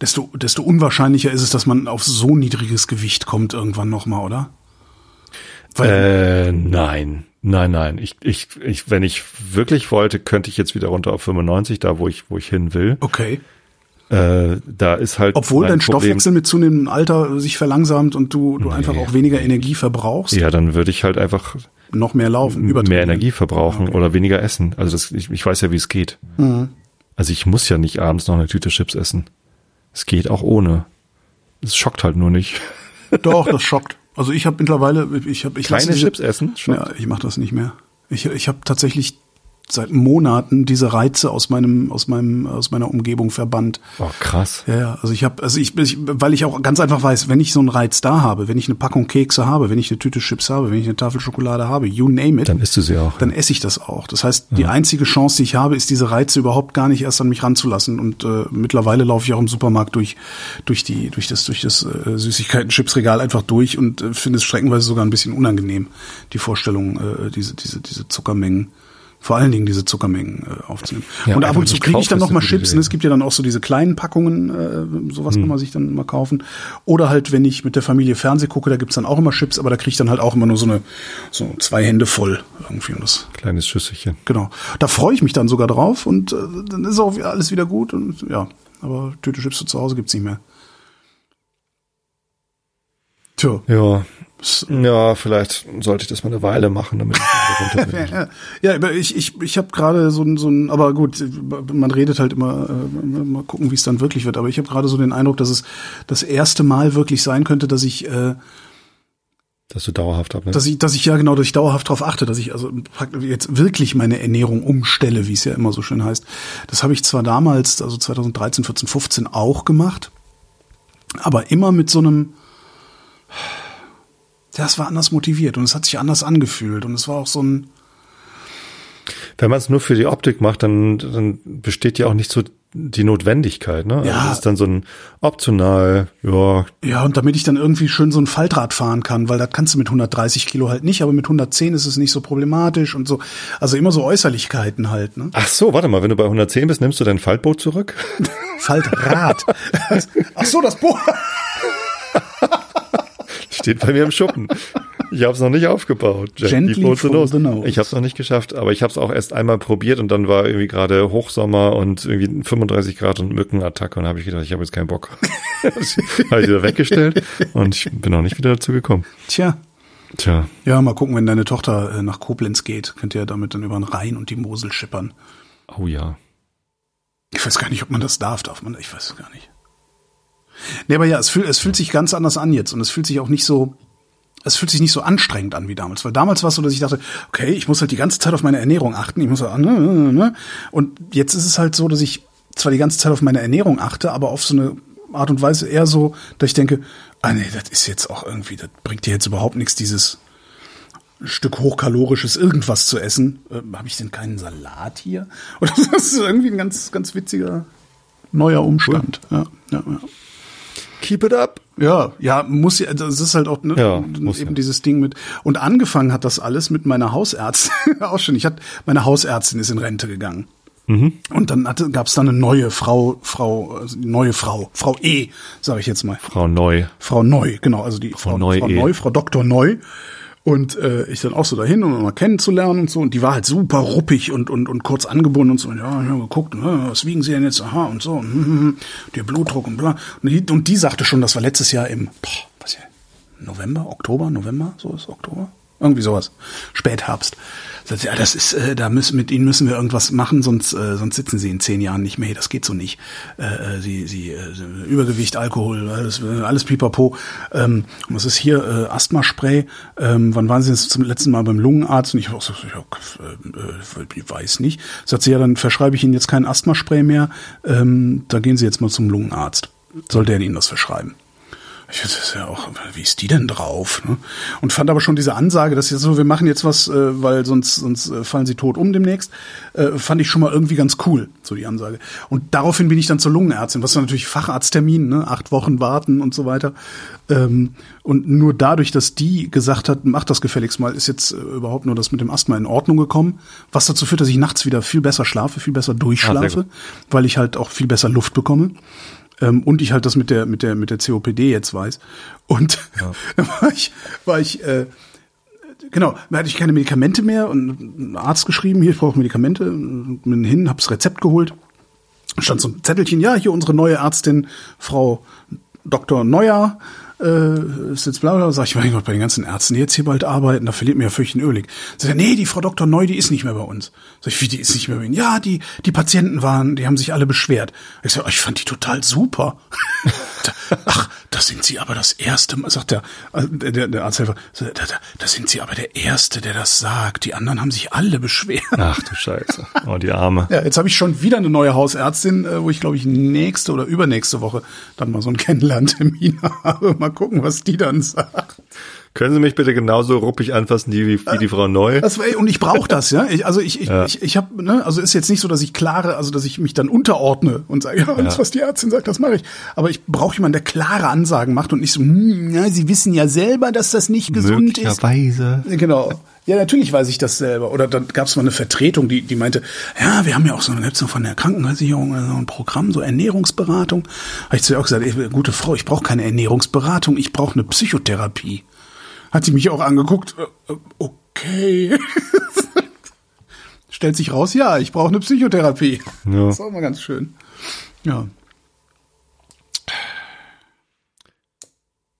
desto, desto unwahrscheinlicher ist es, dass man auf so niedriges Gewicht kommt irgendwann nochmal, oder? Weil, Äh, nein. Nein, nein. Ich, ich, ich, wenn ich wirklich wollte, könnte ich jetzt wieder runter auf 95, da wo ich, wo ich hin will. okay. Äh, da ist halt. Obwohl dein Stoffwechsel mit zunehmendem Alter sich verlangsamt und du, du einfach auch weniger Energie verbrauchst, Ja, dann würde ich halt einfach noch mehr laufen, mehr übertrainieren. Energie verbrauchen Okay. oder weniger essen. Also das, ich, ich weiß ja, wie es geht. Mhm. Also ich muss ja nicht abends noch eine Tüte Chips essen. Es geht auch ohne. Es schockt halt nur nicht. Doch, das schockt. Also ich habe mittlerweile, ich habe, ich diese- Chips essen? Schockt. Ja, ich mache das nicht mehr. Ich, ich habe tatsächlich seit Monaten diese Reize aus meinem aus meinem aus meiner Umgebung verbannt. Oh, krass. Ja, ja, also ich habe also ich, ich weil ich auch ganz einfach weiß, wenn ich so einen Reiz da habe, wenn ich eine Packung Kekse habe, wenn ich eine Tüte Chips habe, wenn ich eine Tafel Schokolade habe, you name it, Dann isst du sie auch. dann esse ich das auch. Das heißt, die einzige Chance, die ich habe, ist diese Reize überhaupt gar nicht erst an mich ranzulassen und äh, mittlerweile laufe ich auch im Supermarkt durch durch die durch das durch das äh, Süßigkeiten-Chips-Regal einfach durch und äh, finde es streckenweise sogar ein bisschen unangenehm, die Vorstellung äh, diese diese diese Zuckermengen vor allen Dingen diese Zuckermengen äh, aufzunehmen. Ja, und ab und zu nicht kriege ich dann noch mal Chips. Ne? Es gibt ja dann auch so diese kleinen Packungen, äh, sowas kann man sich dann mal kaufen. Oder halt, wenn ich mit der Familie Fernseh gucke, da gibt's dann auch immer Chips, aber da kriege ich dann halt auch immer nur so eine so zwei Hände voll irgendwie. Und das, Kleines Schüsselchen. genau. Da freue ich mich dann sogar drauf und äh, dann ist auch alles wieder gut und ja. Aber Tüte Chips zu Hause gibt's nicht mehr. Tja. Ja. Ja, vielleicht sollte ich das mal eine Weile machen, damit ich runter bin. Ja, aber ich, ich, ich habe gerade so ein, so ein, aber gut, man redet halt immer, äh, mal gucken, wie es dann wirklich wird. Aber ich habe gerade so den Eindruck, dass es das erste Mal wirklich sein könnte, dass ich, äh, Dass du dauerhaft abnimmst. dass ich, dass ich ja genau, dass ich dauerhaft darauf achte, dass ich also jetzt wirklich meine Ernährung umstelle, wie es ja immer so schön heißt. Das habe ich zwar damals, also 2013, 14, 15 auch gemacht, aber immer mit so einem, das war anders motiviert und es hat sich anders angefühlt und es war auch so ein, Wenn man es nur für die Optik macht, dann, dann besteht ja auch nicht so die Notwendigkeit. Ne? Ja. Also das ist dann so ein optional, ja, Ja, und damit ich dann irgendwie schön so ein Faltrad fahren kann, weil das kannst du mit 130 Kilo halt nicht, aber mit 110 ist es nicht so problematisch und so. Also immer so Äußerlichkeiten halt, ne? Ach so, warte mal, wenn du bei 110 bist, nimmst du dein Faltboot zurück? Faltrad. Ach so, das Boot. Steht bei mir im Schuppen. Ich habe es noch nicht aufgebaut. Gently floats the nose? Ich habe es noch nicht geschafft, aber ich habe es auch erst einmal probiert und dann war irgendwie gerade Hochsommer und irgendwie 35 Grad und Mückenattacke und habe ich gedacht, ich habe jetzt keinen Bock. habe ich wieder weggestellt und ich bin noch nicht wieder dazu gekommen. Tja. Tja, Ja, mal gucken, wenn deine Tochter äh, nach Koblenz geht, könnt ihr damit dann über den Rhein und die Mosel schippern. oh ja. Ich weiß gar nicht, ob man das darf, darf man, ich weiß es gar nicht. Nee, aber ja, es fühlt, es fühlt sich ganz anders an jetzt und es fühlt sich auch nicht so, es fühlt sich nicht so anstrengend an wie damals, weil damals war es so, dass ich dachte, okay, ich muss halt die ganze Zeit auf meine Ernährung achten, ich muss halt, ne, ne, ne. und jetzt ist es halt so, dass ich zwar die ganze Zeit auf meine Ernährung achte, aber auf so eine Art und Weise eher so, dass ich denke, ah nee, das ist jetzt auch irgendwie, das bringt dir jetzt überhaupt nichts, dieses Stück hochkalorisches irgendwas zu essen. Ähm, Habe ich denn keinen Salat hier? Oder das ist irgendwie ein ganz, ganz witziger neuer Umstand. Ja, ja, ja. Keep it up. Ja, ja, muss ja, das ist halt auch ne, Ja, eben ja. dieses Ding mit. Und angefangen hat das alles mit meiner Hausärztin. auch schon. Ich hatte, meine Hausärztin ist in Rente gegangen. Mhm. Und dann gab es da eine neue Frau, Frau, also neue Frau, Frau E, sage ich jetzt mal. Frau Neu. Frau Neu, genau, also die Frau, Neu Frau E. Neu, Frau Dr. Neu. Und äh, ich dann auch so dahin, um mal kennenzulernen und so. Und die war halt super ruppig und, und, und kurz angebunden und so. Ja, ich habe geguckt, äh, was wiegen Sie denn jetzt? Aha, und so. Und, der Blutdruck und bla. Und die, und die sagte schon, das war letztes Jahr im, boah, was hier, November, Oktober, November, so ist Oktober. Irgendwie sowas. Spätherbst. Sagt ja, das ist, äh, da müssen mit ihnen müssen wir irgendwas machen, sonst, äh, sonst sitzen sie in zehn Jahren nicht mehr. hier, Das geht so nicht. Äh, äh, sie, sie, äh, Übergewicht, Alkohol, alles, äh, alles pipapo. Ähm, und was ist hier? Äh, Asthmaspray. Ähm, wann waren Sie jetzt zum letzten Mal beim Lungenarzt? Und ich, so, ja, äh, ich weiß nicht. Sagt sie, ja, dann verschreibe ich Ihnen jetzt kein Asthmaspray mehr. Ähm, da gehen Sie jetzt mal zum Lungenarzt. Soll der Ihnen das verschreiben? Ich das ist ja auch, wie ist die denn drauf? Ne? Und fand aber schon diese Ansage, dass jetzt so, wir machen jetzt was, äh, weil sonst, sonst äh, fallen sie tot um demnächst, äh, fand ich schon mal irgendwie ganz cool, so die Ansage. Und daraufhin bin ich dann zur Lungenärztin, was dann natürlich Facharzttermin, ne? acht Wochen warten und so weiter. Ähm, und nur dadurch, dass die gesagt hat, mach das gefälligst mal, ist jetzt äh, überhaupt nur das mit dem Asthma in Ordnung gekommen, was dazu führt, dass ich nachts wieder viel besser schlafe, viel besser durchschlafe, gut. weil ich halt auch viel besser Luft bekomme. Ähm, und ich halt das mit der mit der mit der COPD jetzt weiß. Und dann war ich war ich äh, genau da hatte ich keine Medikamente mehr und ein Arzt geschrieben hier ich brauche Medikamente. Bin hin hab's Rezept geholt. Stand so ein Zettelchen ja hier unsere neue Ärztin Frau Dr. Neuer äh, ist jetzt bla bla, sag ich, mein Gott, bei den ganzen Ärzten, die jetzt hier bald arbeiten, da verliert mir ja fürchten Ölig. Sagt er, nee, die Frau Dr. Neu, die ist nicht mehr bei uns. Sag ich, wie, die ist nicht mehr bei Ihnen? Ja, die, die Patienten waren, die haben sich alle beschwert. Ich sag, oh, ich fand die total super. Ach, das sind Sie aber das erste Mal, sagt der, äh, der, der Arzthelfer, da, da, da sind Sie aber der Erste, der das sagt. Die anderen haben sich alle beschwert. Ach du Scheiße. Oh, die Arme. Ja, jetzt habe ich schon wieder eine neue Hausärztin, äh, wo ich glaube ich nächste oder übernächste Woche dann mal so einen Kennenlerntermin habe. Mal gucken, was die dann sagt. Können Sie mich bitte genauso ruppig anfassen wie, wie die Frau Neu? Das, war- und ich brauche das, ja. Ich, also ich, ich, Ja. ich, ich habe, ne, also ist jetzt nicht so, dass ich klare, also dass ich mich dann unterordne und sage, ja, alles, Ja. was die Ärztin sagt, das mache ich. Aber ich brauche jemanden, der klare Ansagen macht und nicht so, hm, ja, Sie wissen ja selber, dass das nicht gesund ist. Möglicherweise. Genau. Ja, natürlich weiß ich das selber. Oder dann gab es mal eine Vertretung, die, die meinte, ja, wir haben ja auch so, gibt's noch von der Krankenversicherung so ein Programm, so Ernährungsberatung. Habe ich zu ihr auch gesagt, ey, gute Frau, ich brauche keine Ernährungsberatung, ich brauche eine Psychotherapie. Hat sie mich auch angeguckt, äh, äh, okay. Stellt sich raus, ja, ich brauche eine Psychotherapie. Ja. Das ist auch mal ganz schön. Ja.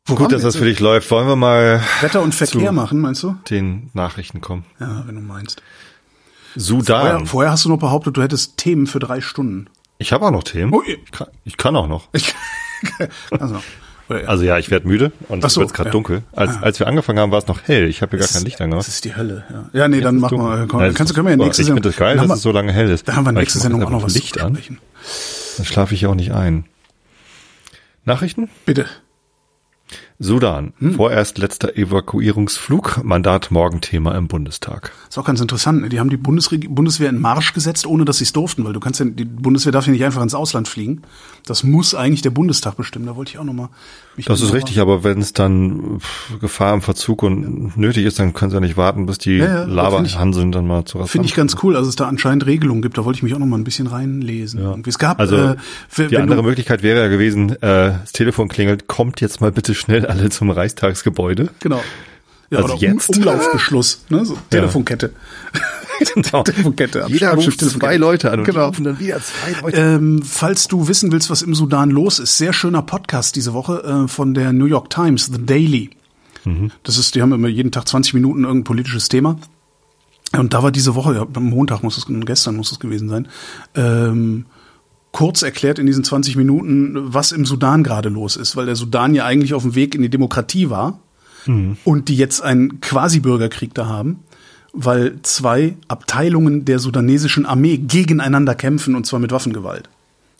Wo Gut, dass das für dich läuft. Wollen wir mal Wetter und Verkehr machen, meinst du? den Nachrichten kommen? Ja, wenn du meinst. Sudan. Vorher, vorher hast du noch behauptet, du hättest Themen für drei Stunden. Ich habe auch noch Themen. Oh, Ich kann, ich kann auch noch. Ich, also, oder- Also ja, ich werde müde und es so, wird gerade ja. dunkel. Als, Ah. als wir angefangen haben, war es noch hell. Ich habe hier gar kein Licht das angemacht. ist die Hölle. Ja, ja nee, dann Jetzt machen ist wir. Komm, Ja, das kannst du können wir ja nächste Ich finde das geil, dann dass haben es so lange hell ist. Da haben wir nächste Sendung auch noch was Licht an. Dann schlafe ich auch nicht ein. Nachrichten? Bitte. Sudan. Hm. Vorerst letzter Evakuierungsflug. Mandat morgen Thema im Bundestag. Ist auch ganz interessant. ne? Die haben die Bundesreg Bundeswehr in Marsch gesetzt, ohne dass sie es durften, weil du kannst ja, die Bundeswehr darf ja nicht einfach ins Ausland fliegen. Das muss eigentlich der Bundestag bestimmen. Da wollte ich auch noch mal. mich Das ist richtig, aber wenn es dann pff, Gefahr im Verzug und nötig ist, dann können sie ja nicht warten, bis die Ja, ja, Laberhanseln dann mal zu Rast Finde ich ganz cool, also es da anscheinend Regelungen gibt. Da wollte ich mich auch noch mal ein bisschen reinlesen. Irgendwie. Es gab, Also äh, wenn die andere Möglichkeit wäre ja gewesen, äh, das Telefon klingelt, kommt jetzt mal bitte schnell alle zum Reichstagsgebäude. Genau. Ja, Also oder jetzt. Um, Umlaufbeschluss, ne? So Telefonkette. Telefonkette. Jeder Abschiff- ruft Telefonkette. zwei Leute an und Genau. rufen dann wieder zwei Leute. Ähm, falls du wissen willst, was im Sudan los ist, sehr schöner Podcast diese Woche äh, von der New York Times, The Daily. Das ist, die haben immer jeden Tag 20 Minuten irgendein politisches Thema. Und da war diese Woche, ja, am Montag muss es, gestern muss es gewesen sein, ähm, kurz erklärt in diesen 20 Minuten, was im Sudan gerade los ist, weil der Sudan ja eigentlich auf dem Weg in die Demokratie war und die jetzt einen Quasi-Bürgerkrieg da haben, weil zwei Abteilungen der sudanesischen Armee gegeneinander kämpfen und zwar mit Waffengewalt.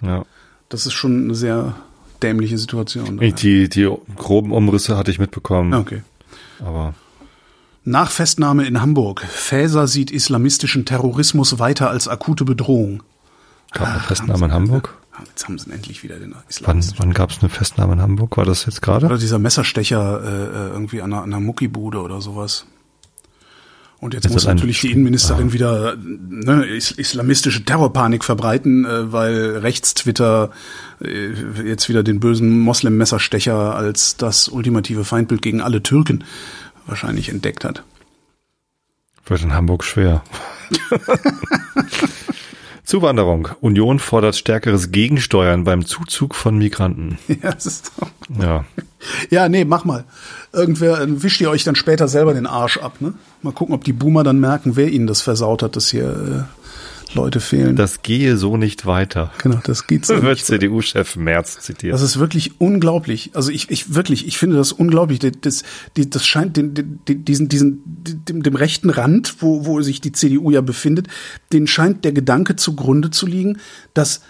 Ja. Das ist schon eine sehr dämliche Situation. Ich, die, die groben Umrisse hatte ich mitbekommen, Ja, okay. aber Nach Festnahme in Hamburg. Faeser sieht islamistischen Terrorismus weiter als akute Bedrohung. gab eine Festnahme in Hamburg. Ah, Jetzt haben sie endlich wieder den Islam. Wann, wann gab es eine Festnahme in Hamburg? War das jetzt gerade? Oder dieser Messerstecher äh, äh, irgendwie an einer, an einer Muckibude oder sowas. Und jetzt Ist muss natürlich die Innenministerin Ah. wieder ne, is islamistische Terrorpanik verbreiten, äh, weil Rechtstwitter äh, jetzt wieder den bösen Moslem-Messerstecher als das ultimative Feindbild gegen alle Türken wahrscheinlich entdeckt hat. Wird in Hamburg schwer. Zuwanderung. Union fordert stärkeres Gegensteuern beim Zuzug von Migranten. ja, das ist doch Ja. Ja, nee, mach mal. Irgendwer äh, wischt ihr euch dann später selber den Arsch ab, ne? Mal gucken, ob die Boomer dann merken, wer ihnen das versaut hat, dass hier äh, Leute fehlen. Das gehe so nicht weiter. genau, das geht so wird nicht. CDU-Chef Merz zitiert. Das ist wirklich unglaublich. Also ich, ich wirklich, ich finde das unglaublich. Das, das scheint den, den, diesen, diesen, dem, dem rechten Rand, wo, wo sich die CDU ja befindet, den scheint der Gedanke zugrunde zu liegen, dass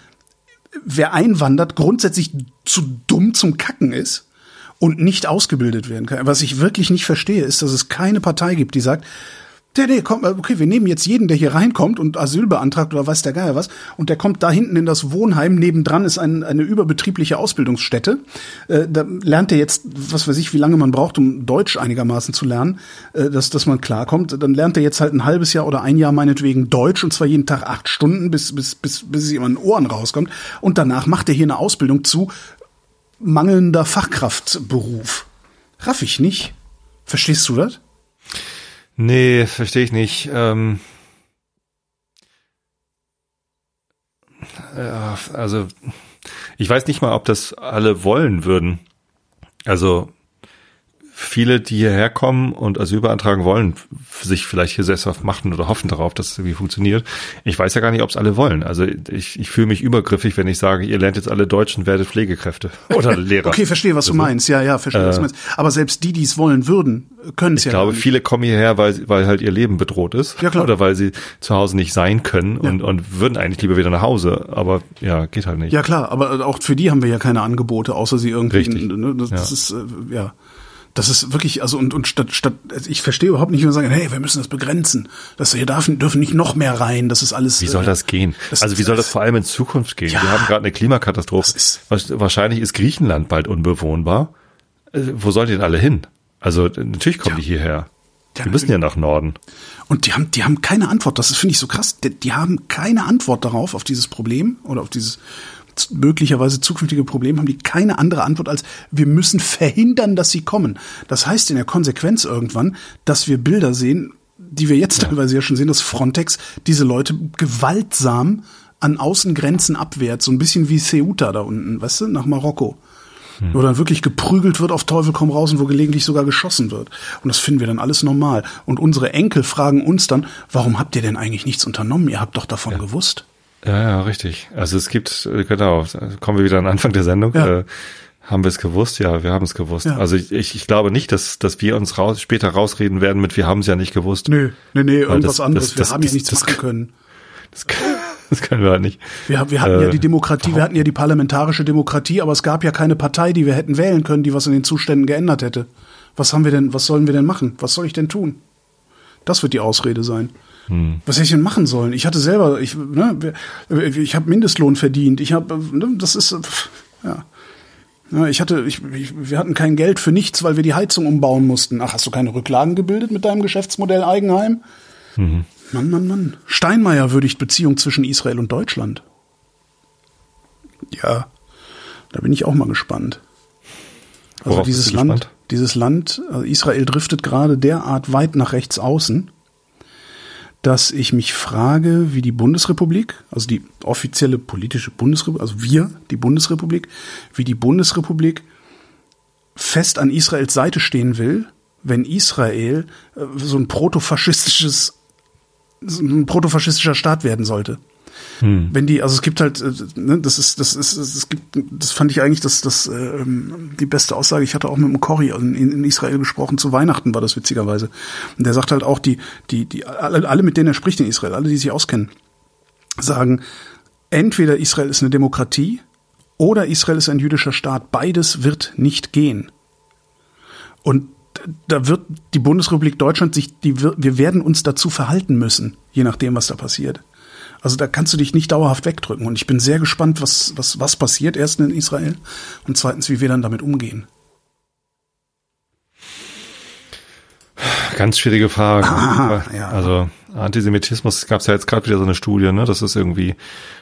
wer einwandert, grundsätzlich zu dumm zum Kacken ist und nicht ausgebildet werden kann. Was ich wirklich nicht verstehe, ist, dass es keine Partei gibt, die sagt, der, nee, komm, okay, wir nehmen jetzt jeden, der hier reinkommt und Asyl beantragt oder weiß der Geier was, und der kommt da hinten in das Wohnheim, nebendran ist ein, eine überbetriebliche Ausbildungsstätte. Äh, da lernt er jetzt, was weiß ich, wie lange man braucht, um Deutsch einigermaßen zu lernen, äh, dass, dass man klarkommt. Dann lernt er jetzt halt ein halbes Jahr oder ein Jahr meinetwegen Deutsch, und zwar jeden Tag acht Stunden, bis, bis, bis, bis es ihm an den Ohren rauskommt. Und danach macht er hier eine Ausbildung zu mangelnder Fachkraftberuf. Raff ich nicht. Verstehst du das? Nee, verstehe ich nicht. Ähm, ja, also ich weiß nicht mal, ob das alle wollen würden. Also viele, die hierher kommen und Asyl beantragen wollen, sich vielleicht hier sesshaft machen oder hoffen darauf, dass es irgendwie funktioniert. Ich weiß ja gar nicht, ob es alle wollen. Also ich, ich fühle mich übergriffig, wenn ich sage, ihr lernt jetzt alle Deutsch und werdet Pflegekräfte oder Lehrer. okay, verstehe, was du meinst. Ja, ja, verstehe, äh, was du meinst. Aber selbst die, die es wollen würden, können es ja Ich glaube, viele kommen hierher, weil, weil halt ihr Leben bedroht ist. Ja, klar. Oder weil sie zu Hause nicht sein können ja. und, und würden eigentlich lieber wieder nach Hause. Aber ja, geht halt nicht. Ja, klar. Aber auch für die haben wir ja keine Angebote, außer sie irgendwie. Richtig. Ne, das, ja. das ist, äh, ja. Das ist wirklich, also und, und statt, statt, also ich verstehe überhaupt nicht, wenn man sagen, hey, wir müssen das begrenzen. Das hier darf, dürfen nicht noch mehr rein. Das ist alles. Wie soll äh, das gehen? Das, also wie soll das vor allem in Zukunft gehen? Ja, wir haben gerade eine Klimakatastrophe. Ist, Wahrscheinlich ist Griechenland bald unbewohnbar. Äh, wo sollen die denn alle hin? Also natürlich kommen ja. die hierher. Die müssen ja nach Norden. Und die haben, die haben keine Antwort. Das finde ich so krass. Die, die, haben keine Antwort darauf, auf dieses Problem oder auf dieses möglicherweise zukünftige Problem haben die keine andere Antwort als wir müssen verhindern, dass sie kommen. Das heißt in der Konsequenz irgendwann, dass wir Bilder sehen, die wir jetzt ja. teilweise ja schon sehen, dass Frontex diese Leute gewaltsam an Außengrenzen abwehrt, so ein bisschen wie Ceuta da unten, weißt du, nach Marokko. Hm. Wo dann wirklich geprügelt wird auf Teufel komm raus und wo gelegentlich sogar geschossen wird. Und das finden wir dann alles normal. Und unsere Enkel fragen uns dann, warum habt ihr denn eigentlich nichts unternommen? Ihr habt doch davon ja. gewusst. Ja, ja, richtig. Also es gibt, äh, genau, kommen wir wieder an Anfang der Sendung. Ja. Äh, haben wir es gewusst? Ja, wir haben es gewusst. Ja. Also ich, ich glaube nicht, dass, dass wir uns raus, später rausreden werden mit, wir haben es ja nicht gewusst. Nö, nee, nee, irgendwas das, anderes. Das, wir das, haben ja nichts das, machen können. Das, das können wir halt nicht. Wir, wir hatten äh, ja die Demokratie, warum? wir hatten ja die parlamentarische Demokratie, aber es gab ja keine Partei, die wir hätten wählen können, die was in den Zuständen geändert hätte. Was haben wir denn, was sollen wir denn machen? Was soll ich denn tun? Das wird die Ausrede sein. Hm. Was hätte ich denn machen sollen? Ich hatte selber, ich, ne, ich habe Mindestlohn verdient. Ich habe, ne, das ist, ja. ja. Ich hatte, ich, ich, wir hatten kein Geld für nichts, weil wir die Heizung umbauen mussten. Ach, hast du keine Rücklagen gebildet mit deinem Geschäftsmodell Eigenheim? Mhm. Mann, Mann, Mann. Steinmeier würdigt Beziehung zwischen Israel und Deutschland. Ja, da bin ich auch mal gespannt. Also Worauf dieses Land, gespannt? dieses Land, also Israel driftet gerade derart weit nach rechts außen, dass ich mich frage, wie die Bundesrepublik, also die offizielle politische Bundesrepublik, also wir, die Bundesrepublik, wie die Bundesrepublik fest an Israels Seite stehen will, wenn Israel äh, so ein protofaschistisches, so ein protofaschistischer Staat werden sollte. Hm. Wenn die, also es gibt halt, äh, ne, das ist, das ist, es gibt, das fand ich eigentlich das, das äh, die beste Aussage. Ich hatte auch mit einem Cory in, in Israel gesprochen, zu Weihnachten war das witzigerweise. Und der sagt halt auch, die, die, die, alle, alle, mit denen er spricht in Israel, alle, die sich auskennen, sagen, entweder Israel ist eine Demokratie oder Israel ist ein jüdischer Staat. Beides wird nicht gehen. Und da wird die Bundesrepublik Deutschland sich, die, wir werden uns dazu verhalten müssen, je nachdem, was da passiert. Also da kannst du dich nicht dauerhaft wegdrücken. Und ich bin sehr gespannt, was, was, was passiert, erstens in Israel und zweitens, wie wir dann damit umgehen. Ganz schwierige Frage. Ah, ja. Also Antisemitismus gab es ja jetzt gerade wieder so eine Studie, ne, dass es irgendwie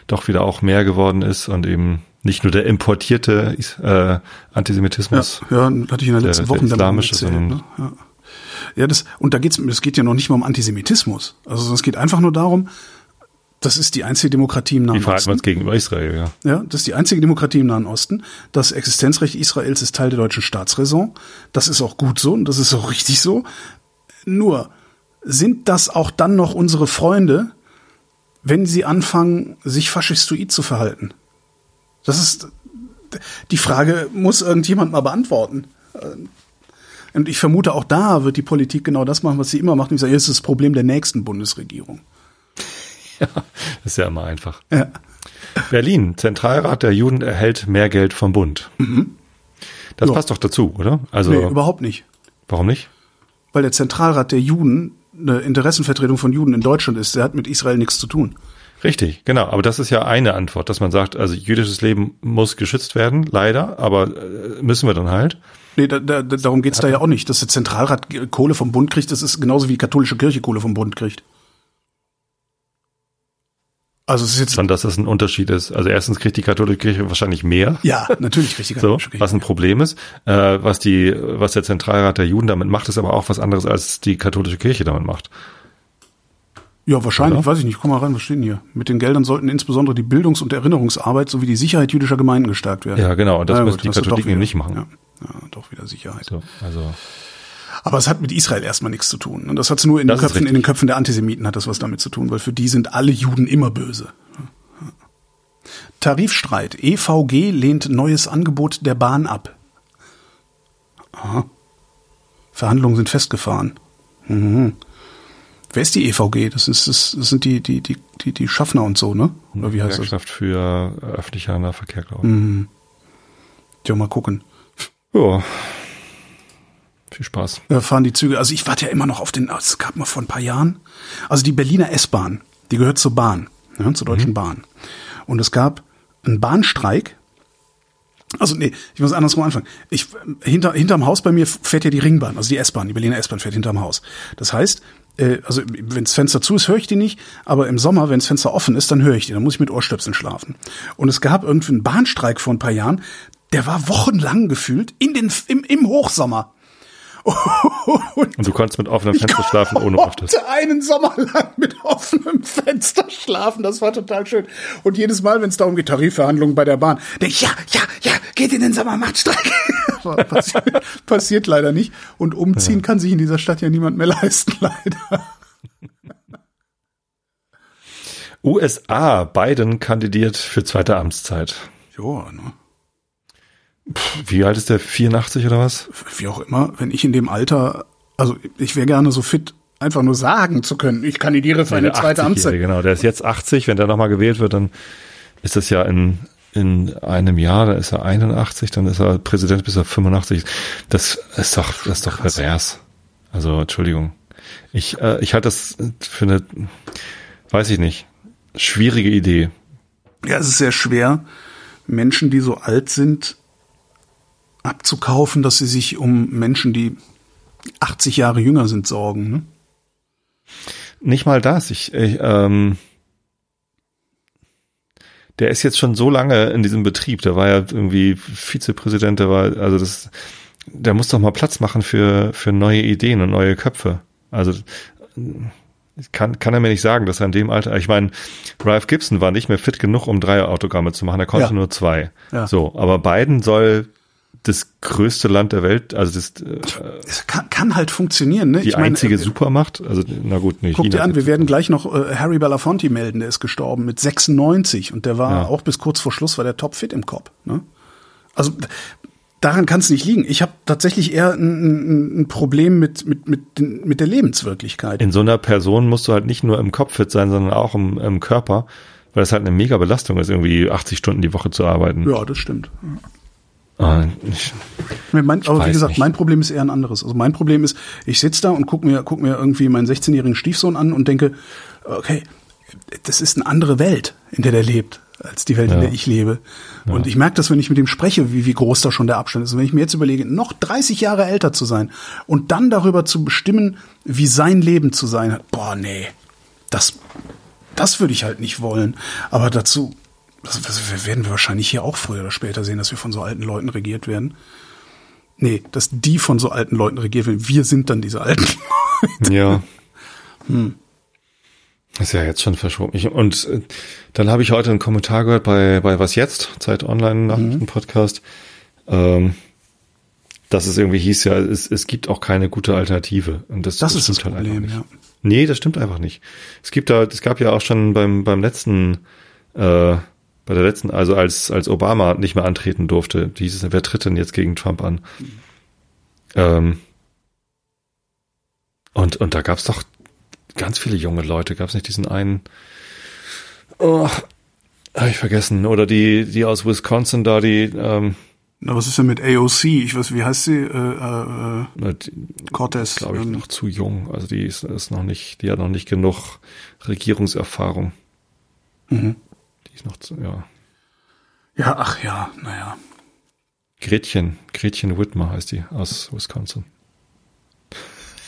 doch wieder auch mehr geworden ist und eben nicht nur der importierte äh, Antisemitismus. Ja, ja hatte ich in der letzten Woche der islamische, erzählt, sondern ne? ja. ja, das und da geht's, es geht ja noch nicht mal um Antisemitismus. Also es geht einfach nur darum, das ist die einzige Demokratie im Nahen Osten. Wie uns gegenüber Israel, ja. Ja, das ist die einzige Demokratie im Nahen Osten. Das Existenzrecht Israels ist Teil der deutschen Staatsräson. Das ist auch gut so und das ist auch richtig so. Nur, sind das auch dann noch unsere Freunde, wenn sie anfangen, sich faschistoid zu verhalten? Das ist, die Frage muss irgendjemand mal beantworten. Und ich vermute, auch da wird die Politik genau das machen, was sie immer macht. Und ich sage, das ist das Problem der nächsten Bundesregierung. Ja, ist ja immer einfach. Ja. Berlin, Zentralrat der Juden erhält mehr Geld vom Bund. Mhm. Das ja. passt doch dazu, oder? Also nee, überhaupt nicht. Warum nicht? Weil der Zentralrat der Juden eine Interessenvertretung von Juden in Deutschland ist. Der hat mit Israel nichts zu tun. Richtig, genau. Aber das ist ja eine Antwort, dass man sagt, also jüdisches Leben muss geschützt werden, leider, aber äh, müssen wir dann halt. Nee, da, da, darum geht's da ja auch nicht. Dass der Zentralrat Kohle vom Bund kriegt, das ist genauso wie die katholische Kirche Kohle vom Bund kriegt. Also es ist jetzt schon, dass das ein Unterschied ist. Also erstens kriegt die katholische Kirche wahrscheinlich mehr. Ja, natürlich kriegt die katholische Kirche. So, was ein Problem ist. Äh, was die, was der Zentralrat der Juden damit macht, ist aber auch was anderes, als die katholische Kirche damit macht. Ja, wahrscheinlich, Oder? weiß ich nicht. Komm mal rein, was steht denn hier? Mit den Geldern sollten insbesondere die Bildungs- und Erinnerungsarbeit sowie die Sicherheit jüdischer Gemeinden gestärkt werden. Ja, genau. Und das ja, müssen gut, die Katholiken eben nicht machen. Ja, ja, doch wieder Sicherheit. So, also Aber es hat mit Israel erstmal nichts zu tun. Und das hat nur in den, Köpfen, in den Köpfen der Antisemiten hat das was damit zu tun, weil für die sind alle Juden immer böse. Tarifstreit. EVG lehnt neues Angebot der Bahn ab. Aha. Verhandlungen sind festgefahren. Mhm. Wer ist die EVG? Das, ist, das, das sind die, die, die, die, die Schaffner und so, ne? Oder wie heißt Gewerkschaft das? für öffentlicher Nahverkehr, glaube ich. Mhm. Ja, mal gucken. Ja. Viel Spaß. Da fahren die Züge. Also ich warte ja immer noch auf den, es gab mal vor ein paar Jahren. Also die Berliner S-Bahn, die gehört zur Bahn, ja, zur Deutschen mhm. Bahn. Und es gab einen Bahnstreik. Also nee, ich muss andersrum anfangen. Ich, hinter, hinterm Haus bei mir fährt ja die Ringbahn, also die S-Bahn, die Berliner S-Bahn fährt hinterm Haus. Das heißt, äh, also wenn das Fenster zu ist, höre ich die nicht, aber im Sommer, wenn das Fenster offen ist, dann höre ich die, dann muss ich mit Ohrstöpseln schlafen. Und es gab irgendwie einen Bahnstreik vor ein paar Jahren, der war wochenlang gefühlt in den, im, im Hochsommer. Und, und, du konntest mit offenem Fenster schlafen ohne Office. Ich einen Sommer lang mit offenem Fenster schlafen. Das war total schön. Und jedes Mal, wenn es darum geht, Tarifverhandlungen bei der Bahn, denke ich, ja, ja, ja, geht in den Sommer, macht Streik. passiert, passiert leider nicht. Und umziehen ja. kann sich in dieser Stadt ja niemand mehr leisten, leider. USA, Biden kandidiert für zweite Amtszeit. Ja, ne? Wie alt ist der? 84 oder was? Wie auch immer, wenn ich in dem Alter, also ich wäre gerne so fit, einfach nur sagen zu können, ich kandidiere für eine zweite Amtszeit. Genau, der ist jetzt 80, wenn der nochmal gewählt wird, dann ist das ja in, in einem Jahr, da ist er 81, dann ist er Präsident bis er 85. Das ist doch, das ist doch pervers. Also, Entschuldigung. Ich, äh, ich halte das für eine, weiß ich nicht, schwierige Idee. Ja, es ist sehr schwer, Menschen, die so alt sind, abzukaufen, dass sie sich um Menschen, die 80 Jahre jünger sind, sorgen. Ne? Nicht mal das. Ich, ich ähm, der ist jetzt schon so lange in diesem Betrieb. Der war ja irgendwie Vizepräsident. Der war also das. Der muss doch mal Platz machen für für neue Ideen und neue Köpfe. Also kann, kann er mir nicht sagen, dass er in dem Alter, ich meine, Ralph Gibson war nicht mehr fit genug, um drei Autogramme zu machen, er konnte ja. nur zwei. Ja. So, aber Biden soll das größte Land der Welt, also das äh, es kann, kann halt funktionieren, ne? Die ich einzige meine, Supermacht, also na gut, nicht. Guck dir an, wir werden gleich noch äh, Harry Belafonte melden, der ist gestorben mit 96 und der war ja. auch bis kurz vor Schluss war der topfit im Kopf, ne? Also daran kann es nicht liegen. Ich habe tatsächlich eher ein, ein, Problem mit, mit, mit, mit der Lebenswirklichkeit. In so einer Person musst du halt nicht nur im Kopf fit sein, sondern auch im, im Körper, weil das halt eine mega Belastung ist, irgendwie 80 Stunden die Woche zu arbeiten. Ja, das stimmt. Ah, ich, mein, aber wie gesagt, nicht. mein Problem ist eher ein anderes. Also mein Problem ist, ich sitze da und guck mir, guck mir irgendwie meinen 16-jährigen Stiefsohn an und denke, okay, das ist eine andere Welt, in der der lebt, als die Welt, ja. in der ich lebe. Ja. Und ich merke das, wenn ich mit ihm spreche, wie, wie groß da schon der Abstand ist. Und wenn ich mir jetzt überlege, noch 30 Jahre älter zu sein und dann darüber zu bestimmen, wie sein Leben zu sein hat, boah, nee, das, das würde ich halt nicht wollen. Aber dazu das, das werden wir wahrscheinlich hier auch früher oder später sehen, dass wir von so alten Leuten regiert werden. Nee, dass die von so alten Leuten regiert werden. Wir sind dann diese alten Leute. Ja. Hm. Ist ja jetzt schon verschoben. Und äh, dann habe ich heute einen Kommentar gehört bei, bei Was Jetzt, Zeit Online Nachrichten-Podcast, mhm. ähm, dass es irgendwie hieß, ja, es, es gibt auch keine gute Alternative. Und das, das, das ist das halt Problem, ja. Nee, das stimmt einfach nicht. Es gibt da, es gab ja auch schon beim, beim letzten äh, bei der letzten, also als, als Obama nicht mehr antreten durfte, hieß es, wer tritt denn jetzt gegen Trump an? Ähm, und, und da gab's doch ganz viele junge Leute. Gab's nicht diesen einen, oh, hab ich vergessen, oder die, die aus Wisconsin da, die, ähm, na, was ist denn mit AOC? Ich weiß, wie heißt sie? Äh, äh, Na, Cortez. Glaube ich, ähm, noch zu jung. Also die ist, ist noch nicht, die hat noch nicht genug Regierungserfahrung. Mhm. Die ist noch zu, ja. Ja, ach ja, naja. Gretchen, Gretchen Whitmer heißt die aus Wisconsin.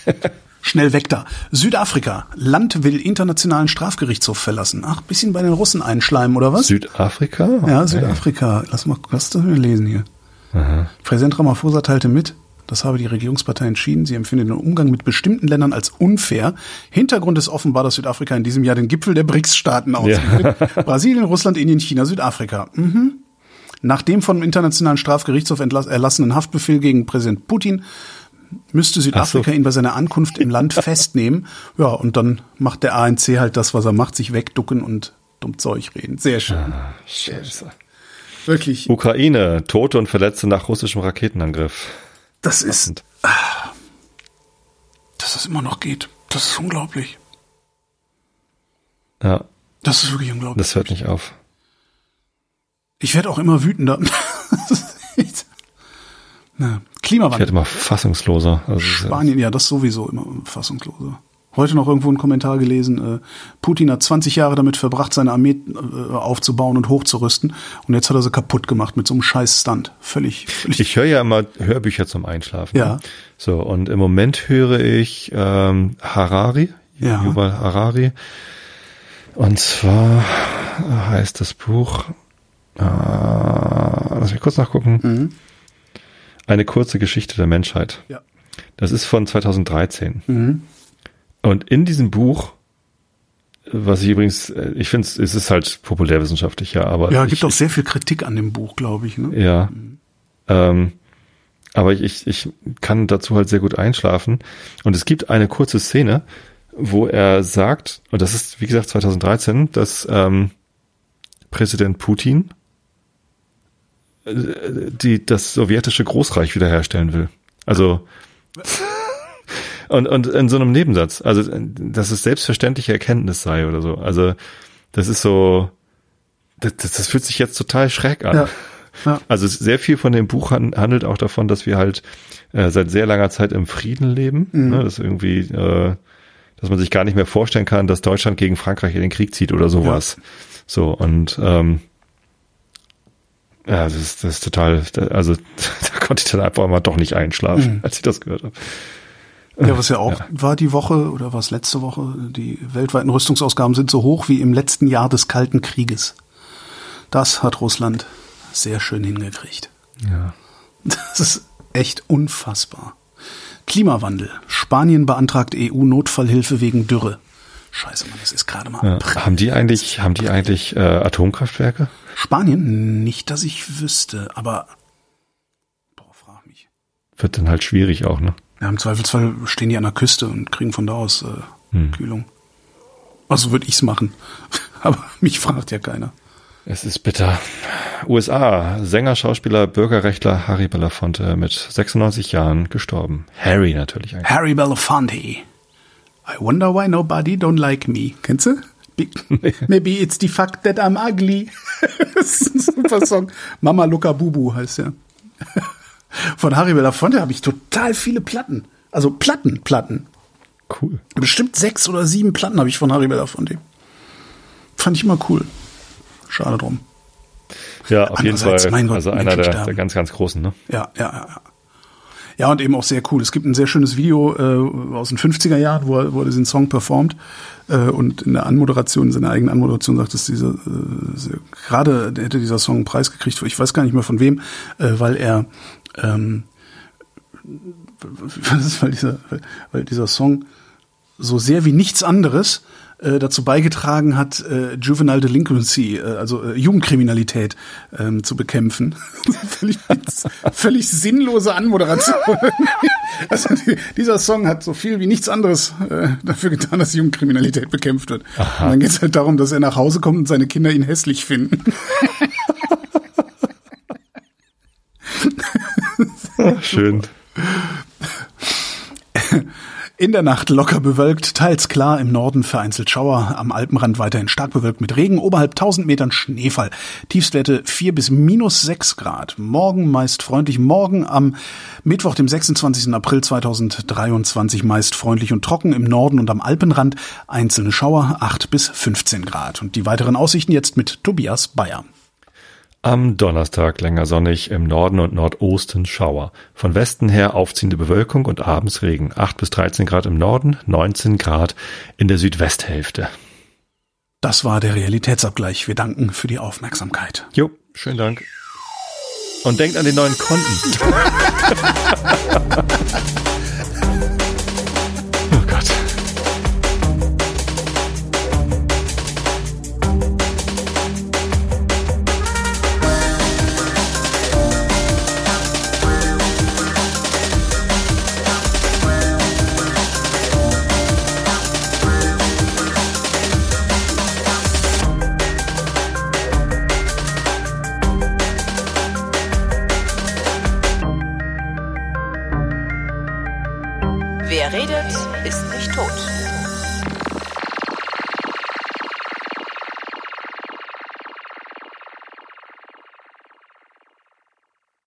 Schnell weg da. Südafrika. Land will internationalen Strafgerichtshof verlassen. Ach, bisschen bei den Russen einschleimen, oder was? Südafrika? Ja, Südafrika. Lass mal, lass das mal lesen hier. Aha. Präsident Ramaphosa teilte mit, das habe die Regierungspartei entschieden. Sie empfindet den Umgang mit bestimmten Ländern als unfair. Hintergrund ist offenbar, dass Südafrika in diesem Jahr den Gipfel der BRICS-Staaten ausbildet. Ja. Brasilien, Russland, Indien, China, Südafrika. Mhm. Nach dem vom Internationalen Strafgerichtshof erlassenen Haftbefehl gegen Präsident Putin müsste Südafrika so. ihn bei seiner Ankunft im Land festnehmen. Ja, und dann macht der ANC halt das, was er macht, sich wegducken und dumm Zeug reden. Sehr schön. Ah, scheiße. Wirklich. Ukraine, Tote und Verletzte nach russischem Raketenangriff. Das ist, dass das immer noch geht. Das ist unglaublich. Ja, Das ist wirklich unglaublich. das hört nicht auf. Ich werde auch immer wütender. Na, Ich Klimawandel. werde immer fassungsloser. Also, Spanien, ja, das sowieso immer fassungsloser. Heute noch irgendwo einen Kommentar gelesen, äh, Putin hat 20 Jahre damit verbracht, seine Armee äh, aufzubauen und hochzurüsten. Und jetzt hat er sie kaputt gemacht mit so einem scheiß Stunt. Völlig, völlig. Ich höre ja immer Hörbücher zum Einschlafen. Ja. ne? So, und im Moment höre ich ähm, Harari, Ja. Yuval Harari. Und zwar heißt das Buch, äh, lass mich kurz nachgucken, Mhm. eine kurze Geschichte der Menschheit. ja. Das ist von 2013. Mhm. Und in diesem Buch, was ich übrigens, äh, ich finde, es ist halt populärwissenschaftlich, ja, aber ja, ich, gibt auch sehr viel Kritik an dem Buch, glaube ich. Ne? ja. Ähm, aber ich, ich, ich kann dazu halt sehr gut einschlafen. Und es gibt eine kurze Szene, wo er sagt, und das ist, wie gesagt, 2013, dass ähm, Präsident Putin äh, die, das sowjetische Großreich wiederherstellen will. Also und, und in so einem Nebensatz, also dass es selbstverständliche Erkenntnis sei oder so. Also das ist so, das, das das fühlt sich jetzt total schräg an. Ja. Ja. Also sehr viel von dem Buch han- handelt auch davon, dass wir halt äh, seit sehr langer Zeit im Frieden leben. Mhm. Ne? Dass irgendwie, äh, dass man sich gar nicht mehr vorstellen kann, dass Deutschland gegen Frankreich in den Krieg zieht oder sowas. So und ähm, ja, das ist, das ist total, also da konnte ich dann einfach mal doch nicht einschlafen, als ich das gehört habe. Ja, was ja auch war die Woche oder was letzte Woche, die weltweiten Rüstungsausgaben sind so hoch wie im letzten Jahr des Kalten Krieges. Das hat Russland sehr schön hingekriegt. Ja. Das ist echt unfassbar. Klimawandel. Spanien beantragt EU-Notfallhilfe wegen Dürre. Scheiße, Mann, das ist gerade mal Ja. April. Haben die eigentlich, haben die eigentlich äh, Atomkraftwerke? Spanien? Nicht, dass ich wüsste, aber boah, frag mich. Wird dann halt schwierig auch, ne? Ja, im Zweifelsfall stehen die an der Küste und kriegen von da aus äh, Hm. Kühlung. Also würde ich's machen. Aber mich fragt ja keiner. Es ist bitter. USA, Sänger, Schauspieler, Bürgerrechtler Harry Belafonte mit 96 Jahren gestorben. Harry natürlich eigentlich. Harry Belafonte. I wonder why nobody don't like me. Kennst du? Be- Maybe it's the fact that I'm ugly. das ist ein super Song. Mama Luca Bubu heißt der. Von Harry Belafonte habe ich total viele Platten. Also Platten, Platten. Cool. Bestimmt sechs oder sieben Platten habe ich von Harry Belafonte. Fand ich immer cool. Schade drum. Ja, auf jeden Fall. Gott, also einer der, der ganz, ganz großen, ne? Ja, ja, ja. ja. Und eben auch sehr cool. Es gibt ein sehr schönes Video äh, aus den 50er Jahren, wo er, wo er diesen Song performt. Äh, und in der Anmoderation, in seiner eigenen Anmoderation sagt es dieser, äh, gerade hätte dieser Song einen Preis gekriegt, ich weiß gar nicht mehr von wem, äh, weil er, ähm, weil dieser, weil dieser Song so sehr wie nichts anderes äh, dazu beigetragen hat, äh, Juvenile Delinquency, äh, also äh, Jugendkriminalität ähm, zu bekämpfen. völlig, völlig sinnlose Anmoderation. also die, dieser Song hat so viel wie nichts anderes äh, dafür getan, dass Jugendkriminalität bekämpft wird. Und dann geht es halt darum, dass er nach Hause kommt und seine Kinder ihn hässlich finden. Schön. In der Nacht locker bewölkt, teils klar, im Norden vereinzelt Schauer, am Alpenrand weiterhin stark bewölkt mit Regen, oberhalb 1000 Metern Schneefall. Tiefstwerte 4 bis minus 6 Grad. Morgen meist freundlich, morgen am Mittwoch, dem 26. April 2023 meist freundlich und trocken, im Norden und am Alpenrand einzelne Schauer 8 bis 15 Grad. Und die weiteren Aussichten jetzt mit Tobias Bayer. Am Donnerstag länger sonnig, im Norden und Nordosten Schauer. Von Westen her aufziehende Bewölkung und abends Regen. 8 bis 13 Grad im Norden, 19 Grad in der Südwesthälfte. Das war der Realitätsabgleich. Wir danken für die Aufmerksamkeit. Jo, schönen Dank. Und denkt an den neuen Konten.